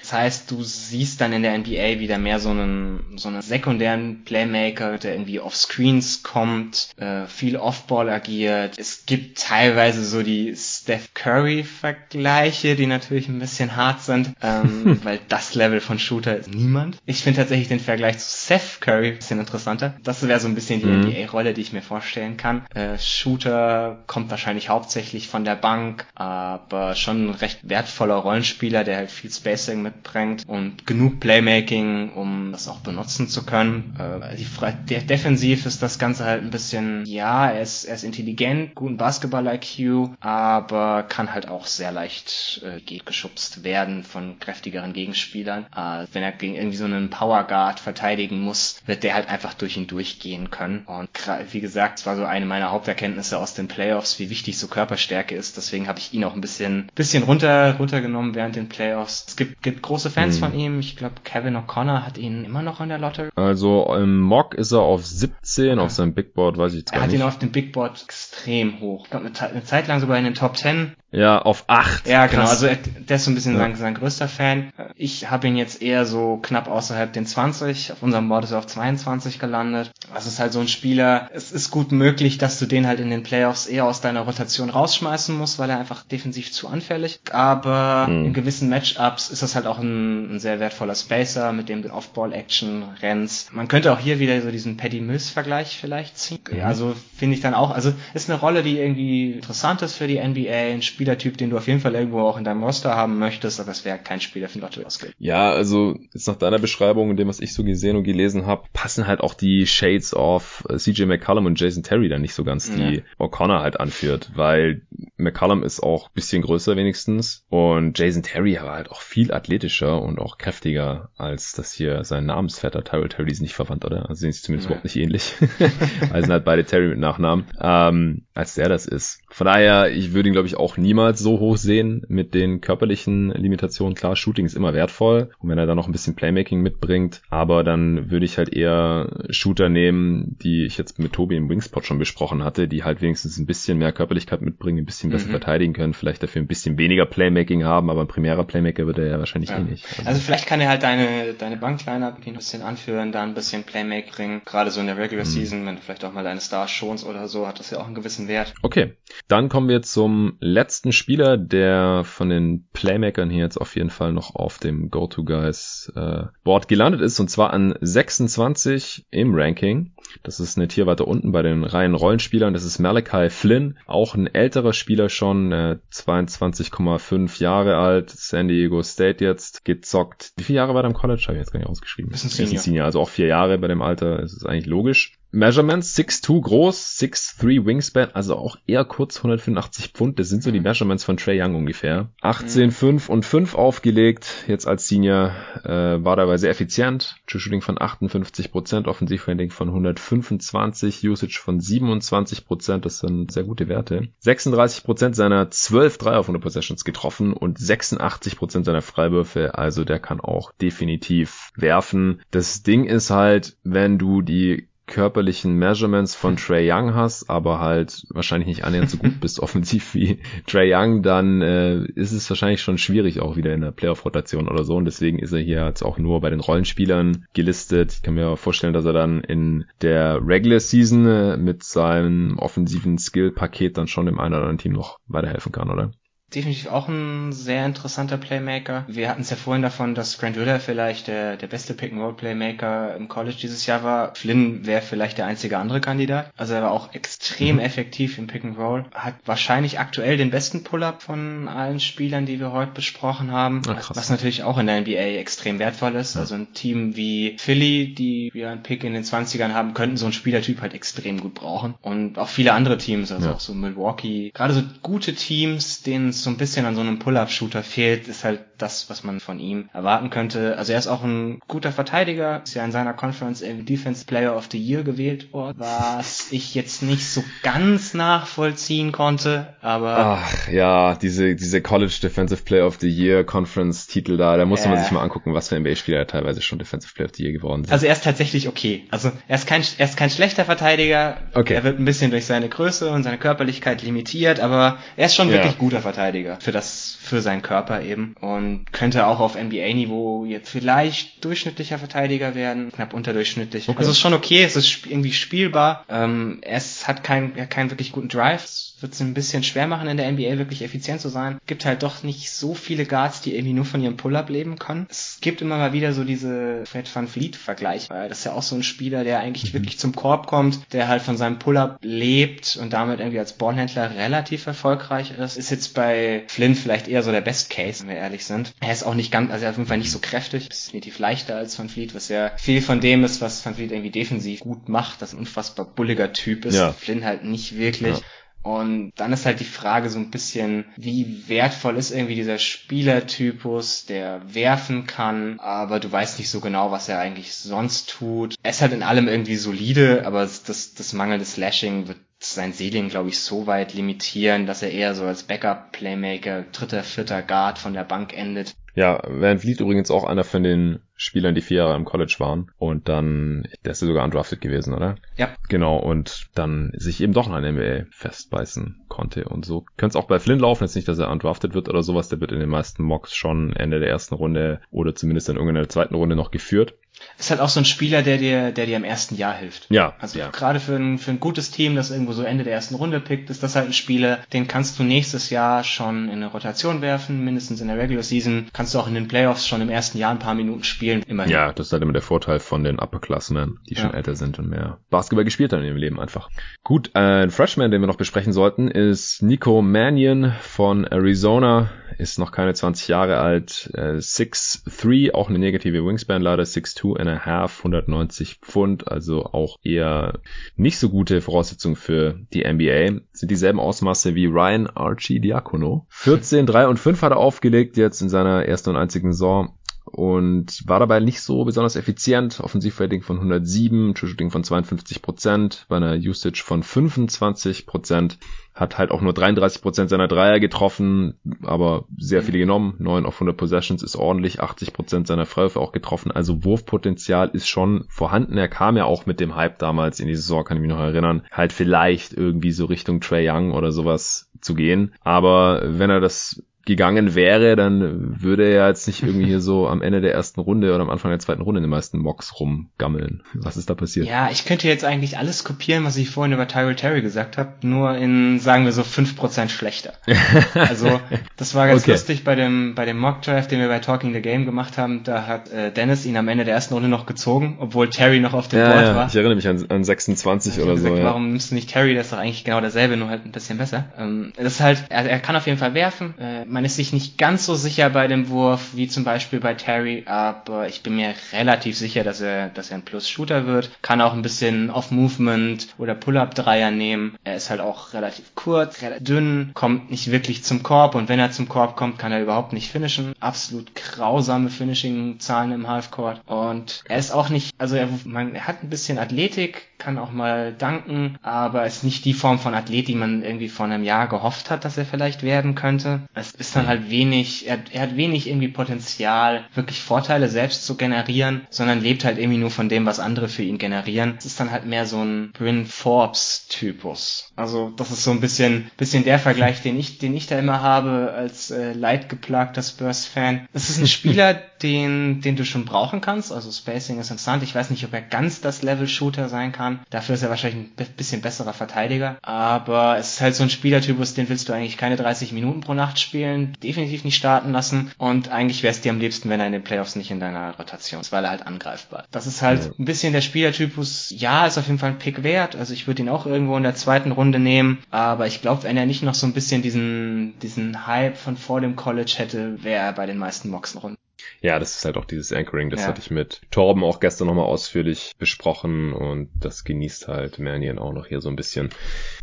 Das heißt, du siehst dann in der NBA wieder mehr so einen, so einen sekundären Playmaker, der irgendwie auf Screens kommt, äh, viel Offball agiert. Es gibt teilweise so die Steph Curry-Vergleiche, die natürlich ein bisschen hart sind, ähm, weil das Level von Shooter ist niemand. Ich finde tatsächlich den Vergleich zu Seth Curry ein bisschen interessanter. Das wäre so ein bisschen die mhm. NBA-Rolle, die ich mir vorstellen kann. Äh, Shooter kommt wahrscheinlich hauptsächlich von der Bank, aber schon ein recht wertvoller Rollenspieler, der halt viel Spacing mitbringt und genug Playmaking, um das auch benutzen zu können. Äh, die, defensiv ist das Ganze halt ein bisschen, ja, er ist, er ist intelligent, guten Basketball-IQ, aber kann halt auch sehr leicht äh, geht geschubst werden von kräftigeren Gegenspielern. Äh, wenn er gegen irgendwie so einen Power Guard verteidigen muss, wird der halt einfach durch ihn durchgehen können. Und wie gesagt, es war so eine meiner Haupterkenntnisse aus den Playoffs, wie wichtig so Körperstärke ist. Deswegen habe ich ihn auch ein bisschen, bisschen runter, runtergenommen während den Playoffs. Es gibt, gibt große Fans hm. von ihm. Ich glaube, Kevin O'Connor hat ihn immer noch in der Lottery. Also im Mock ist er auf 17, okay. auf seinem Big Board weiß ich jetzt gar nicht. Er hat ihn auf dem Big Board extrem hoch. Ich glaube, eine, eine Zeit lang sogar in den Top 10. Ja, auf 8. Ja, genau. Also er, der ist so ein bisschen ja. sein, sein größter Fan. Ich habe ihn jetzt eher so knapp außerhalb den 20. Auf unserem Board ist er auf 22 gelandet. Das ist halt so ein Spieler. Es ist gut möglich, dass du den halt in den Playoffs eher aus deiner Rotation rausschmeißen musst, weil er einfach defensiv zu anfällig. Aber mhm. in gewissen Matchups ist das halt auch ein, ein sehr wertvoller Spacer, mit dem du Off-Ball-Action rennst. Man könnte auch hier wieder so diesen Paddy Mills-Vergleich vielleicht ziehen. Mhm. Also finde ich dann auch, also ist eine Rolle, die irgendwie interessant ist für die NBA. Ein Spielertyp, den du auf jeden Fall irgendwo auch in deinem Roster haben möchtest, aber es wäre kein Spieler für Lottery ausgeht. Ja, also jetzt nach deiner Beschreibung und dem, was ich so gesehen und gelesen habe, passen halt auch die Shades of äh, CJ McCollum und Jason Terry dann nicht so ganz, die ja. O'Connor halt anführt, weil McCollum ist auch bisschen größer wenigstens und Jason Terry war halt auch viel athletischer und auch kräftiger als das hier sein Namensvetter Tyrell Terry ist nicht verwandt, oder? Also sehen sie zumindest ja. überhaupt nicht ähnlich. also sind halt beide Terry mit Nachnamen, ähm, als der das ist. Von daher, ich würde ihn glaube ich auch nie niemals so hoch sehen mit den körperlichen Limitationen. Klar, Shooting ist immer wertvoll und wenn er da noch ein bisschen Playmaking mitbringt, aber dann würde ich halt eher Shooter nehmen, die ich jetzt mit Tobi im Wingspot schon besprochen hatte, die halt wenigstens ein bisschen mehr Körperlichkeit mitbringen, ein bisschen besser mhm. verteidigen können, vielleicht dafür ein bisschen weniger Playmaking haben, aber ein primärer Playmaker wird er ja wahrscheinlich ja. eh nicht. Also, also, vielleicht kann er halt deine, deine Bankline ein bisschen anführen, da ein bisschen Playmaking bringen, gerade so in der Regular mhm. Season, wenn du vielleicht auch mal deine Stars schonst oder so, hat das ja auch einen gewissen Wert. Okay, dann kommen wir zum letzten Spieler, der von den Playmakern hier jetzt auf jeden Fall noch auf dem Go-To-Guys äh, gelandet ist, und zwar an 26 im Ranking. Das ist eine Tier weiter unten bei den reinen Rollenspielern. Das ist Malachi Flynn, auch ein älterer Spieler schon, äh, 22,5 Jahre alt, San Diego State jetzt, gezockt. Wie viele Jahre war er im College? Habe ich jetzt gar nicht ausgeschrieben. Ist ein Senior. Ist Senior, also auch vier Jahre bei dem Alter, ist es eigentlich logisch. Measurements, 6'2 groß, 6'3 Wingspan, also auch eher kurz, 185 Pfund. Das sind so die Measurements von Trey Young ungefähr. 18, 5 und 5 aufgelegt. Jetzt als Senior äh, war dabei sehr effizient. True Shooting von 58%, Offensivrating von 125, Usage von 27%. Das sind sehr gute Werte. 36% seiner 12 Dreier auf 100 Possessions getroffen und 86% seiner Freiwürfe. Also der kann auch definitiv werfen. Das Ding ist halt, wenn du die körperlichen Measurements von Trey Young hast, aber halt wahrscheinlich nicht annähernd so gut bist offensiv wie Trey Young, dann äh, ist es wahrscheinlich schon schwierig auch wieder in der Playoff-Rotation oder so. Und deswegen ist er hier jetzt auch nur bei den Rollenspielern gelistet. Ich kann mir vorstellen, dass er dann in der Regular Season äh, mit seinem offensiven Skill-Paket dann schon dem einen oder anderen Team noch weiterhelfen kann, oder? Definitiv auch ein sehr interessanter Playmaker. Wir hatten es ja vorhin davon, dass Grant Riller vielleicht der, der beste Pick-and-Roll-Playmaker im College dieses Jahr war. Flynn wäre vielleicht der einzige andere Kandidat. Also er war auch extrem mhm. effektiv im Pick-and-Roll. Hat wahrscheinlich aktuell den besten Pull-Up von allen Spielern, die wir heute besprochen haben. Ach, was natürlich auch in der NBA extrem wertvoll ist. Also ein Team wie Philly, die wir einen Pick in den 20ern haben, könnten so einen Spielertyp halt extrem gut brauchen. Und auch viele andere Teams, also ja. auch so Milwaukee. Gerade so gute Teams, denen so ein bisschen an so einem Pull-Up-Shooter fehlt, ist halt das, was man von ihm erwarten könnte. Also er ist auch ein guter Verteidiger, ist ja in seiner Conference im Defense Player of the Year gewählt worden, was ich jetzt nicht so ganz nachvollziehen konnte, aber... Ach ja, diese, diese College Defensive Player of the Year Conference Titel da, da musste äh, man sich mal angucken, was für NBA-Spieler teilweise schon Defensive Player of the Year geworden sind. Also er ist tatsächlich okay. Also er ist kein, er ist kein schlechter Verteidiger. Okay. Er wird ein bisschen durch seine Größe und seine Körperlichkeit limitiert, aber er ist schon wirklich guter Verteidiger. Verteidiger für das für seinen Körper eben und könnte auch auf NBA-Niveau jetzt vielleicht durchschnittlicher Verteidiger werden, knapp unterdurchschnittlich. Okay. Also ist schon okay, es ist irgendwie spielbar. Ähm, es hat keinen keinen wirklich guten Drive wird es ein bisschen schwer machen, in der NBA wirklich effizient zu sein. Gibt halt doch nicht so viele Guards, die irgendwie nur von ihrem Pull-Up leben können. Es gibt immer mal wieder so diese Fred Van Fleet-Vergleich, weil das ist ja auch so ein Spieler, der eigentlich mhm. wirklich zum Korb kommt, der halt von seinem Pull-Up lebt und damit irgendwie als Ballhändler relativ erfolgreich ist. Ist jetzt bei Flynn vielleicht eher so der Best Case, wenn wir ehrlich sind. Er ist auch nicht ganz, also er ist auf jeden Fall nicht so kräftig, ist definitiv leichter als Van Fleet, was ja viel von dem ist, was Van Fleet irgendwie defensiv gut macht, das ein unfassbar bulliger Typ ist. Ja. Flynn halt nicht wirklich. Ja. Und dann ist halt die Frage so ein bisschen, wie wertvoll ist irgendwie dieser Spielertypus, der werfen kann, aber du weißt nicht so genau, was er eigentlich sonst tut. Er ist halt in allem irgendwie solide, aber das, das mangelnde Slashing wird sein Ceiling, glaube ich, so weit limitieren, dass er eher so als Backup-Playmaker, dritter, vierter Guard von der Bank endet. Ja, Van Vliet übrigens auch einer von den Spielern, die vier Jahre im College waren und dann, der ist ja sogar undrafted gewesen, oder? Ja. Genau, und dann sich eben doch an der NBA festbeißen konnte und so. Könnte es auch bei Flynn laufen, jetzt nicht, dass er undrafted wird oder sowas, der wird in den meisten Mocks schon Ende der ersten Runde oder zumindest in irgendeiner zweiten Runde noch geführt. Ist halt auch so ein Spieler, der dir, der dir im ersten Jahr hilft. Ja. Also ja. gerade für ein, für ein gutes Team, das irgendwo so Ende der ersten Runde pickt, ist das halt ein Spieler, den kannst du nächstes Jahr schon in eine Rotation werfen, mindestens in der Regular Season. Kannst du auch in den Playoffs schon im ersten Jahr ein paar Minuten spielen, immerhin. Ja, das ist halt immer der Vorteil von den Upperclassmen, die schon ja. älter sind und mehr Basketball gespielt haben in ihrem Leben einfach. Gut, ein Freshman, den wir noch besprechen sollten, ist Nico Mannion von Arizona ist noch keine 20 Jahre alt, äh, 6'3, auch eine negative Wingspan leider, 6'2 and a half, 190 Pfund, also auch eher nicht so gute Voraussetzungen für die NBA. Sind dieselben Ausmaße wie Ryan Archie Diacono. 14, 3 und 5 hat er aufgelegt jetzt in seiner ersten und einzigen Saison und war dabei nicht so besonders effizient. Offensivrating von 107, True Shooting von 52% bei einer Usage von 25% hat halt auch nur 33% seiner Dreier getroffen, aber sehr viele genommen. 9 auf 100 Possessions ist ordentlich, 80% seiner Freiwürfe auch getroffen. Also Wurfpotenzial ist schon vorhanden. Er kam ja auch mit dem Hype damals in die Saison, kann ich mich noch erinnern, halt vielleicht irgendwie so Richtung Trey Young oder sowas zu gehen. Aber wenn er das gegangen wäre, dann würde er jetzt nicht irgendwie hier so am Ende der ersten Runde oder am Anfang der zweiten Runde in den meisten Mocks rumgammeln. Was ist da passiert? Ja, ich könnte jetzt eigentlich alles kopieren, was ich vorhin über Tyrell Terry gesagt habe, nur in, sagen wir so, fünf Prozent schlechter. also, das war ganz okay. lustig bei dem, bei dem Mock Draft, den wir bei Talking the Game gemacht haben, da hat äh, Dennis ihn am Ende der ersten Runde noch gezogen, obwohl Terry noch auf dem ja, Board ja, war. Ich erinnere mich an, an 26 oder gesagt, so. Ja. Warum nimmst du nicht Terry? Das ist doch eigentlich genau derselbe, nur halt ein bisschen besser. Ähm, das ist halt, er, er kann auf jeden Fall werfen. Äh, man ist sich nicht ganz so sicher bei dem Wurf wie zum Beispiel bei Terry, aber ich bin mir relativ sicher, dass er, dass er ein Plus-Shooter wird. Kann auch ein bisschen Off-Movement oder Pull-Up-Dreier nehmen. Er ist halt auch relativ kurz, relativ dünn, kommt nicht wirklich zum Korb und wenn er zum Korb kommt, kann er überhaupt nicht finishen. Absolut grausame Finishing-Zahlen im Halfcourt und er ist auch nicht, also er, man, er hat ein bisschen Athletik, kann auch mal danken, aber ist nicht die Form von Athlet, die man irgendwie vor einem Jahr gehofft hat, dass er vielleicht werden könnte. Es ist dann halt wenig, er, er hat wenig irgendwie Potenzial, wirklich Vorteile selbst zu generieren, sondern lebt halt irgendwie nur von dem, was andere für ihn generieren. Es ist dann halt mehr so ein Bryn Forbes Typus. Also das ist so ein bisschen, bisschen der Vergleich, den ich, den ich da immer habe als äh, leidgeplagter Spurs-Fan. Es ist ein Spieler, den, den du schon brauchen kannst. Also Spacing ist interessant. Ich weiß nicht, ob er ganz das Level-Shooter sein kann. Dafür ist er wahrscheinlich ein bisschen besserer Verteidiger. Aber es ist halt so ein Spielertypus, den willst du eigentlich keine 30 Minuten pro Nacht spielen, definitiv nicht starten lassen. Und eigentlich wäre es dir am liebsten, wenn er in den Playoffs nicht in deiner Rotation ist, weil er halt angreifbar. Das ist halt ein bisschen der Spielertypus. Ja, ist auf jeden Fall ein Pick wert. Also ich würde ihn auch irgendwo in der zweiten Runde nehmen. Aber ich glaube, wenn er nicht noch so ein bisschen diesen, diesen Hype von vor dem College hätte, wäre er bei den meisten Moxen-Runden. Ja, das ist halt auch dieses Anchoring, das ja. hatte ich mit Torben auch gestern nochmal ausführlich besprochen und das genießt halt Manion auch noch hier so ein bisschen.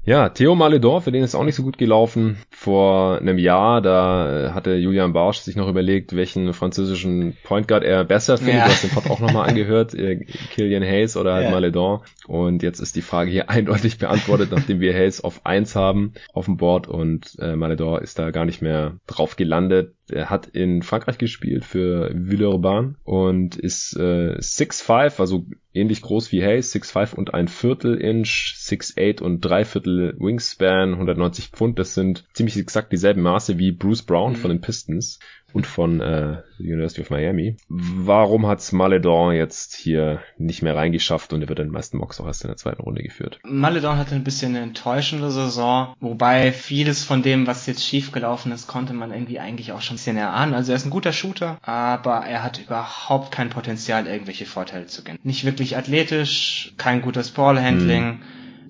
Ja, Theo Maledor, für den ist auch nicht so gut gelaufen. Vor einem Jahr, da hatte Julian Barsch sich noch überlegt, welchen französischen Point Guard er besser findet. Ja. Du hast den Pod auch nochmal angehört, äh, Killian Hayes oder halt ja. Maledon. Und jetzt ist die Frage hier eindeutig beantwortet, nachdem wir Hayes auf eins haben auf dem Board und äh, Maledor ist da gar nicht mehr drauf gelandet. Er hat in Frankreich gespielt für Villeurbanne und ist äh, 6'5, also ähnlich groß wie Hayes, 6'5 und ein Viertel Inch, 6'8 und drei Viertel Wingspan, 190 Pfund. Das sind ziemlich exakt dieselben Maße wie Bruce Brown mhm. von den Pistons und von äh, University of Miami. Warum hat's Maledon jetzt hier nicht mehr reingeschafft und er wird in den meisten Mocks auch erst in der zweiten Runde geführt? Maledon hatte ein bisschen eine enttäuschende Saison, wobei vieles von dem, was jetzt schiefgelaufen ist, konnte man irgendwie eigentlich auch schon ein bisschen erahnen. Also er ist ein guter Shooter, aber er hat überhaupt kein Potenzial, irgendwelche Vorteile zu gewinnen. Nicht wirklich athletisch, kein gutes Ballhandling. Hm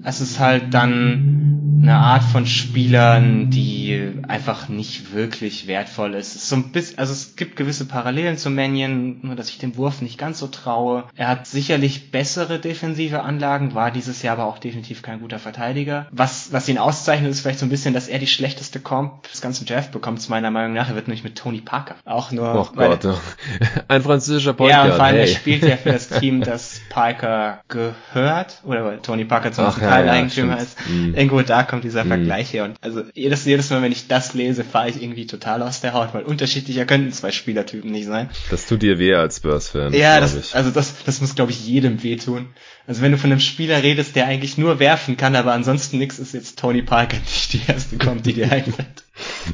es ist halt dann eine Art von Spielern, die einfach nicht wirklich wertvoll ist. Es ist so ein bisschen, also es gibt gewisse Parallelen zu Mannion, nur dass ich dem Wurf nicht ganz so traue. Er hat sicherlich bessere defensive Anlagen, war dieses Jahr aber auch definitiv kein guter Verteidiger. Was, was ihn auszeichnet, ist vielleicht so ein bisschen, dass er die schlechteste Comp des ganzen Draft bekommt, meiner Meinung nach. Er wird nämlich mit Tony Parker. Auch nur. Oh Gott, ein französischer Point Ja, und vor allem, hey. er spielt ja für das Team, das Parker gehört, oder Tony Parker zum Ach, Teileigentümer ja, ist. Mhm. Irgendwo da kommt dieser mhm. Vergleich her. Und also jedes, jedes Mal, wenn ich das lese, fahre ich irgendwie total aus der Haut, weil unterschiedlicher könnten zwei Spielertypen nicht sein. Das tut dir weh als Spurs-Fan. Ja, das, ich. also das, das muss, glaube ich, jedem wehtun. Also wenn du von einem Spieler redest, der eigentlich nur werfen kann, aber ansonsten nichts, ist jetzt Tony Parker nicht die erste kommt, die dir einfällt.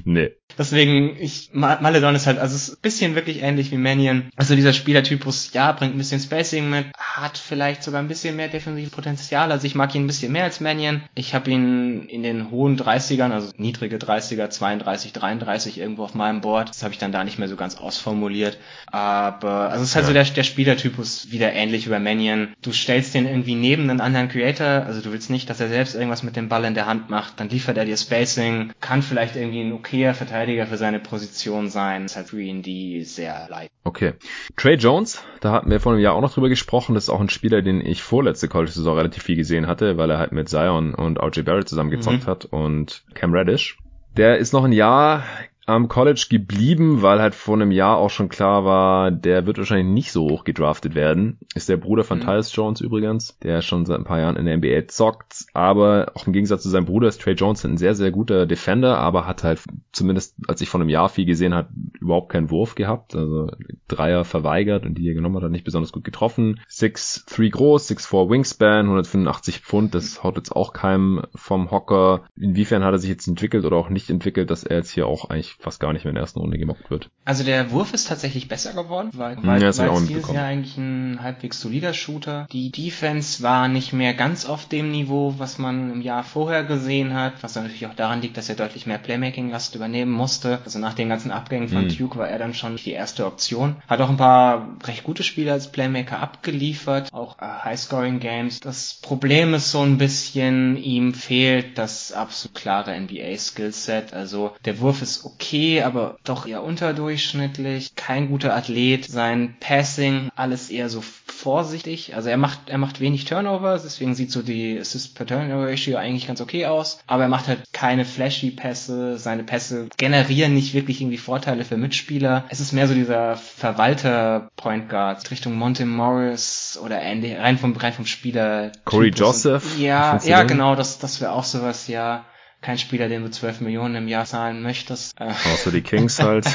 Nee. Deswegen, ich, Maledon ist halt, also es ist ein bisschen wirklich ähnlich wie Manion. Also dieser Spielertypus, ja, bringt ein bisschen Spacing mit, hat vielleicht sogar ein bisschen mehr defensives Potenzial. Also ich mag ihn ein bisschen mehr als Manion. Ich habe ihn in den hohen 30ern, also niedrige 30er, 32, 33 irgendwo auf meinem Board. Das habe ich dann da nicht mehr so ganz ausformuliert. Aber, also es ist halt ja. so der, der Spielertypus wieder ähnlich wie bei Manion. Du stellst den irgendwie neben einen anderen Creator, also du willst nicht, dass er selbst irgendwas mit dem Ball in der Hand macht, dann liefert er dir Spacing, kann vielleicht irgendwie ein okayer Verteidiger für seine Position sein. Das für ihn die sehr leid. Okay. Trey Jones, da hatten wir vor einem Jahr auch noch drüber gesprochen. Das ist auch ein Spieler, den ich vorletzte College-Saison relativ viel gesehen hatte, weil er halt mit Zion und RJ Barrett zusammen gezockt mhm. hat und Cam Reddish. Der ist noch ein Jahr am College geblieben, weil halt vor einem Jahr auch schon klar war, der wird wahrscheinlich nicht so hoch gedraftet werden. Ist der Bruder von mhm. Tyus Jones übrigens, der schon seit ein paar Jahren in der NBA zockt. Aber auch im Gegensatz zu seinem Bruder ist Trey Jones ein sehr, sehr guter Defender, aber hat halt zumindest, als ich vor einem Jahr viel gesehen hat, überhaupt keinen Wurf gehabt. Also Dreier verweigert und die er genommen hat, hat nicht besonders gut getroffen. 6'3 groß, 6'4 Wingspan, 185 Pfund, das haut jetzt auch keinem vom Hocker. Inwiefern hat er sich jetzt entwickelt oder auch nicht entwickelt, dass er jetzt hier auch eigentlich fast gar nicht mehr in der ersten Runde gemockt wird. Also der Wurf ist tatsächlich besser geworden, weil, hm, weil, ja, weil es dieses Jahr eigentlich ein halbwegs solider Shooter. Die Defense war nicht mehr ganz auf dem Niveau, was man im Jahr vorher gesehen hat, was natürlich auch daran liegt, dass er deutlich mehr Playmaking-Last übernehmen musste. Also nach den ganzen Abgängen von mhm. Duke war er dann schon die erste Option. Hat auch ein paar recht gute Spiele als Playmaker abgeliefert, auch äh, High-Scoring-Games. Das Problem ist so ein bisschen, ihm fehlt das absolut klare NBA-Skillset. Also der Wurf ist okay okay, aber doch eher unterdurchschnittlich. Kein guter Athlet. Sein Passing, alles eher so vorsichtig. Also er macht, er macht wenig Turnovers, deswegen sieht so die Assist per Turnover Ratio eigentlich ganz okay aus. Aber er macht halt keine flashy Pässe. Seine Pässe generieren nicht wirklich irgendwie Vorteile für Mitspieler. Es ist mehr so dieser Verwalter Point Guard Richtung Monte Morris oder Andy, rein vom, rein vom Spieler. Corey Joseph. Ja, ja, genau, das, das wäre auch sowas, ja kein Spieler, den du 12 Millionen im Jahr zahlen möchtest. Äh. Außer die Kings halt.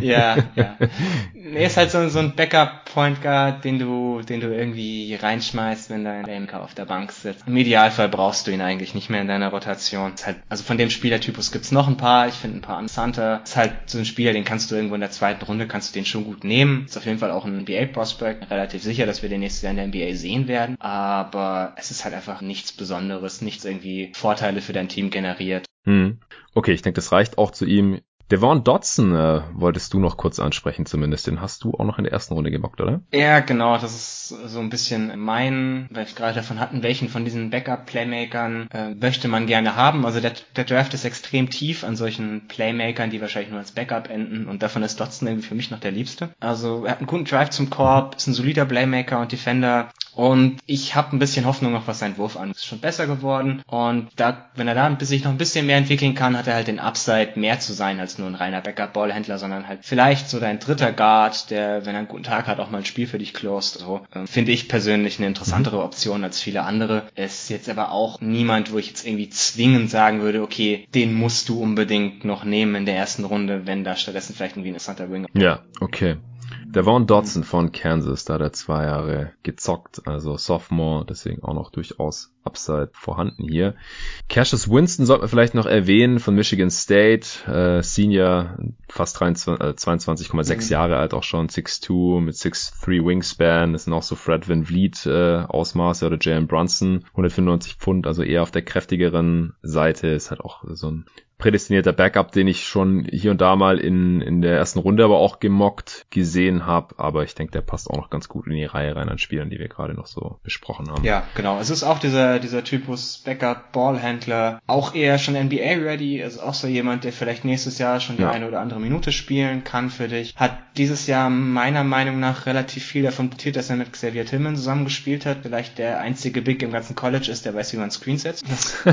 ja, ja. Nee, ist halt so, so ein Backup-Point Guard, den du, den du irgendwie reinschmeißt, wenn dein Lameker auf der Bank sitzt. Im Idealfall brauchst du ihn eigentlich nicht mehr in deiner Rotation. Ist halt, also von dem Spielertypus gibt's noch ein paar. Ich finde ein paar interessanter. Ist halt so ein Spieler, den kannst du irgendwo in der zweiten Runde, kannst du den schon gut nehmen. Ist auf jeden Fall auch ein NBA-Prospect. Relativ sicher, dass wir den nächstes Jahr in der NBA sehen werden. Aber es ist halt einfach nichts Besonderes, nichts irgendwie Vorteile für dein Team generiert. Hm. Okay, ich denke, das reicht auch zu ihm. Devon Dodson äh, wolltest du noch kurz ansprechen zumindest. Den hast du auch noch in der ersten Runde gemockt, oder? Ja, genau. Das ist so ein bisschen mein, weil wir gerade davon hatten, welchen von diesen Backup-Playmakern äh, möchte man gerne haben. Also der, der Draft ist extrem tief an solchen Playmakern, die wahrscheinlich nur als Backup enden. Und davon ist Dodson irgendwie für mich noch der liebste. Also er hat einen guten Drive zum Korb, ist ein solider Playmaker und Defender. Und ich habe ein bisschen Hoffnung noch, was sein Wurf an. Ist schon besser geworden. Und da, wenn er da sich noch ein bisschen mehr entwickeln kann, hat er halt den Upside, mehr zu sein als nur ein reiner Backup-Ballhändler, sondern halt vielleicht so dein dritter Guard, der, wenn er einen guten Tag hat, auch mal ein Spiel für dich closed. So, ähm, finde ich persönlich eine interessantere. Option als viele andere. Ist jetzt aber auch niemand, wo ich jetzt irgendwie zwingend sagen würde, okay, den musst du unbedingt noch nehmen in der ersten Runde, wenn da stattdessen vielleicht irgendwie ein interessanter Winger. Ja, okay. Devon Dodson von Kansas, da hat er zwei Jahre gezockt, also Sophomore, deswegen auch noch durchaus Upside vorhanden hier. Cassius Winston sollte man vielleicht noch erwähnen von Michigan State, äh, Senior, fast 23, äh, 22,6 mhm. Jahre alt auch schon, 6'2 mit 6'3 Wingspan, das sind auch so Fred Van Vliet äh, Ausmaße oder Jalen Brunson, 195 Pfund, also eher auf der kräftigeren Seite, ist halt auch so ein prädestinierter Backup, den ich schon hier und da mal in, in der ersten Runde aber auch gemockt gesehen habe. Aber ich denke, der passt auch noch ganz gut in die Reihe rein an Spielern, die wir gerade noch so besprochen haben. Ja, genau. Es ist auch dieser, dieser Typus Backup, Ballhändler, auch eher schon NBA-ready, also auch so jemand, der vielleicht nächstes Jahr schon die ja. eine oder andere Minute spielen kann für dich. Hat dieses Jahr meiner Meinung nach relativ viel davon profitiert, dass er mit Xavier Tillman zusammengespielt hat. Vielleicht der einzige Big im ganzen College ist, der weiß, wie man Screen setzt.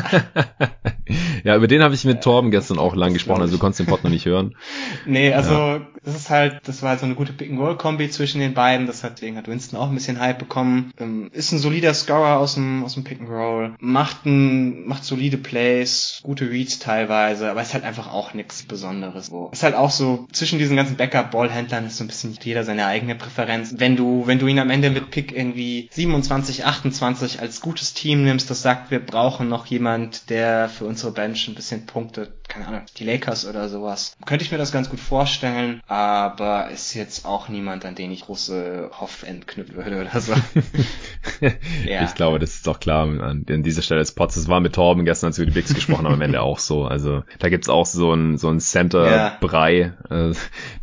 ja, über den habe ich mit Tor Torben gestern auch lang gesprochen, also du konntest den Pod noch nicht hören. Nee, also ja. das ist halt, das war halt so eine gute Pick-and-Roll-Kombi zwischen den beiden. Das hat, deswegen hat Winston auch ein bisschen Hype bekommen. Ähm, ist ein solider Scorer aus dem, aus dem Pick-and-Roll. Macht ein, macht solide Plays, gute Reads teilweise, aber ist halt einfach auch nichts Besonderes. So. Ist halt auch so, zwischen diesen ganzen Backup-Ballhändlern ist so ein bisschen jeder seine eigene Präferenz. Wenn du, wenn du ihn am Ende mit Pick irgendwie 27, 28 als gutes Team nimmst, das sagt, wir brauchen noch jemand, der für unsere Bench ein bisschen punktet, keine Ahnung, die Lakers oder sowas. Könnte ich mir das ganz gut vorstellen, aber ist jetzt auch niemand, an den ich große Hoffend knüpfen würde oder so. ja. Ich glaube, das ist doch klar an, an dieser Stelle des Pots. Das war mit Torben gestern, als wir die Bigs gesprochen haben, am Ende auch so. Also da gibt's auch so ein, so ein Center-Brei, ja. äh,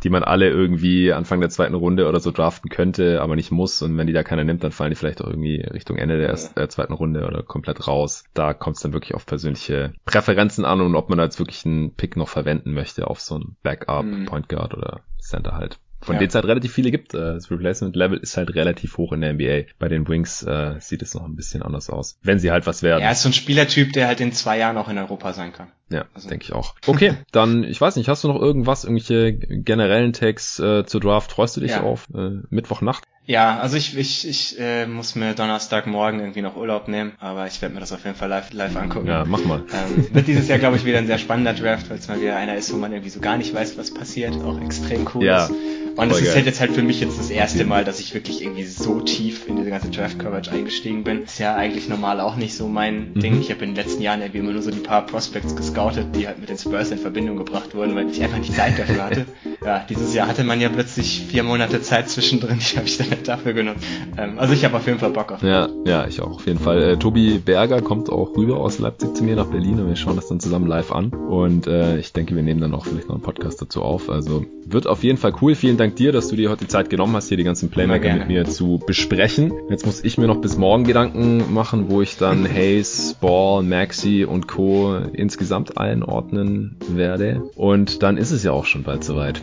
die man alle irgendwie Anfang der zweiten Runde oder so draften könnte, aber nicht muss. Und wenn die da keiner nimmt, dann fallen die vielleicht auch irgendwie Richtung Ende der, ersten, der zweiten Runde oder komplett raus. Da kommt es dann wirklich auf persönliche Präferenzen an und ob man da wirklich einen Pick noch verwenden möchte auf so ein Backup, mhm. Point Guard oder Center halt. Von ja. denen es halt relativ viele gibt. Äh, das Replacement Level ist halt relativ hoch in der NBA. Bei den Wings äh, sieht es noch ein bisschen anders aus. Wenn sie halt was werden. Er ist so ein Spielertyp, der halt in zwei Jahren auch in Europa sein kann. Ja, also. denke ich auch. Okay, dann, ich weiß nicht, hast du noch irgendwas, irgendwelche generellen Tags äh, zur Draft? Freust du dich ja. auf äh, Mittwochnacht? Ja, also ich, ich, ich äh, muss mir Donnerstagmorgen irgendwie noch Urlaub nehmen, aber ich werde mir das auf jeden Fall live, live angucken. Ja, mach mal. Ähm, wird dieses Jahr, glaube ich, wieder ein sehr spannender Draft, weil es mal wieder einer ist, wo man irgendwie so gar nicht weiß, was passiert. Auch extrem cool ja. ist. Und es ist halt jetzt halt für mich jetzt das erste Mal, dass ich wirklich irgendwie so tief in diese ganze Draft-Coverage eingestiegen bin. Ist ja eigentlich normal auch nicht so mein mhm. Ding. Ich habe in den letzten Jahren irgendwie immer nur so die paar Prospects gescoutet, die halt mit den Spurs in Verbindung gebracht wurden, weil ich einfach nicht Zeit dafür hatte. Ja, dieses Jahr hatte man ja plötzlich vier Monate Zeit zwischendrin, die habe ich dann dafür genutzt. Ähm, also ich habe auf jeden Fall Bock auf. Ja, ja, ich auch auf jeden Fall. Äh, Tobi Berger kommt auch rüber aus Leipzig zu mir nach Berlin und wir schauen das dann zusammen live an. Und äh, ich denke, wir nehmen dann auch vielleicht noch einen Podcast dazu auf. Also wird auf jeden Fall cool. Vielen Dank dir, dass du dir heute die Zeit genommen hast, hier die ganzen Playmaker mit mir zu besprechen. Jetzt muss ich mir noch bis morgen Gedanken machen, wo ich dann Hayes, Ball, Maxi und Co. insgesamt einordnen werde. Und dann ist es ja auch schon bald soweit.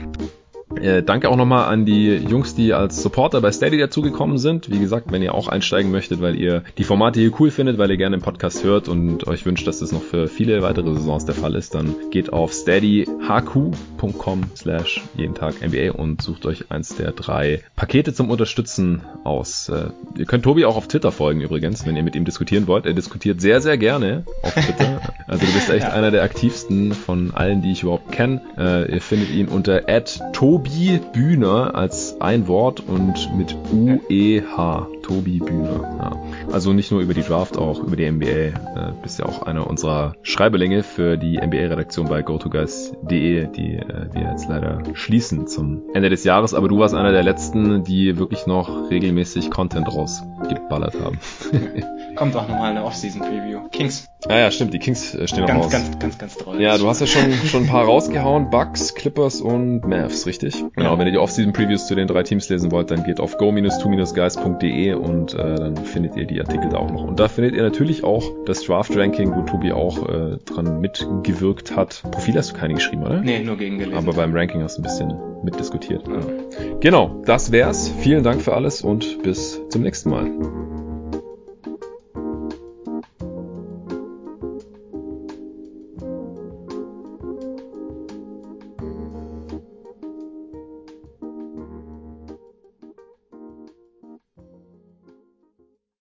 Äh, danke auch nochmal an die Jungs, die als Supporter bei Steady dazugekommen sind. Wie gesagt, wenn ihr auch einsteigen möchtet, weil ihr die Formate hier cool findet, weil ihr gerne den Podcast hört und euch wünscht, dass das noch für viele weitere Saisons der Fall ist, dann geht auf steadyhq.com slash jeden Tag NBA und sucht euch eins der drei Pakete zum Unterstützen aus. Äh, ihr könnt Tobi auch auf Twitter folgen übrigens, wenn ihr mit ihm diskutieren wollt. Er diskutiert sehr, sehr gerne auf Twitter. Also du bist echt ja. einer der aktivsten von allen, die ich überhaupt kenne. Äh, ihr findet ihn unter Tobi Bühner als ein Wort und mit U-E-H. Tobi Bühner. Ja. Also nicht nur über die Draft, auch über die NBA. Äh, bist ja auch einer unserer Schreiberlinge für die NBA-Redaktion bei GoToGuys.de, die äh, wir jetzt leider schließen zum Ende des Jahres. Aber du warst einer der letzten, die wirklich noch regelmäßig Content rausgeballert haben. Kommt auch nochmal eine Off-Season-Preview. Kings. Ah ja, stimmt, die Kings äh, stehen noch ganz, raus. Ganz, ganz, ganz toll. Ja, du hast ja schon, schon ein paar rausgehauen. Bucks, Clippers und Mavs, richtig? Genau, ja. wenn ihr die Off-Season-Previews zu den drei Teams lesen wollt, dann geht auf go-2-guys.de und äh, dann findet ihr die Artikel da auch noch. Und da findet ihr natürlich auch das Draft-Ranking, wo Tobi auch äh, dran mitgewirkt hat. Profil hast du keine geschrieben, oder? Nee, nur gegen gelesen. Aber beim Ranking hast du ein bisschen mitdiskutiert. Ja. Genau, das wär's. Vielen Dank für alles und bis zum nächsten Mal.